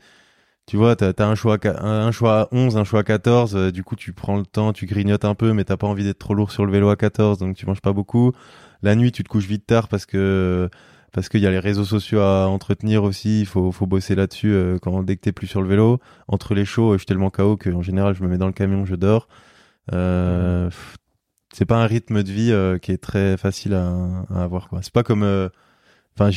tu vois, t'as, t'as un choix, à, un, choix à 11, un choix à 14. euh, du coup, tu prends le temps, tu grignotes un peu, mais t'as pas envie d'être trop lourd sur le vélo à 14, donc tu manges pas beaucoup. La nuit, tu te couches vite tard parce que, parce qu'il y a les réseaux sociaux à entretenir aussi. Il faut, faut bosser là-dessus euh, quand, dès que t'es plus sur le vélo. Entre les shows, je suis tellement KO que, en général, je me mets dans le camion, je dors. Euh, c'est pas un rythme de vie euh, qui est très facile à, à avoir quoi. C'est pas comme euh, enfin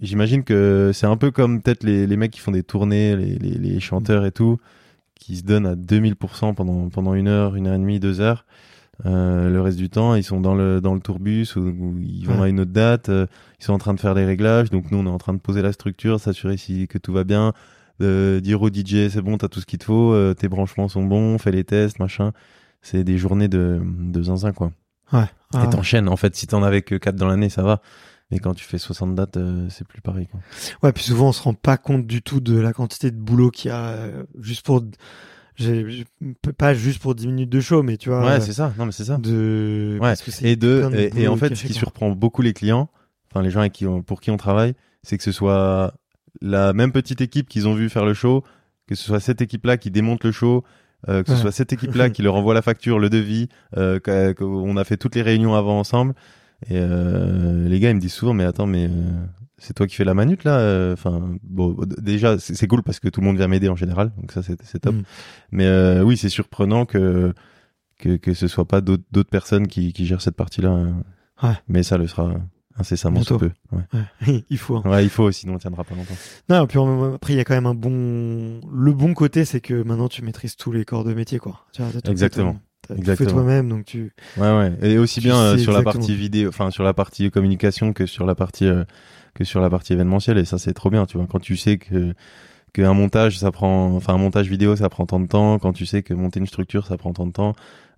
j'imagine que c'est un peu comme peut-être les, les mecs qui font des tournées, les, les, les chanteurs et tout qui se donnent à 2000% pendant pendant une heure, une heure et demie, deux heures. Euh, le reste du temps, ils sont dans le dans le tourbus ou, ou ils vont Ouais. à une autre date, euh, ils sont en train de faire les réglages, donc nous on est en train de poser la structure, s'assurer si que tout va bien, euh, dire au DJ c'est bon, t'as tout ce qu'il te faut, tes branchements sont bons, fais les tests, machin. C'est des journées de, de zinzin, quoi. Ouais. Ah, Et t'enchaînes, en fait. Si t'en avais que 4 dans l'année, ça va. Mais quand tu fais 60 dates, euh, c'est plus pareil, quoi. Ouais, puis souvent on se rend pas compte du tout de la quantité de boulot qu'il y a euh, juste pour. J'ai pas juste pour 10 minutes de show, mais tu vois. ouais, euh, c'est ça. Non, mais c'est ça. De. Ouais. Et de, et, en fait, ce qui quoi. surprend beaucoup les clients, enfin, les gens avec qui on- pour qui on travaille, c'est que ce soit la même petite équipe qu'ils ont vu faire le show, que ce soit cette équipe-là qui démonte le show, euh, que ce Ouais. soit cette équipe-là qui leur envoie la facture, le devis, euh, qu'a- qu'on a fait toutes les réunions avant ensemble. Et euh, les gars, ils me disent souvent, mais attends, mais euh, c'est toi qui fais la manute là. euh, Enfin, bon, déjà, c'est cool parce que tout le monde vient m'aider en général, donc ça, c'est top. Mm. Mais euh, oui, c'est surprenant que que que ce soit pas d'autres personnes qui qui gèrent cette partie-là. euh. Ouais. Mais ça le sera incessamment sous Bientôt. peu. Ouais. Ouais, il faut. hein. Ouais, il faut, sinon on tiendra pas longtemps. Non, puis après, il y a quand même un bon. Le bon côté, c'est que maintenant, tu maîtrises tous les corps de métier, quoi. Tu vois, Exactement. tout fait Exactement. toi-même, donc tu. Ouais, ouais. Et aussi Tu bien euh, sur la partie vidéo, enfin sur la partie communication que sur la partie euh, que sur la partie événementielle. Et ça, c'est trop bien, tu vois. Quand tu sais que qu'un montage, ça prend, enfin un montage vidéo, ça prend tant de temps. Quand tu sais que monter une structure, ça prend tant de temps,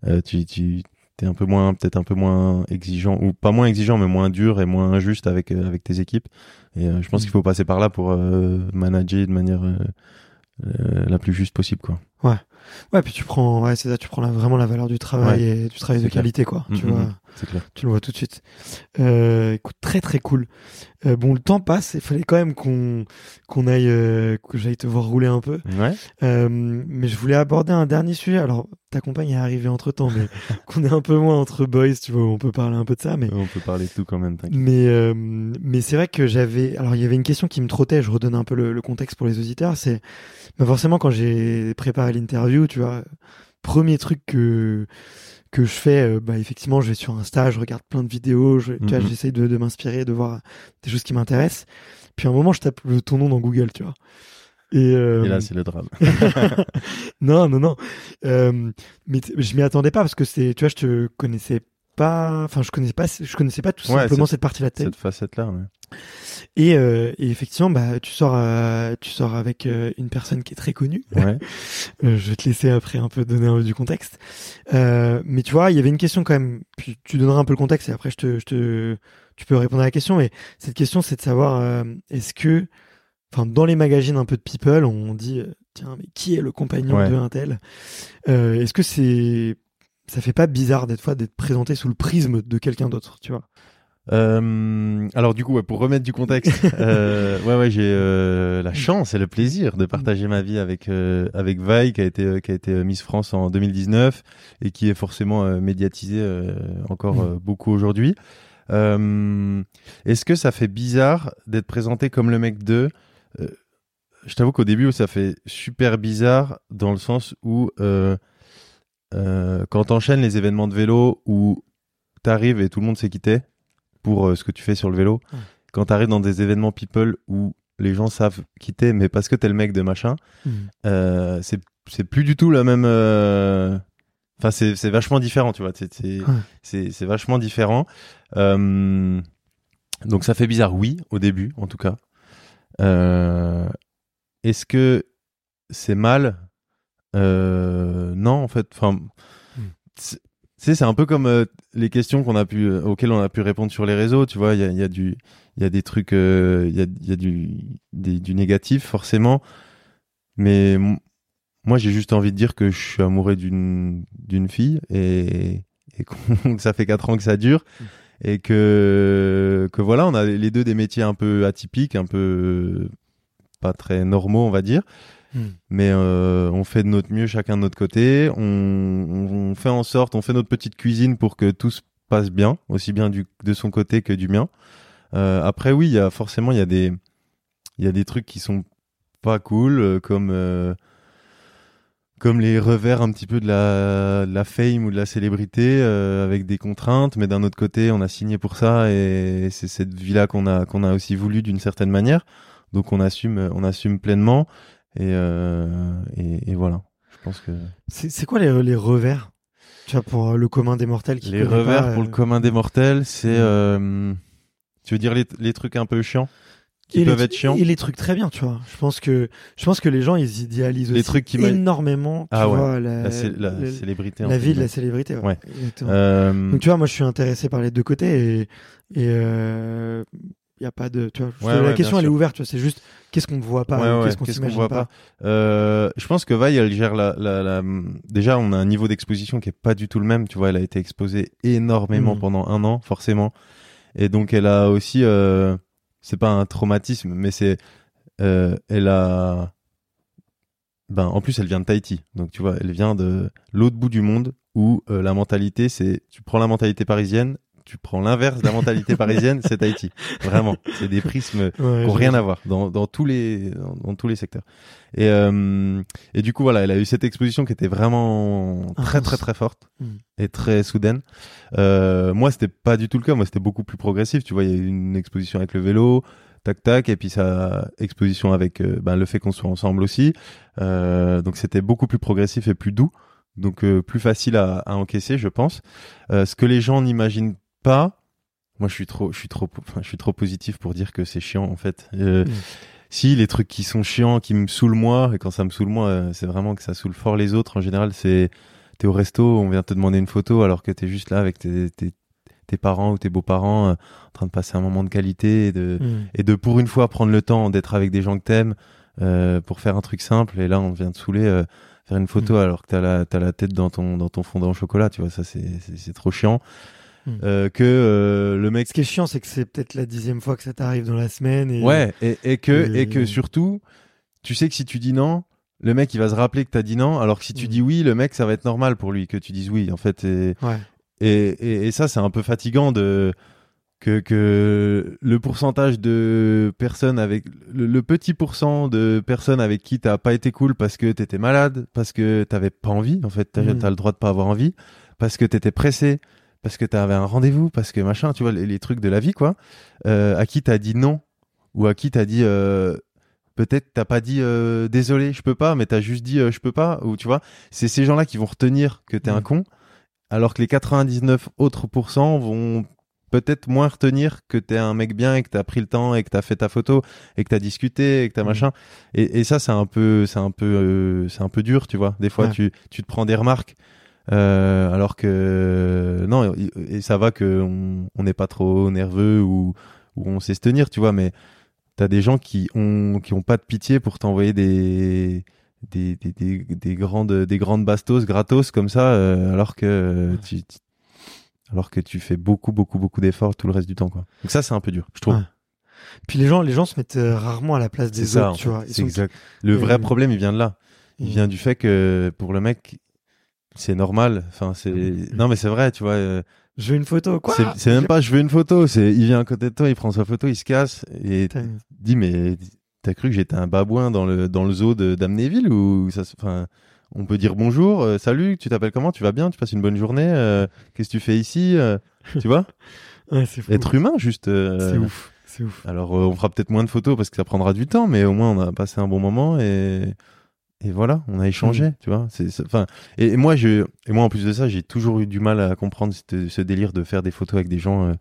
euh, tu tu t'es un peu moins, peut-être un peu moins exigeant ou pas moins exigeant, mais moins dur et moins injuste avec euh, avec tes équipes. Et euh, je pense Mm. qu'il faut passer par là pour euh, manager de manière la plus juste possible, quoi. Ouais, puis tu prends, ouais, c'est ça, tu prends la- vraiment la valeur du travail et du travail de clair. qualité, quoi. Tu Mm, mm, vois. Clair. Tu le vois tout de suite. Euh, écoute, très très cool. Euh, bon, le temps passe. Il fallait quand même qu'on qu'on aille, euh, que j'aille te voir rouler un peu. Ouais. Mais je voulais aborder un dernier sujet. Alors, ta compagne est arrivée entre temps, mais qu'on est un peu moins entre boys, tu vois. On peut parler un peu de ça, mais On peut parler de tout quand même. mais mais c'est vrai que j'avais. Alors, il y avait une question qui me trottait. Je redonne un peu le, le contexte pour les auditeurs. C'est bah forcément quand j'ai préparé l'interview, tu vois. Premier truc que que je fais, euh, bah effectivement, je vais sur Insta, je regarde plein de vidéos, je, tu vois, Mhm. j'essaye de, de m'inspirer, de voir des choses qui m'intéressent. Puis à un moment, je tape le- ton nom dans Google, tu vois. Et, euh, Et là, c'est le drame. non, non, non. Euh, mais je m'y attendais pas parce que c'est, tu vois, je te connaissais pas. Enfin, je connaissais pas, je connaissais pas tout Ouais, simplement c'est- cette partie-là Cette facette-là. Ouais. et, euh, et effectivement, bah, tu sors, euh, tu sors avec euh, une personne qui est très connue. Ouais. Euh, je vais te laisser après un peu donner un peu du contexte. Mais tu vois, il y avait une question quand même. Puis tu donneras un peu le contexte et après je te, je te, tu peux répondre à la question. Mais cette question, c'est de savoir est-ce que, enfin, dans les magazines un peu de people, on dit tiens, mais qui est le compagnon de un tel Est-ce que c'est, ça fait pas bizarre d'être fois d'être présenté sous le prisme de quelqu'un d'autre, tu vois. Euh, alors du coup, ouais, pour remettre du contexte, euh, ouais, ouais, j'ai euh, la chance et le plaisir de partager ma vie avec euh, avec Vi, qui a été euh, qui a été euh, Miss France en 2019 et qui est forcément euh, médiatisée euh, encore euh, beaucoup aujourd'hui. Euh, Est-ce que ça fait bizarre d'être présenté comme le mec de Euh, Je t'avoue qu'au début, ça fait super bizarre dans le sens où euh, quand t'enchaînes les événements de vélo où t'arrives et tout le monde sait qui t'es pour euh, ce que tu fais sur le vélo. Quand t'arrives dans des événements people où les gens savent qui t'es, mais parce que t'es le mec de machin, euh, c'est plus du tout la même. Enfin, c'est vachement différent, tu vois. C'est vachement différent. Donc ça fait bizarre, oui, au début, en tout cas. Est-ce que c'est mal Euh, Non, en fait. Enfin, c'est- sais, c'est un peu comme euh, les questions qu'on a pu, euh, auxquelles on a pu répondre sur les réseaux. Tu vois, il y a, il y a du, il y a des trucs, il y a, il y a du, des- du négatif forcément. Mais moi, j'ai juste envie de dire que je suis amoureux d'une d'une fille et, et que ça fait quatre ans que ça dure et que que voilà, on a les deux des métiers un peu atypiques, un peu pas très normaux, on va dire. Hmm. Mais euh, on fait de notre mieux chacun de notre côté. On, fait en sorte, on fait notre petite cuisine pour que tout se passe bien, aussi bien du, de son côté que du mien. Euh, après, oui, y a forcément il y a des y a des trucs qui sont pas cool, euh, comme les revers un petit peu de la, fame ou de la célébrité avec des contraintes, mais d'un autre côté, on a signé pour ça et c'est cette vie-là qu'on a qu'on a aussi voulu d'une certaine manière. Donc on assume on assume pleinement et euh, et, et voilà. Je pense que C'est quoi les, les revers? Tu vois, pour euh, le commun des mortels qui les revers pas, pour euh, le commun des mortels, c'est euh, tu veux dire les, les trucs un peu chiants qui et peuvent les, être chiants? Et les trucs très bien, tu vois. Je pense que je pense que les gens ils idéalisent Les aussi trucs qui m'a- énormément, tu Ah ouais, vois, la, la, cé- la la- célébrité. la vie de la célébrité. Ouais. Ouais. Euh, Donc tu vois, moi je suis intéressé par les deux côtés et et euh, y a pas de tu vois. Ouais, la question elle est ouverte, tu vois. C'est juste qu'est-ce qu'on ne voit pas, Ouais, ou ouais, qu'est-ce qu'on voit pas. pas. Euh, je pense que Vi, elle gère la, la, la- Déjà, on a un niveau d'exposition qui est pas du tout le même. Tu vois, elle a été exposée énormément Mhm. pendant un an, forcément. Et donc, elle a aussi. Euh... C'est pas un traumatisme, mais c'est. Euh, elle a. Ben, en plus, elle vient de Tahiti. Donc, tu vois, elle vient de l'autre bout du monde où euh, la mentalité, c'est. Tu prends la mentalité parisienne, tu prends l'inverse de la mentalité parisienne, c'est Tahiti. Vraiment, c'est des prismes Ouais, qui n'ont rien à voir dans, dans tous les dans, dans tous les secteurs. Et euh, et du coup voilà, elle a eu cette exposition qui était vraiment très très très forte Mm. et très soudaine. Euh, moi, c'était pas du tout le cas. Moi, c'était beaucoup plus progressif. Tu vois, il y a eu une exposition avec le vélo, tac tac, et puis ça exposition avec euh, ben, le fait qu'on soit ensemble aussi. Euh, donc c'était beaucoup plus progressif et plus doux, donc euh, plus facile à, à encaisser, je pense. Euh, ce que les gens n'imaginent pas. Moi, je suis trop, je suis trop, enfin, je suis trop positif pour dire que c'est chiant en fait. Euh, Mm. Si les trucs qui sont chiants, qui me saoulent moi, et quand ça me saoule moi, euh, c'est vraiment que ça saoule fort les autres. En général, c'est t'es au resto, on vient te demander une photo alors que t'es juste là avec tes, tes, tes parents ou tes beaux-parents euh, en train de passer un moment de qualité et de, Mm. et de pour une fois prendre le temps d'être avec des gens que t'aimes euh, pour faire un truc simple. Et là, on vient te saouler, euh, faire une photo Mm. alors que t'as la, t'as la tête dans ton, dans ton fondant au chocolat, tu vois, ça c'est trop chiant. Mm. Euh, que euh, le mec Ce qui est chiant, c'est que c'est peut-être la dixième fois que ça t'arrive dans la semaine. Et... Ouais, et, et que Et- et que surtout, tu sais que si tu dis non, le mec il va se rappeler que t'as dit non, alors que si tu Mm. dis oui, le mec ça va être normal pour lui que tu dises oui en fait. Et Ouais. et, et, ça c'est un peu fatigant de que que le pourcentage de personnes avec le, le petit pourcent de personnes avec qui t'as pas été cool parce que t'étais malade, parce que t'avais pas envie, en fait t'as Mm. t'as le droit de pas avoir envie, parce que t'étais pressé, parce que t'avais un rendez-vous, parce que machin, tu vois les, les trucs de la vie quoi. Euh, à qui t'as dit non? Ou à qui t'as dit euh, peut-être t'as pas dit euh, désolé je peux pas mais t'as juste dit je peux pas? Ou tu vois c'est ces gens-là qui vont retenir que t'es un Mm. con alors que les 99 autres pourcents vont peut-être moins retenir que t'es un mec bien et que t'as pris le temps et que t'as fait ta photo et que t'as discuté et que t'as Mm. machin et, et ça c'est un peu c'est un peu euh, c'est un peu dur tu vois des fois Ouais. tu tu te prends des remarques euh, alors que non et- ça va que on n'est pas trop nerveux ou ou on sait se tenir tu vois mais t'as des gens qui ont qui ont pas de pitié pour t'envoyer des des, des, des, des grandes des grandes bastos gratos comme ça euh, alors que tu, tu- alors que tu fais beaucoup beaucoup beaucoup d'efforts tout le reste du temps quoi. Donc ça c'est un peu dur je trouve. Ouais. Puis les gens, les gens se mettent euh, rarement à la place des ça autres, en tu vois. Ils c'est sont- exact. Le vrai problème il vient de là. Il ils- vient du fait que pour le mec c'est normal enfin c'est non mais c'est vrai tu vois euh, Je veux une photo, quoi c'est même pas je veux une photo c'est il vient à côté de toi il prend sa photo il se casse et dis mais t'as cru que j'étais un babouin dans le dans le zoo de d'Amnéville ou ça enfin on peut dire bonjour euh, salut tu t'appelles comment tu vas bien tu passes une bonne journée euh, qu'est-ce que tu fais ici euh, tu vois? Ouais, fou. être humain juste euh, C'est ouf. C'est ouf. alors on fera peut-être moins de photos parce que ça prendra du temps mais au moins on a passé un bon moment et et voilà on a échangé Mm. tu vois c'est enfin et, et moi je et moi en plus de ça j'ai toujours eu du mal à comprendre ce, ce délire de faire des photos avec des gens euh,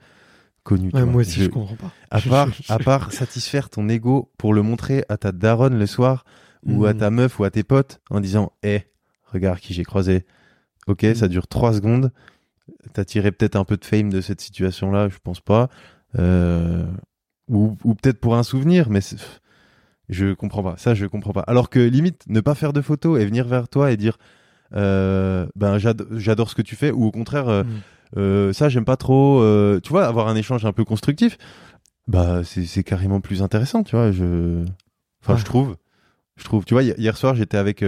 connus Ouais, moi aussi, je, Je- comprends pas. à part, à part satisfaire ton ego pour le montrer à ta daronne le soir ou à Mm. ta meuf ou à tes potes en disant hé regarde qui j'ai croisé ok Mm. ça dure trois secondes t'as tiré peut-être un peu de fame de cette situation là je pense pas Euh, ou, ou peut-être pour un souvenir mais c'est- je comprends pas ça je comprends pas alors que limite ne pas faire de photos et venir vers toi et dire euh, ben j'ado- j'adore ce que tu fais ou au contraire euh, Mm. euh, ça j'aime pas trop tu vois avoir un échange un peu constructif bah c'est carrément plus intéressant tu vois je enfin Ouais. je trouve je trouve tu vois hi- hier soir j'étais avec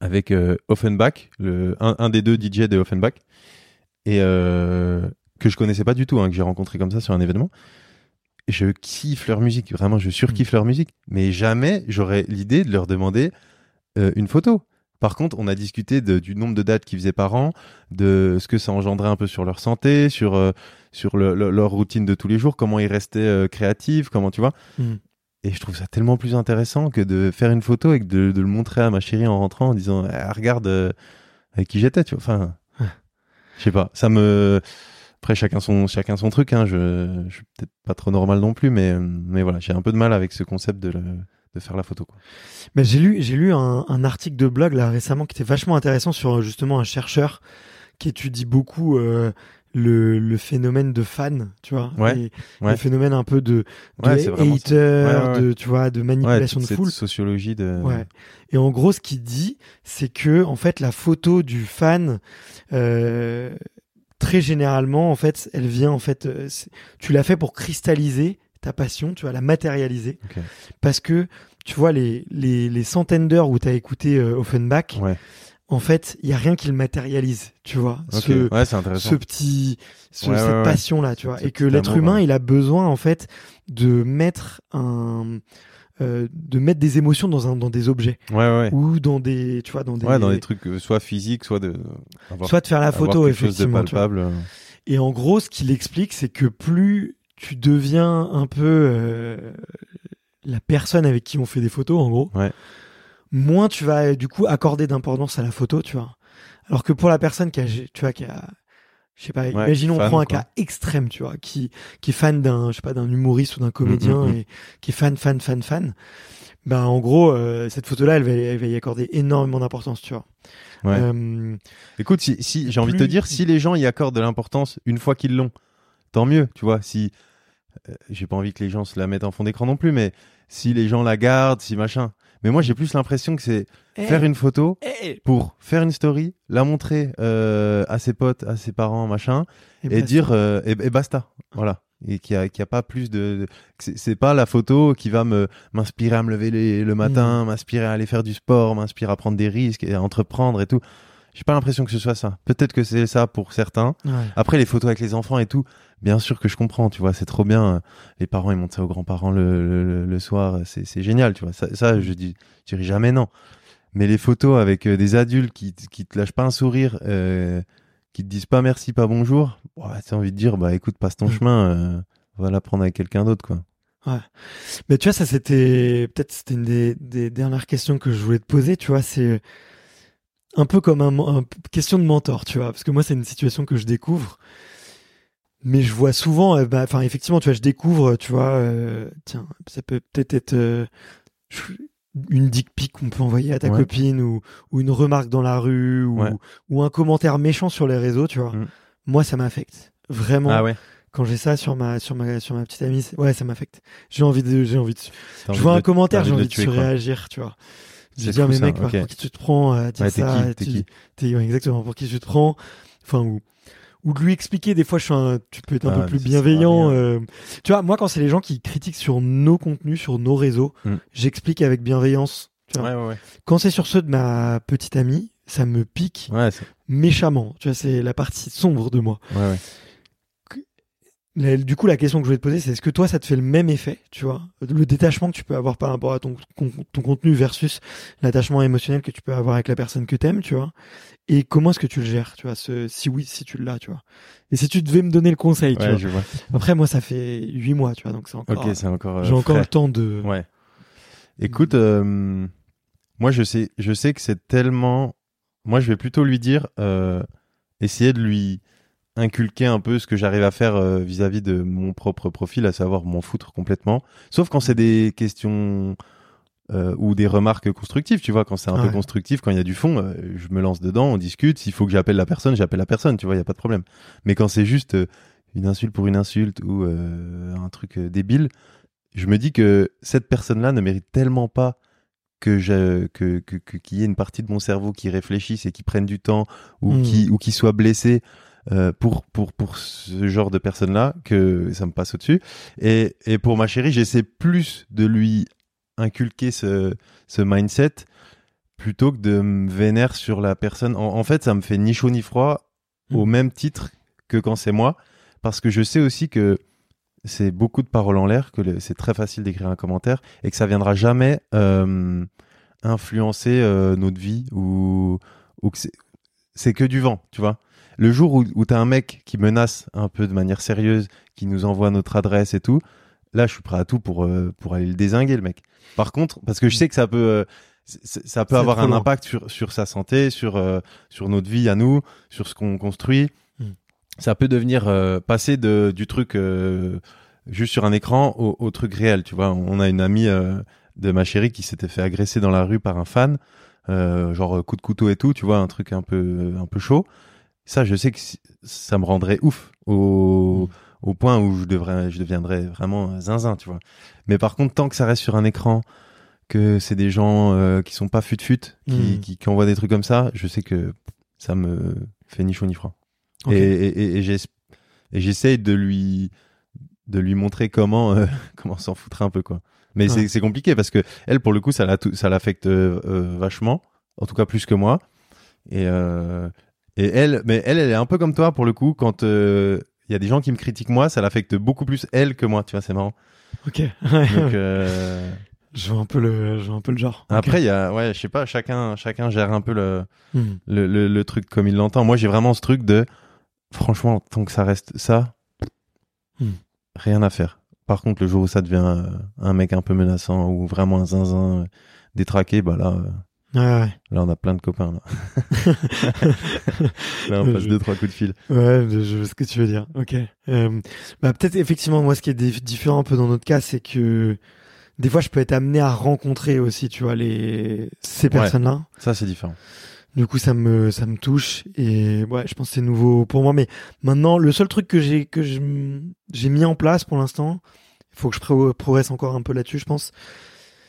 avec Offenbach le un, un des deux DJ de Offenbach et que je connaissais pas du tout hein, que j'ai rencontré comme ça sur un événement je kiffe leur musique vraiment je surkiffe leur musique mais jamais j'aurais l'idée de leur demander euh, une photo par contre, on a discuté de- du nombre de dates qu'ils faisaient par an, de ce que ça engendrait un peu sur leur santé, sur euh, sur le- le- leur routine de tous les jours, comment ils restaient euh, créatifs, comment tu vois. Mm. Et je trouve ça tellement plus intéressant que de faire une photo et que de, de le montrer à ma chérie en rentrant en disant Ah, regarde avec qui j'étais, tu vois. Enfin, Ouais. je sais pas. Ça me après chacun son chacun son truc. Hein. Je, je suis peut-être pas trop normal non plus, mais mais voilà, j'ai un peu de mal avec ce concept de le- de faire la photo. Quoi. Mais j'ai lu, j'ai lu un, un article de blog là récemment qui était vachement intéressant sur justement un chercheur qui étudie beaucoup euh, le, le phénomène de fan, tu vois, Ouais, et ouais. le phénomène un peu de, de Ouais, hater, de tu vois, de manipulation de foule. sociologie de. Ouais. Et en gros, ce qu'il dit, c'est que en fait, la photo du fan, euh, très généralement, en fait, elle vient en fait, euh, tu l'as fait pour cristalliser ta passion, tu vas la matérialiser, parce que tu vois les les, les centaines d'heures où tu as écouté euh, Offenbach, Ouais. en fait, il y a rien qui le matérialise, tu vois. Ce, ouais, c'est intéressant. ce petit, ce- Ouais, cette ouais, ouais. passion là, tu vois, et que l'être humain, il a besoin en fait de mettre un, euh, de mettre des émotions dans un, dans des objets Ouais, ouais. ou dans des, tu vois, dans des, Ouais, dans des trucs euh, soit physiques, soit de. avoir- soit de faire la photo, de effectivement. vois. palpable. Et en gros, ce qu'il explique, c'est que plus tu deviens un peu euh, la personne avec qui on fait des photos, en gros, moins tu vas du coup accorder d'importance à la photo, tu vois. Alors que pour la personne qui a, tu vois, qui a, je sais pas, imaginons on prend un quoi. cas extrême, tu vois, qui qui est fan d'un, je sais pas, d'un humoriste ou d'un comédien mm, mm. et qui est fan, fan, fan, fan. Ben en gros, euh, cette photo-là, elle va, elle va y accorder énormément d'importance, tu vois. Ouais. Euh, Écoute, si, si j'ai envie de te dire, si les gens y accordent de l'importance une fois qu'ils l'ont, tant mieux, tu vois. Si euh, j'ai pas envie que les gens se la mettent en fond d'écran non plus, mais si les gens la gardent, si machin. Mais moi, j'ai plus l'impression que c'est eh, faire une photo eh, pour faire une story, la montrer euh, à ses potes, à ses parents, machin, eh, et basta. dire euh, et, et basta, voilà. Et qu'il y a, qu'il y a pas plus de, c'est pas la photo qui va me m'inspirer à me lever les- le matin, Mm. m'inspirer à aller faire du sport, m'inspirer à prendre des risques et à entreprendre et tout. J'ai pas l'impression que ce soit ça. Peut-être que c'est ça pour certains. Ouais. Après les photos avec les enfants et tout, bien sûr que je comprends, tu vois, c'est trop bien. Les parents ils montrent ça aux grands-parents le, le, le- le soir, c'est génial, tu vois. Ça, ça je dis, je dirais jamais non. Mais les photos avec euh, des adultes qui, qui te lâchent pas un sourire, euh, qui te disent pas merci, pas bonjour, ouais, t'as envie de dire, bah écoute, passe ton Mm. chemin, euh, va la prendre avec quelqu'un d'autre, quoi. Mais tu vois, ça c'était peut-être c'était une des, des dernières questions que je voulais te poser. Tu vois, c'est un peu comme un, un- question de mentor, tu vois, parce que moi c'est une situation que je découvre, mais je vois souvent, euh, bah, enfin effectivement, tu vois, je découvre, tu vois, euh, tiens, ça peut peut-être être euh, une dick pic qu'on peut envoyer à ta Ouais. copine ou, ou une remarque dans la rue ou, Ouais. ou un commentaire méchant sur les réseaux, tu vois. Mm. Moi, ça m'affecte vraiment. Ah ouais. Quand j'ai ça sur ma sur ma sur ma petite amie, ouais, ça m'affecte. J'ai envie de j'ai envie de je vois de un commentaire, j'ai envie de de tuer, surréagir, tu vois. Je ah, fou, mais mec, pour qui tu te prends à dire Ouais, t'es ça qui T'es tu- qui exactement, pour qui tu te prends. Enfin, ou, ou de lui expliquer, des fois, je suis un, tu peux être un Ah, peu plus bienveillant. euh. tu vois, moi, quand c'est les gens qui critiquent sur nos contenus, sur nos réseaux, Mm. j'explique avec bienveillance. Tu vois. Ouais, ouais, ouais. Quand c'est sur ceux de ma petite amie, ça me pique méchamment. Tu vois, c'est la partie sombre de moi. ouais, ouais. La- du coup, la question que je voulais te poser, c'est est-ce que toi, ça te fait le même effet, tu vois Le détachement que tu peux avoir par rapport à ton, ton contenu versus l'attachement émotionnel que tu peux avoir avec la personne que t'aimes, tu vois? Et comment est-ce que tu le gères, tu vois ce, Si oui, si tu l'as, tu vois? Et si tu devais me donner le conseil, tu vois je vois. Après, moi, ça fait huit mois, tu vois, donc c'est encore... Ok, c'est encore. euh, J'ai encore le temps de... Ouais. Écoute, euh, moi je sais, je sais que c'est tellement. Moi, je vais plutôt lui dire, euh, essayer de lui inculquer un peu ce que j'arrive à faire euh, vis-à-vis de mon propre profil, à savoir m'en foutre complètement. Sauf quand c'est des questions euh, ou des remarques constructives, tu vois, quand c'est un peu Ouais. constructif, quand il y a du fond, euh, je me lance dedans, on discute. S'il faut que j'appelle la personne, j'appelle la personne, tu vois, il y a pas de problème. Mais quand c'est juste euh, une insulte pour une insulte ou un truc débile, je me dis que cette personne-là ne mérite tellement pas que je que qu'il y ait une partie de mon cerveau qui réfléchisse et qui prenne du temps ou Mm. qui ou qui soit blessé euh, pour pour pour ce genre de personne-là que ça me passe au-dessus et et pour ma chérie j'essaie plus de lui inculquer ce ce mindset plutôt que de me vénérer sur la personne en, en fait ça me fait ni chaud ni froid au Mm. même titre que quand c'est moi parce que je sais aussi que c'est beaucoup de paroles en l'air, que c'est très facile d'écrire un commentaire et que ça viendra jamais euh, influencer euh, notre vie ou, ou que c'est- c'est que du vent, tu vois. Le jour où, où t'as un mec qui menace un peu de manière sérieuse, qui nous envoie notre adresse et tout, là je suis prêt à tout pour, euh, pour aller le désinguer le mec. Par contre, parce que je sais que ça peut, euh, ça peut avoir un impact sur, sur sa santé, sur, euh, sur notre vie à nous, sur ce qu'on construit. Mm. Ça peut devenir euh, passer de, du truc euh, juste sur un écran au, au truc réel, tu vois. On a une amie euh, de ma chérie qui s'était fait agresser dans la rue par un fan, euh, genre coup de couteau et tout, tu vois, un truc un peu, un peu chaud. Ça, je sais que ça me rendrait ouf au, au point où je devrais, je deviendrais vraiment zinzin, tu vois. Mais par contre, tant que ça reste sur un écran, que c'est des gens euh, qui sont pas fut-fut, qui, Mm. qui, qui envoient des trucs comme ça, je sais que ça me fait ni chaud ni froid. Et, et, et, et j'es- et j'essaye de lui de lui montrer comment euh, comment s'en foutre un peu quoi. Mais Ouais. c'est c'est compliqué parce que elle pour le coup ça la ça l'affecte euh, euh, vachement, en tout cas plus que moi. Et, euh, et elle, mais elle, elle est un peu comme toi pour le coup. Quand euh, il y a des gens qui me critiquent moi, ça l'affecte beaucoup plus elle que moi. Tu vois, c'est marrant. Ok. Donc, euh, je vois un peu le, je vois un peu le genre. Après, il y a, ouais, je sais pas, chacun, chacun gère un peu le, Hmm. le, le, le truc comme il l'entend. Moi, j'ai vraiment ce truc de, franchement, tant que ça reste ça, Hmm. rien à faire. Par contre, le jour où ça devient euh, un mec un peu menaçant ou vraiment un zinzin détraqué, bah là, euh, Ouais, ouais. là, on a plein de copains. Là, là on passe Je- deux, trois coups de fil. Ouais, je vois ce que tu veux dire. Ok. Euh, bah peut-être effectivement moi ce qui est dif- différent un peu dans notre cas, c'est que des fois je peux être amené à rencontrer aussi, tu vois, les ces personnes-là. Ça, c'est différent. Du coup ça me ça me touche et ouais, je pense que c'est nouveau pour moi. Mais maintenant le seul truc que j'ai que j'ai mis en place pour l'instant, il faut que je pro- progresse encore un peu là-dessus, je pense.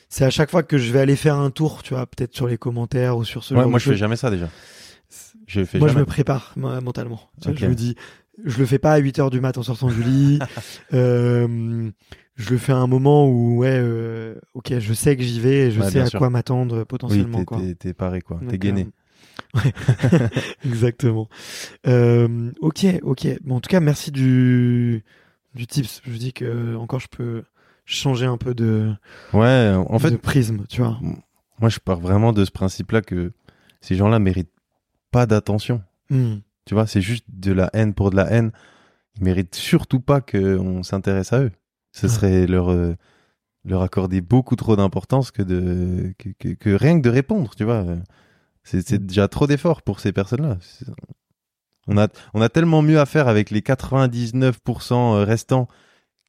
C'est à chaque fois que je vais aller faire un tour, tu vois, peut-être sur les commentaires ou sur ce Ouais, genre moi, de je fais jamais ça déjà. Je fais Moi, je me prépare moi, mentalement. Je me dis, je le fais pas à 8 heures du mat en sortant du lit. Euh, je le fais à un moment où, ouais, euh, ok, je sais que j'y vais et je Ouais, sais à sûr. quoi m'attendre Oui, potentiellement. quoi. t'es paré, quoi. T'es gainé. euh, ouais, exactement. Euh, ok, ok. Bon, en tout cas, merci du, du tips. Je dis que encore, je peux changer un peu de, Ouais, en fait, de prisme, tu vois. moi, je pars vraiment de ce principe-là que ces gens-là méritent pas d'attention. Hmm. Tu vois, c'est juste de la haine pour de la haine. Ils méritent surtout pas qu'on s'intéresse à eux. Ce Ouais. serait leur, euh, leur accorder beaucoup trop d'importance que, de, que, que, que rien que de répondre, tu vois. C'est déjà trop d'efforts pour ces personnes-là. C'est- On a, on a tellement mieux à faire avec les 99% restants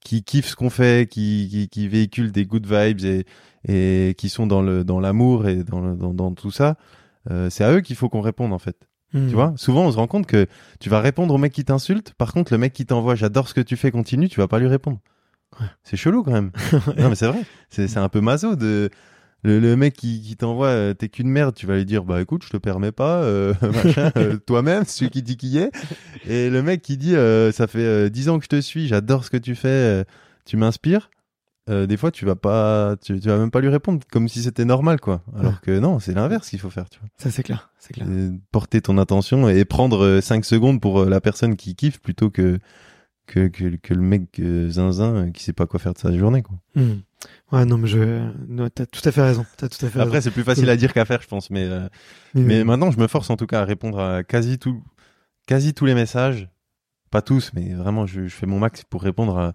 qui kiffent ce qu'on fait, qui, qui, qui véhiculent des good vibes et, et qui sont dans le dans l'amour et dans, le- dans, dans tout ça. Euh, c'est à eux qu'il faut qu'on réponde en fait. Hmm. Tu vois, souvent on se rend compte que tu vas répondre au mec qui t'insulte, par contre le mec qui t'envoie j'adore ce que tu fais, continue, tu vas pas lui répondre. Ouais. C'est chelou quand même. non mais c'est vrai, c'est c'est un peu maso de le, le mec qui, qui t'envoie euh, t'es qu'une merde, tu vas lui dire bah écoute je te permets pas, euh, machin, euh, toi-même, celui qui dit qui est. Et le mec qui dit euh, ça fait 10 ans que je te suis, j'adore ce que tu fais, tu m'inspires. Euh, des fois tu vas pas, tu, tu vas même pas lui répondre comme si c'était normal quoi. Alors Ouais. que non, c'est l'inverse qu'il faut faire. Tu vois. Ça, c'est clair. C'est clair. Porter ton attention et prendre 5 secondes pour la personne qui kiffe plutôt que que, que, que le mec euh, zinzin euh, qui sait pas quoi faire de sa journée quoi. Hmm. Ouais, non, mais je, non, t'as tout à fait raison. T'as tout à fait Après c'est plus facile à dire qu'à faire je pense mais euh, Mais, mais maintenant je me force en tout cas à répondre à quasi tout quasi tous les messages pas tous mais vraiment je, je fais mon max pour répondre à,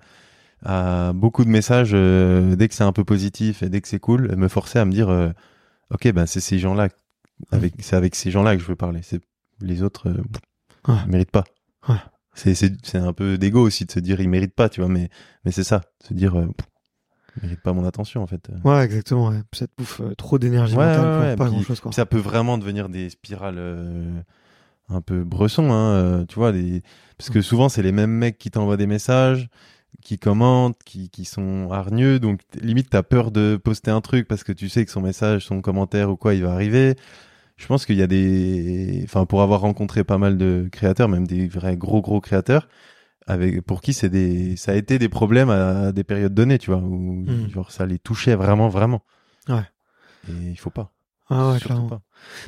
à beaucoup de messages euh, dès que c'est un peu positif et dès que c'est cool et me forcer à me dire ok ben c'est ces gens là avec c'est avec ces gens là que je veux parler c'est les autres Ouais. méritent pas Ouais. C'est c'est c'est un peu d'égo aussi de se dire ils méritent pas tu vois mais mais c'est ça se dire euh, ils méritent pas mon attention en fait Ouais, exactement. Ouais. Ça te bouffe euh, trop d'énergie Ouais, mentale ouais, pour pas puis- grand chose, quoi. Ça peut vraiment devenir des spirales euh, un peu bressons, hein, euh, tu vois, des... parce que souvent c'est les mêmes mecs qui t'envoient des messages, qui commentent, qui, qui sont hargneux, donc limite t'as peur de poster un truc parce que tu sais que son message, son commentaire ou quoi, il va arriver. Je pense qu'il y a des, enfin pour avoir rencontré pas mal de créateurs, même des vrais gros gros créateurs, avec pour qui c'est des, ça a été des problèmes à des périodes données, tu vois, où Mm. genre ça les touchait vraiment vraiment. Ouais. Et il faut pas. Ah ouais, clairement. pas.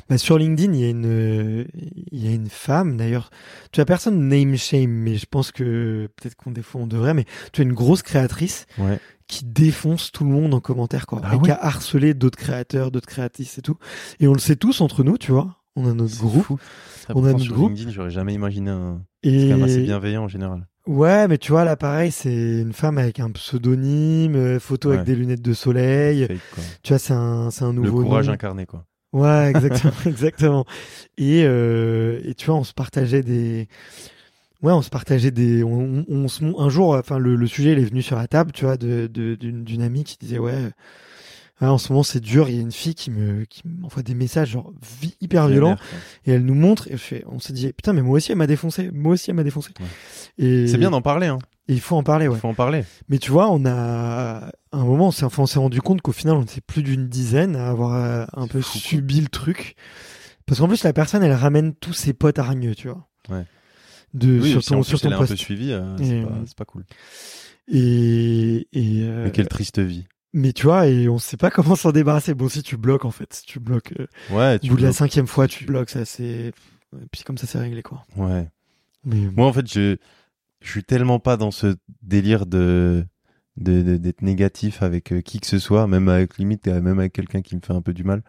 Bah, sur LinkedIn, il y a une, il y a une femme, d'ailleurs. Tu as personne name shame, mais je pense que peut-être qu'on des fois on devrait, mais tu as une grosse créatrice Ouais. Qui défonce tout le monde en commentaire, quoi. Ah et qui a harcelé d'autres créateurs, d'autres créatrices et tout. Et on le sait tous entre nous, tu vois. On a notre C'est groupe. fou. On a notre sur groupe. LinkedIn, j'aurais jamais imaginé un. C'est Et quand même assez bienveillant en général. ouais, mais tu vois, là, pareil, c'est une femme avec un pseudonyme, euh, photo avec des lunettes de soleil. Fake. Tu vois, c'est un, c'est un Le nouveau courage nom. incarné, quoi. Ouais, exactement, exactement. Et, euh, et tu vois, on se partageait des, ouais, on se partageait des, on, on, on un jour, enfin, le, le sujet, il est venu sur la table, tu vois, de, de- d'une, d'une amie qui disait, ouais, ah, en ce moment, c'est dur, il y a une fille qui me, qui m'envoie des messages, genre, hyper violents, et elle nous montre, et on s'est dit, putain, mais moi aussi, elle m'a défoncé, moi aussi, elle m'a défoncé. Ouais. Et, C'est bien d'en parler, hein. et il faut en parler, Il ouais. faut en parler. Mais tu vois, on a, à un moment, on s'est, enfin, rendu compte qu'au final, on était plus d'une dizaine à avoir euh, un peu fou, subi le truc. Parce qu'en plus, la personne, elle ramène tous ses potes hargneux, tu vois. Ouais. De, Oui, sur si ton, plus sur ton elle est un peu post. suivie, euh, c'est pas, cool. Et, et, euh, Mais quelle triste vie. mais tu vois, et on sait pas comment s'en débarrasser. Bon, si tu bloques, en fait, si tu bloques, euh, Ouais, au tu bout de la bloques. cinquième fois, tu bloques, ça c'est. Et puis comme ça, c'est réglé, quoi. Ouais. Mais Moi, en fait, je, je suis tellement pas dans ce délire de de- de- d'être négatif avec euh, qui que ce soit, même avec limite, même avec quelqu'un qui me fait un peu du mal,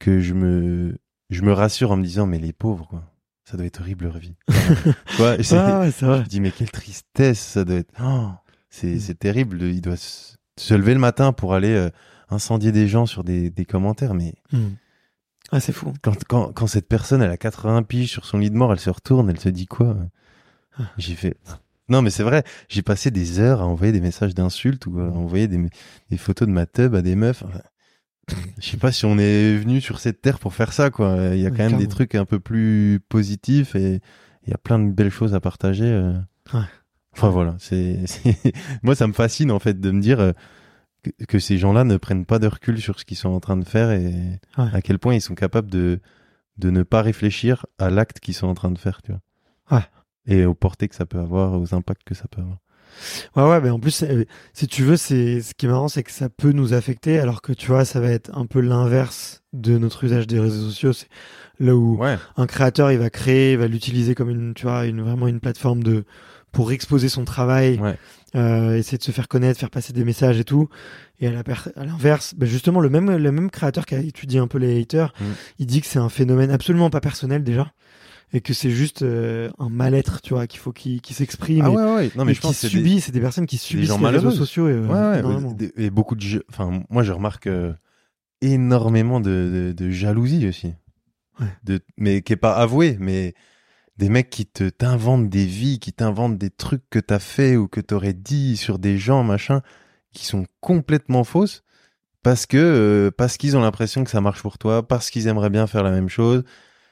que je me je me rassure en me disant mais les pauvres quoi, ça doit être horrible leur vie. tu vois, ah, ouais, je me dis mais quelle tristesse ça doit être. Oh, c'est Mm. terrible. Il doit se, se lever le matin pour aller euh, incendier des gens sur des, des commentaires, mais Hmm. Ah, c'est fou. quand, quand, quand cette personne, elle a 80 piges sur son lit de mort, elle se retourne, elle se dit quoi Ah. J'ai fait. Non, mais c'est vrai, j'ai passé des heures à envoyer des messages d'insultes ou à envoyer des, des photos de ma tub à des meufs. Enfin, Je sais pas si on est venu sur cette terre pour faire ça, quoi. Il y a Ouais, quand même des trucs un peu plus positifs et il y a plein de belles choses à partager. euh. Ouais. Enfin voilà, c'est, moi ça me fascine en fait de me dire euh, que, que ces gens-là ne prennent pas de recul sur ce qu'ils sont en train de faire et Ouais. à quel point ils sont capables de de ne pas réfléchir à l'acte qu'ils sont en train de faire, tu vois. Ouais. Et aux portées que ça peut avoir, aux impacts que ça peut avoir. Ouais, ouais, mais en plus, c'est- si tu veux, c'est ce qui est marrant, c'est que ça peut nous affecter, alors que tu vois, ça va être un peu l'inverse de notre usage des réseaux sociaux. C'est là où Ouais. un créateur, il va créer, il va l'utiliser comme une, tu vois, une vraiment une plateforme de pour exposer son travail, Ouais. euh, essayer de se faire connaître, faire passer des messages et tout. Et à l'inverse, ben justement, le même le même créateur qui a étudié un peu les haters, Mm. il dit que c'est un phénomène absolument pas personnel déjà, et que c'est juste euh, un mal-être, tu vois, qu'il faut qu'il s'exprime. Ah ouais, ouais. Non, mais et je pense subit, c'est des personnes qui subissent les réseaux malheureux. sociaux. Et, euh, Ouais, et beaucoup de jeux. Enfin, moi, je remarque euh, énormément de, de, de jalousie aussi. De, mais qui est pas avouée, mais des mecs qui te t'inventent des vies, qui t'inventent des trucs que t'as fait ou que t'aurais dit sur des gens, machin, qui sont complètement fausses parce que parce qu'ils ont l'impression que ça marche pour toi, parce qu'ils aimeraient bien faire la même chose,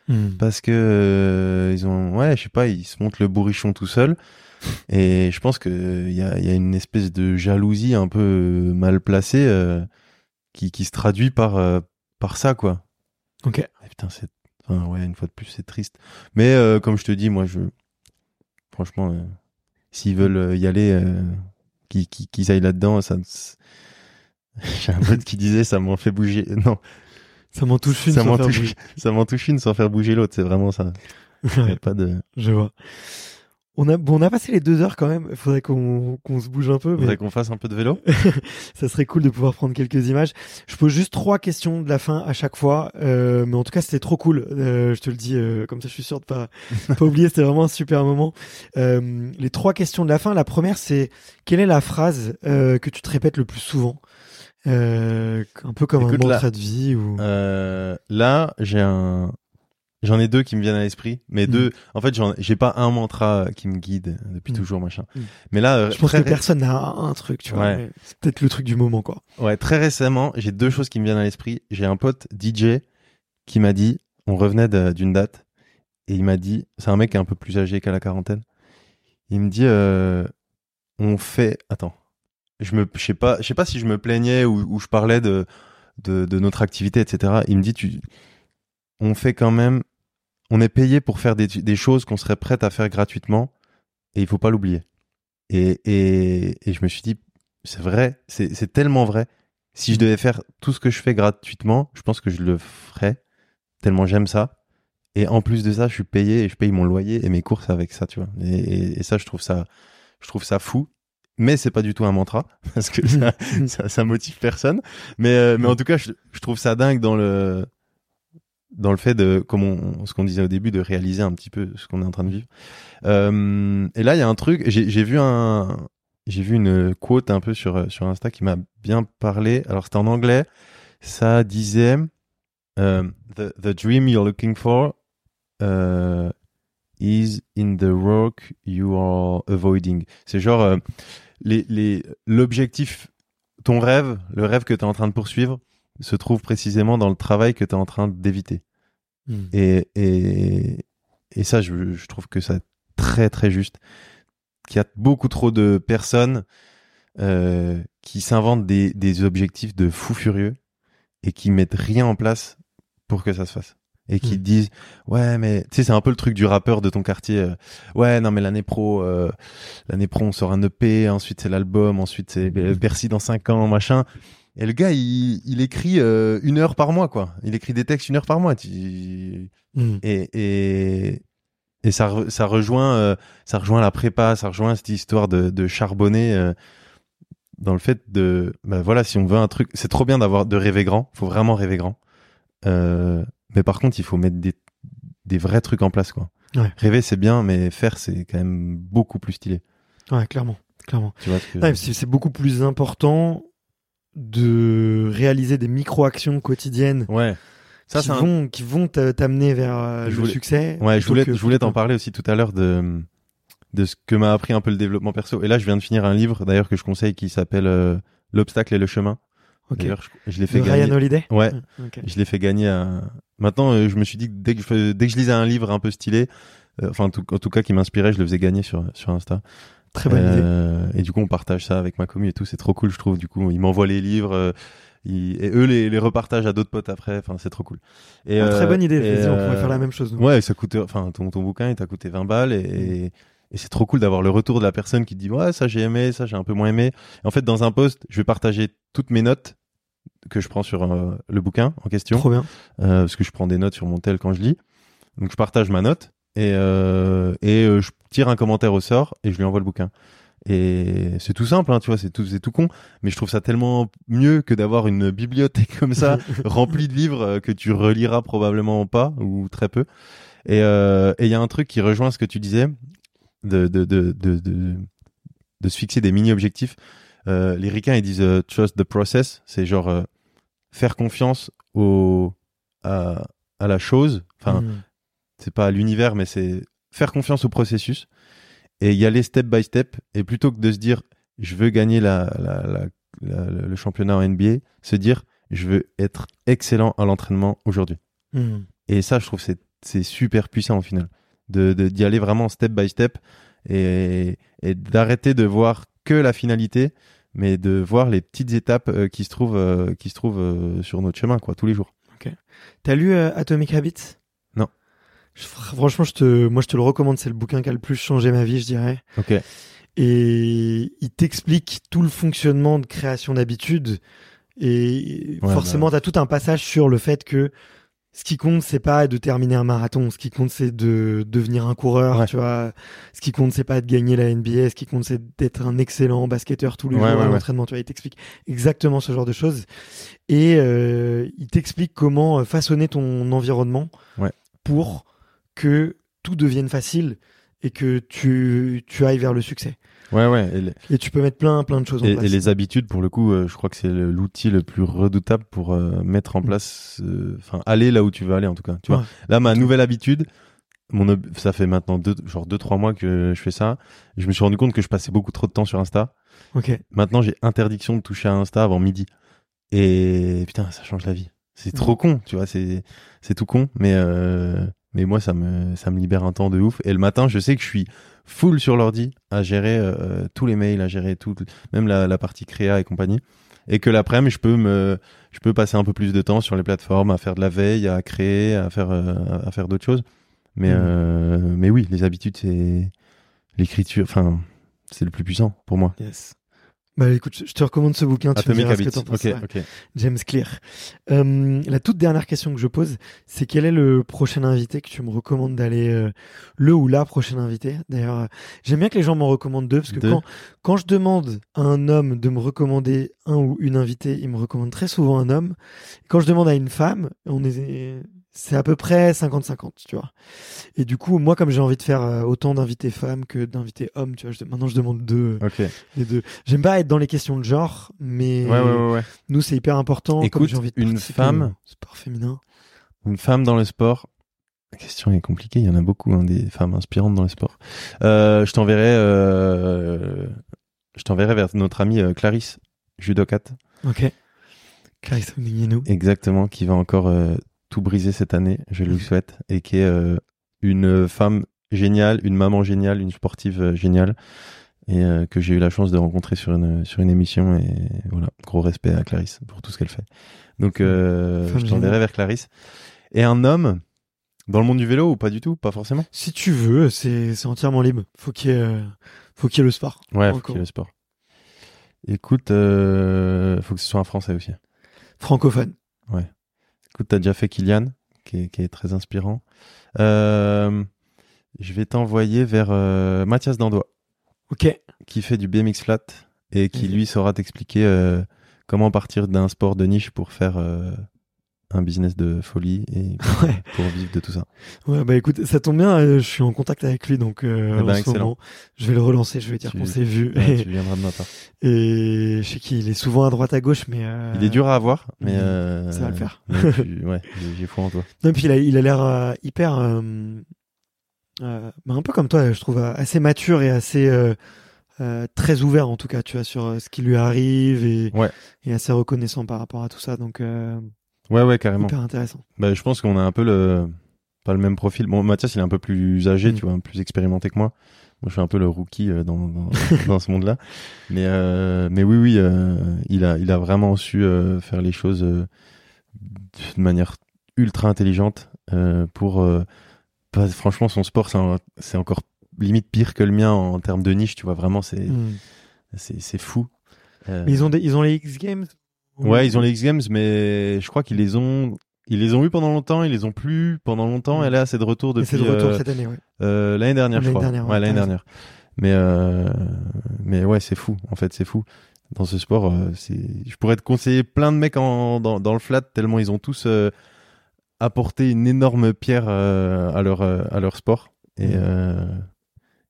Hmm. parce que euh, ils ont ouais je sais pas ils se montent le bourrichon tout seul et je pense que il y a, y a une espèce de jalousie un peu euh, mal placée euh, qui, qui se traduit par euh, par ça quoi Ok. et putain c'est enfin, ouais une fois de plus c'est triste mais euh, comme je te dis moi je franchement euh, s'ils veulent euh, y aller euh, qu'ils qu'ils aillent là dedans ça j'ai un pote qui disait ça m'en fait bouger non Ça m'en touche une ça sans m'en faire touche bouger. ça m'en touche une sans faire bouger l'autre c'est vraiment ça Ouais, pas de je vois. On a, bon, on a passé les deux heures quand même. Il faudrait qu'on qu'on se bouge un peu, mais Faudrait qu'on fasse un peu de vélo. ça serait cool de pouvoir prendre quelques images. Je pose juste trois questions de la fin à chaque fois, euh, mais en tout cas c'était trop cool. Euh, je te le dis, euh, comme ça je suis sûr de pas pas oublier. C'était vraiment un super moment. Euh, les trois questions de la fin. La première c'est quelle est la phrase euh, que tu te répètes le plus souvent, euh, un peu comme Écoute, un là- mantra de vie ou. Euh, là, j'ai un, j'en ai deux qui me viennent à l'esprit, mais Mm. deux. En fait, j'ai pas un mantra qui me guide depuis Mm. toujours, machin. Mm. Mais là, je pense que personne n'a un truc, tu vois. Ouais. C'est peut-être le truc du moment, quoi. Ouais, très récemment, j'ai deux choses qui me viennent à l'esprit. J'ai un pote DJ qui m'a dit, on revenait d'une date, et il m'a dit, c'est un mec qui est un peu plus âgé qu'à la quarantaine. Il me dit, euh, on fait, attends, je me, je sais pas, je sais pas si je me plaignais ou, je parlais de, notre activité, etc. Il me dit, on fait quand même, on est payé pour faire des, choses qu'on serait prête à faire gratuitement, et il faut pas l'oublier. Et, et, et je me suis dit, c'est vrai, c'est c'est tellement vrai. Si je devais faire tout ce que je fais gratuitement, je pense que je le ferais, tellement j'aime ça. Et en plus de ça, je suis payé et je paye mon loyer et mes courses avec ça, tu vois. Et, et- et ça, je trouve ça, je trouve ça fou. Mais c'est pas du tout un mantra parce que ça, ça, ça motive personne. Mais, euh, mais en tout cas, je, je trouve ça dingue dans le, dans le fait de, comme on, ce qu'on disait au début, de réaliser un petit peu ce qu'on est en train de vivre. Euh, et là, il y a un truc. J'ai vu un, j'ai vu une quote un peu sur sur Insta qui m'a bien parlé. Alors c'était en anglais. Ça disait euh, the the dream you're looking for is in the work you are avoiding. C'est genre euh, les les l'objectif, ton rêve, le rêve que tu es en train de poursuivre, se trouve précisément dans le travail que tu es en train d'éviter. Hmm. Et, et, et ça, je, je trouve que c'est très très juste. Qu'il y a beaucoup trop de personnes euh, qui s'inventent des, des objectifs de fous furieux et qui mettent rien en place pour que ça se fasse. Et qui Mm. te disent ouais mais tu sais c'est un peu le truc du rappeur de ton quartier euh, ouais non mais l'année pro euh, l'année pro on sort un EP ensuite c'est l'album ensuite c'est euh, Bercy dans 5 ans machin. Et le gars il, il écrit euh, une heure par mois quoi. Il écrit des textes une heure par mois. Tu- Mm. et et et ça re- ça rejoint ça rejoint la prépa ça rejoint cette histoire de, de charbonner dans le fait de bah voilà si on veut un truc c'est trop bien d'avoir de rêver grand. Faut vraiment rêver grand. Euh, mais par contre il faut mettre des des vrais trucs en place quoi Ouais. rêver c'est bien mais faire c'est quand même beaucoup plus stylé Ouais, clairement, clairement. tu vois ce que Ouais, c'est c'est beaucoup plus important de réaliser des micro-actions quotidiennes ouais ça qui, un- vont, qui vont t'a- t'amener vers euh, Je le voulais- succès. Ouais, je voulais, que- je voulais t'en parler aussi tout à l'heure de de ce que m'a appris un peu le développement perso. Et là, je viens de finir un livre d'ailleurs que je conseille qui s'appelle euh, L'obstacle et le chemin. Ok. D'ailleurs, je, je l'ai fait De gagner. Ryan Holiday Ouais, Ok. je l'ai fait gagner à. Maintenant, euh, je me suis dit que dès que je dès que je lisais un livre un peu stylé, euh, enfin en tout, en tout cas qui m'inspirait, je le faisais gagner sur sur Insta. Très bonne idée. Euh, et du coup, on partage ça avec ma commu et tout. C'est trop cool, je trouve. Du coup, ils m'envoient les livres. euh, ils- et eux les, les repartagent à d'autres potes après. Enfin, c'est trop cool. Et, Ah, très euh, bonne idée. et, on pourrait euh, faire la même chose. Ouais, ça coûte, enfin, ton, ton bouquin, il t'a coûté 20 balles et, et, et c'est trop cool d'avoir le retour de la personne qui te dit, ouais, ça j'ai aimé, ça j'ai un peu moins aimé. Et en fait, dans un post, je vais partager toutes mes notes que je prends sur euh, le bouquin en question, Trop bien. euh, parce que je prends des notes sur mon tel quand je lis. Donc, je partage ma note et, euh, et je tire un commentaire au sort et je lui envoie le bouquin. Et c'est tout simple, hein, tu vois, c'est tout, c'est tout con, mais je trouve ça tellement mieux que d'avoir une bibliothèque comme ça rempli de livres que tu reliras probablement pas ou très peu. Et euh, et il y a un truc qui rejoint ce que tu disais de de de de de, se fixer des mini objectifs. Euh, les ricains ils disent euh, trust the process, c'est genre euh, faire confiance au à, à la chose. Enfin, Mm. c'est pas à l'univers, mais c'est faire confiance au processus et y aller step by step. Et plutôt que de se dire je veux gagner la, la, la- la- le championnat en NBA, se dire je veux être excellent à l'entraînement aujourd'hui. Mm. Et ça, je trouve c'est c'est super puissant au final de d'y aller vraiment step by step et et d'arrêter de voir que la finalité, mais de voir les petites étapes euh, qui se trouvent euh, qui se trouvent euh, sur notre chemin quoi tous les jours. T'as lu Atomic Habits? Non. Je- franchement, je te, moi, je te le recommande. C'est le bouquin qui a le plus changé ma vie, je dirais. Ok. Et il t'explique tout le fonctionnement de création d'habitudes. Et Ouais, forcément, t'as tout un passage sur le fait que ce qui compte, c'est pas de terminer un marathon. Ce qui compte, c'est de devenir un coureur, Ouais. tu vois. Ce qui compte, c'est pas de gagner la NBA. Ce qui compte, c'est d'être un excellent basketteur tous les Ouais, jours ouais, à l'entraînement. Tu vois, il t'explique exactement ce genre de choses. Et euh, il t'explique comment euh, façonner ton environnement pour que tout devienne facile et que tu, tu ailles vers le succès. Ouais ouais. Et les- Et tu peux mettre plein, plein de choses en Et, place. et les habitudes, pour le coup, euh, je crois que c'est l'outil le plus redoutable pour euh, mettre en Mm. place, euh, enfin, aller là où tu veux aller, en tout cas. Tu vois, là, ma nouvelle habitude, mon, ob- ça fait maintenant deux, genre deux, trois mois que je fais ça. Je me suis rendu compte que je passais beaucoup trop de temps sur Insta. Ok. Maintenant, j'ai interdiction de toucher à Insta avant midi. Et putain, ça change la vie. C'est trop con, tu vois, c'est, c'est tout con, mais, euh, mais moi, ça me, ça me libère un temps de ouf. Et le matin, je sais que je suis full sur l'ordi à gérer euh, tous les mails, à gérer tout, même la, la partie créa et compagnie. Et que l'après-midi, je peux me, je peux passer un peu plus de temps sur les plateformes, à faire de la veille, à créer, à faire, euh, à faire d'autres choses. Mais, Mhm. euh, mais oui, les habitudes, c'est l'écriture, enfin, c'est le plus puissant pour moi. Yes. Bah écoute, je te recommande ce bouquin, tu me diras ce que t'en penses. Ok, ouais. ok. James Clear. Euh, la toute dernière question que je pose, c'est quel est le prochain invité que tu me recommandes d'aller, euh, le ou la prochaine invité? D'ailleurs, euh, j'aime bien que les gens m'en recommandent deux, parce que Deux. quand, quand je demande à un homme de me recommander un ou une invitée, il me recommande très souvent un homme. Quand je demande à une femme, on est, c'est à peu près 50-50, tu vois. Et du coup, moi, comme j'ai envie de faire euh, autant d'invités femmes que d'invités hommes, tu vois, je- maintenant je demande deux, Ok. les deux. J'aime pas être dans les questions de genre, mais Ouais, ouais, ouais, nous, c'est hyper important. comme Écoute, j'ai envie de une femme- au sport féminin. Une femme dans le sport. La question est compliquée. Il y en a beaucoup, hein, des femmes inspirantes dans le sport. Euh, je t'enverrai, euh, je t'enverrai vers notre amie euh, Clarisse, judocate. Ok. Clarisse. Exactement, qui va encore euh, tout briser cette année, je lui souhaite, et qui est euh, une femme géniale, une maman géniale, une sportive euh, géniale, et euh, que j'ai eu la chance de rencontrer sur une sur une émission. Et voilà, gros respect à Clarisse pour tout ce qu'elle fait. Donc, euh, je t'enverrai vers Clarisse. Et un homme, Dans le monde du vélo ou pas du tout? Pas forcément? Si tu veux, c'est entièrement libre. Faut qu'il y ait, faut qu'il y ait le sport. Ouais, faut Encore. qu'il y ait le sport. Écoute, faut que ce soit un Français aussi. Francophone. Écoute, t'as déjà fait Kylian, qui est, qui est très inspirant. Euh, je vais t'envoyer vers euh, Mathias Dandois, Ok. qui fait du BMX flat et qui Mhm. lui saura t'expliquer euh, comment partir d'un sport de niche pour faire un business de folie et Ouais. pour vivre de tout ça. Ouais, bah écoute, ça tombe bien. euh, je suis en contact avec lui, donc euh, Eh ben, en ce moment, je vais le relancer. Je vais dire qu'on s'est vu. Ouais, et, tu viendras de ma part. et je sais qu'il est souvent à droite à gauche, mais euh, Il est dur à avoir, mais euh, Ça va le faire. tu- ouais, j'ai- foi en toi. Non, puis il a, il a l'air euh, hyper, bah, un peu comme toi, je trouve assez mature et assez euh, euh, très ouvert en tout cas, tu vois, sur euh, ce qui lui arrive et, Ouais. et assez reconnaissant par rapport à tout ça. Donc euh, Ouais, ouais, carrément. hyper intéressant. Bah, je pense qu'on a un peu le pas le même profil. Bon, Mathias, il est un peu plus âgé, Mm. tu vois, plus expérimenté que moi. Moi, je suis un peu le rookie euh, dans dans, dans ce monde-là. Mais euh, mais oui, oui, euh, il a il a vraiment su faire les choses de manière ultra intelligente pour. pas, franchement, son sport, c'est encore limite pire que le mien en, termes de niche. Tu vois, vraiment, c'est Mm. c'est c'est fou. Mais ils ont des, ils ont les X Games. Ouais, ils ont les X Games, mais je crois qu'ils les ont, ils les ont eu pendant longtemps, ils les ont plus pendant longtemps. Mm. Et là, c'est de retour Et depuis c'est de retour euh, cette année, ouais. euh, l'année dernière, je crois. dernière, ouais, ouais, l'année dernière. Mais euh, mais ouais, c'est fou. En fait, c'est fou. Dans ce sport, euh, c'est, je pourrais te conseiller plein de mecs en, dans, dans le flat tellement ils ont tous apporté une énorme pierre à leur à leur sport. Et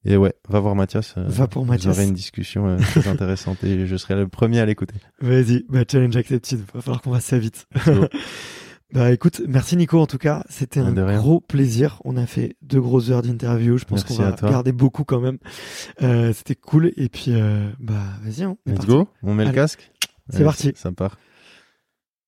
et ouais, va voir Mathias. euh, Va pour Vous Mathias. aurez une discussion euh, très intéressante et je serai le premier à l'écouter. Vas-y, bah, challenge accepted. Va falloir qu'on fasse ça vite. bah écoute, merci Nico en tout cas. C'était un rien. gros plaisir. On a fait deux grosses heures d'interview. Je pense qu'on va garder beaucoup quand même. Euh, C'était cool. Et puis, euh, bah vas-y, hein, on Let's parti. go, on met Allez. le casque. C'est parti. Ça part.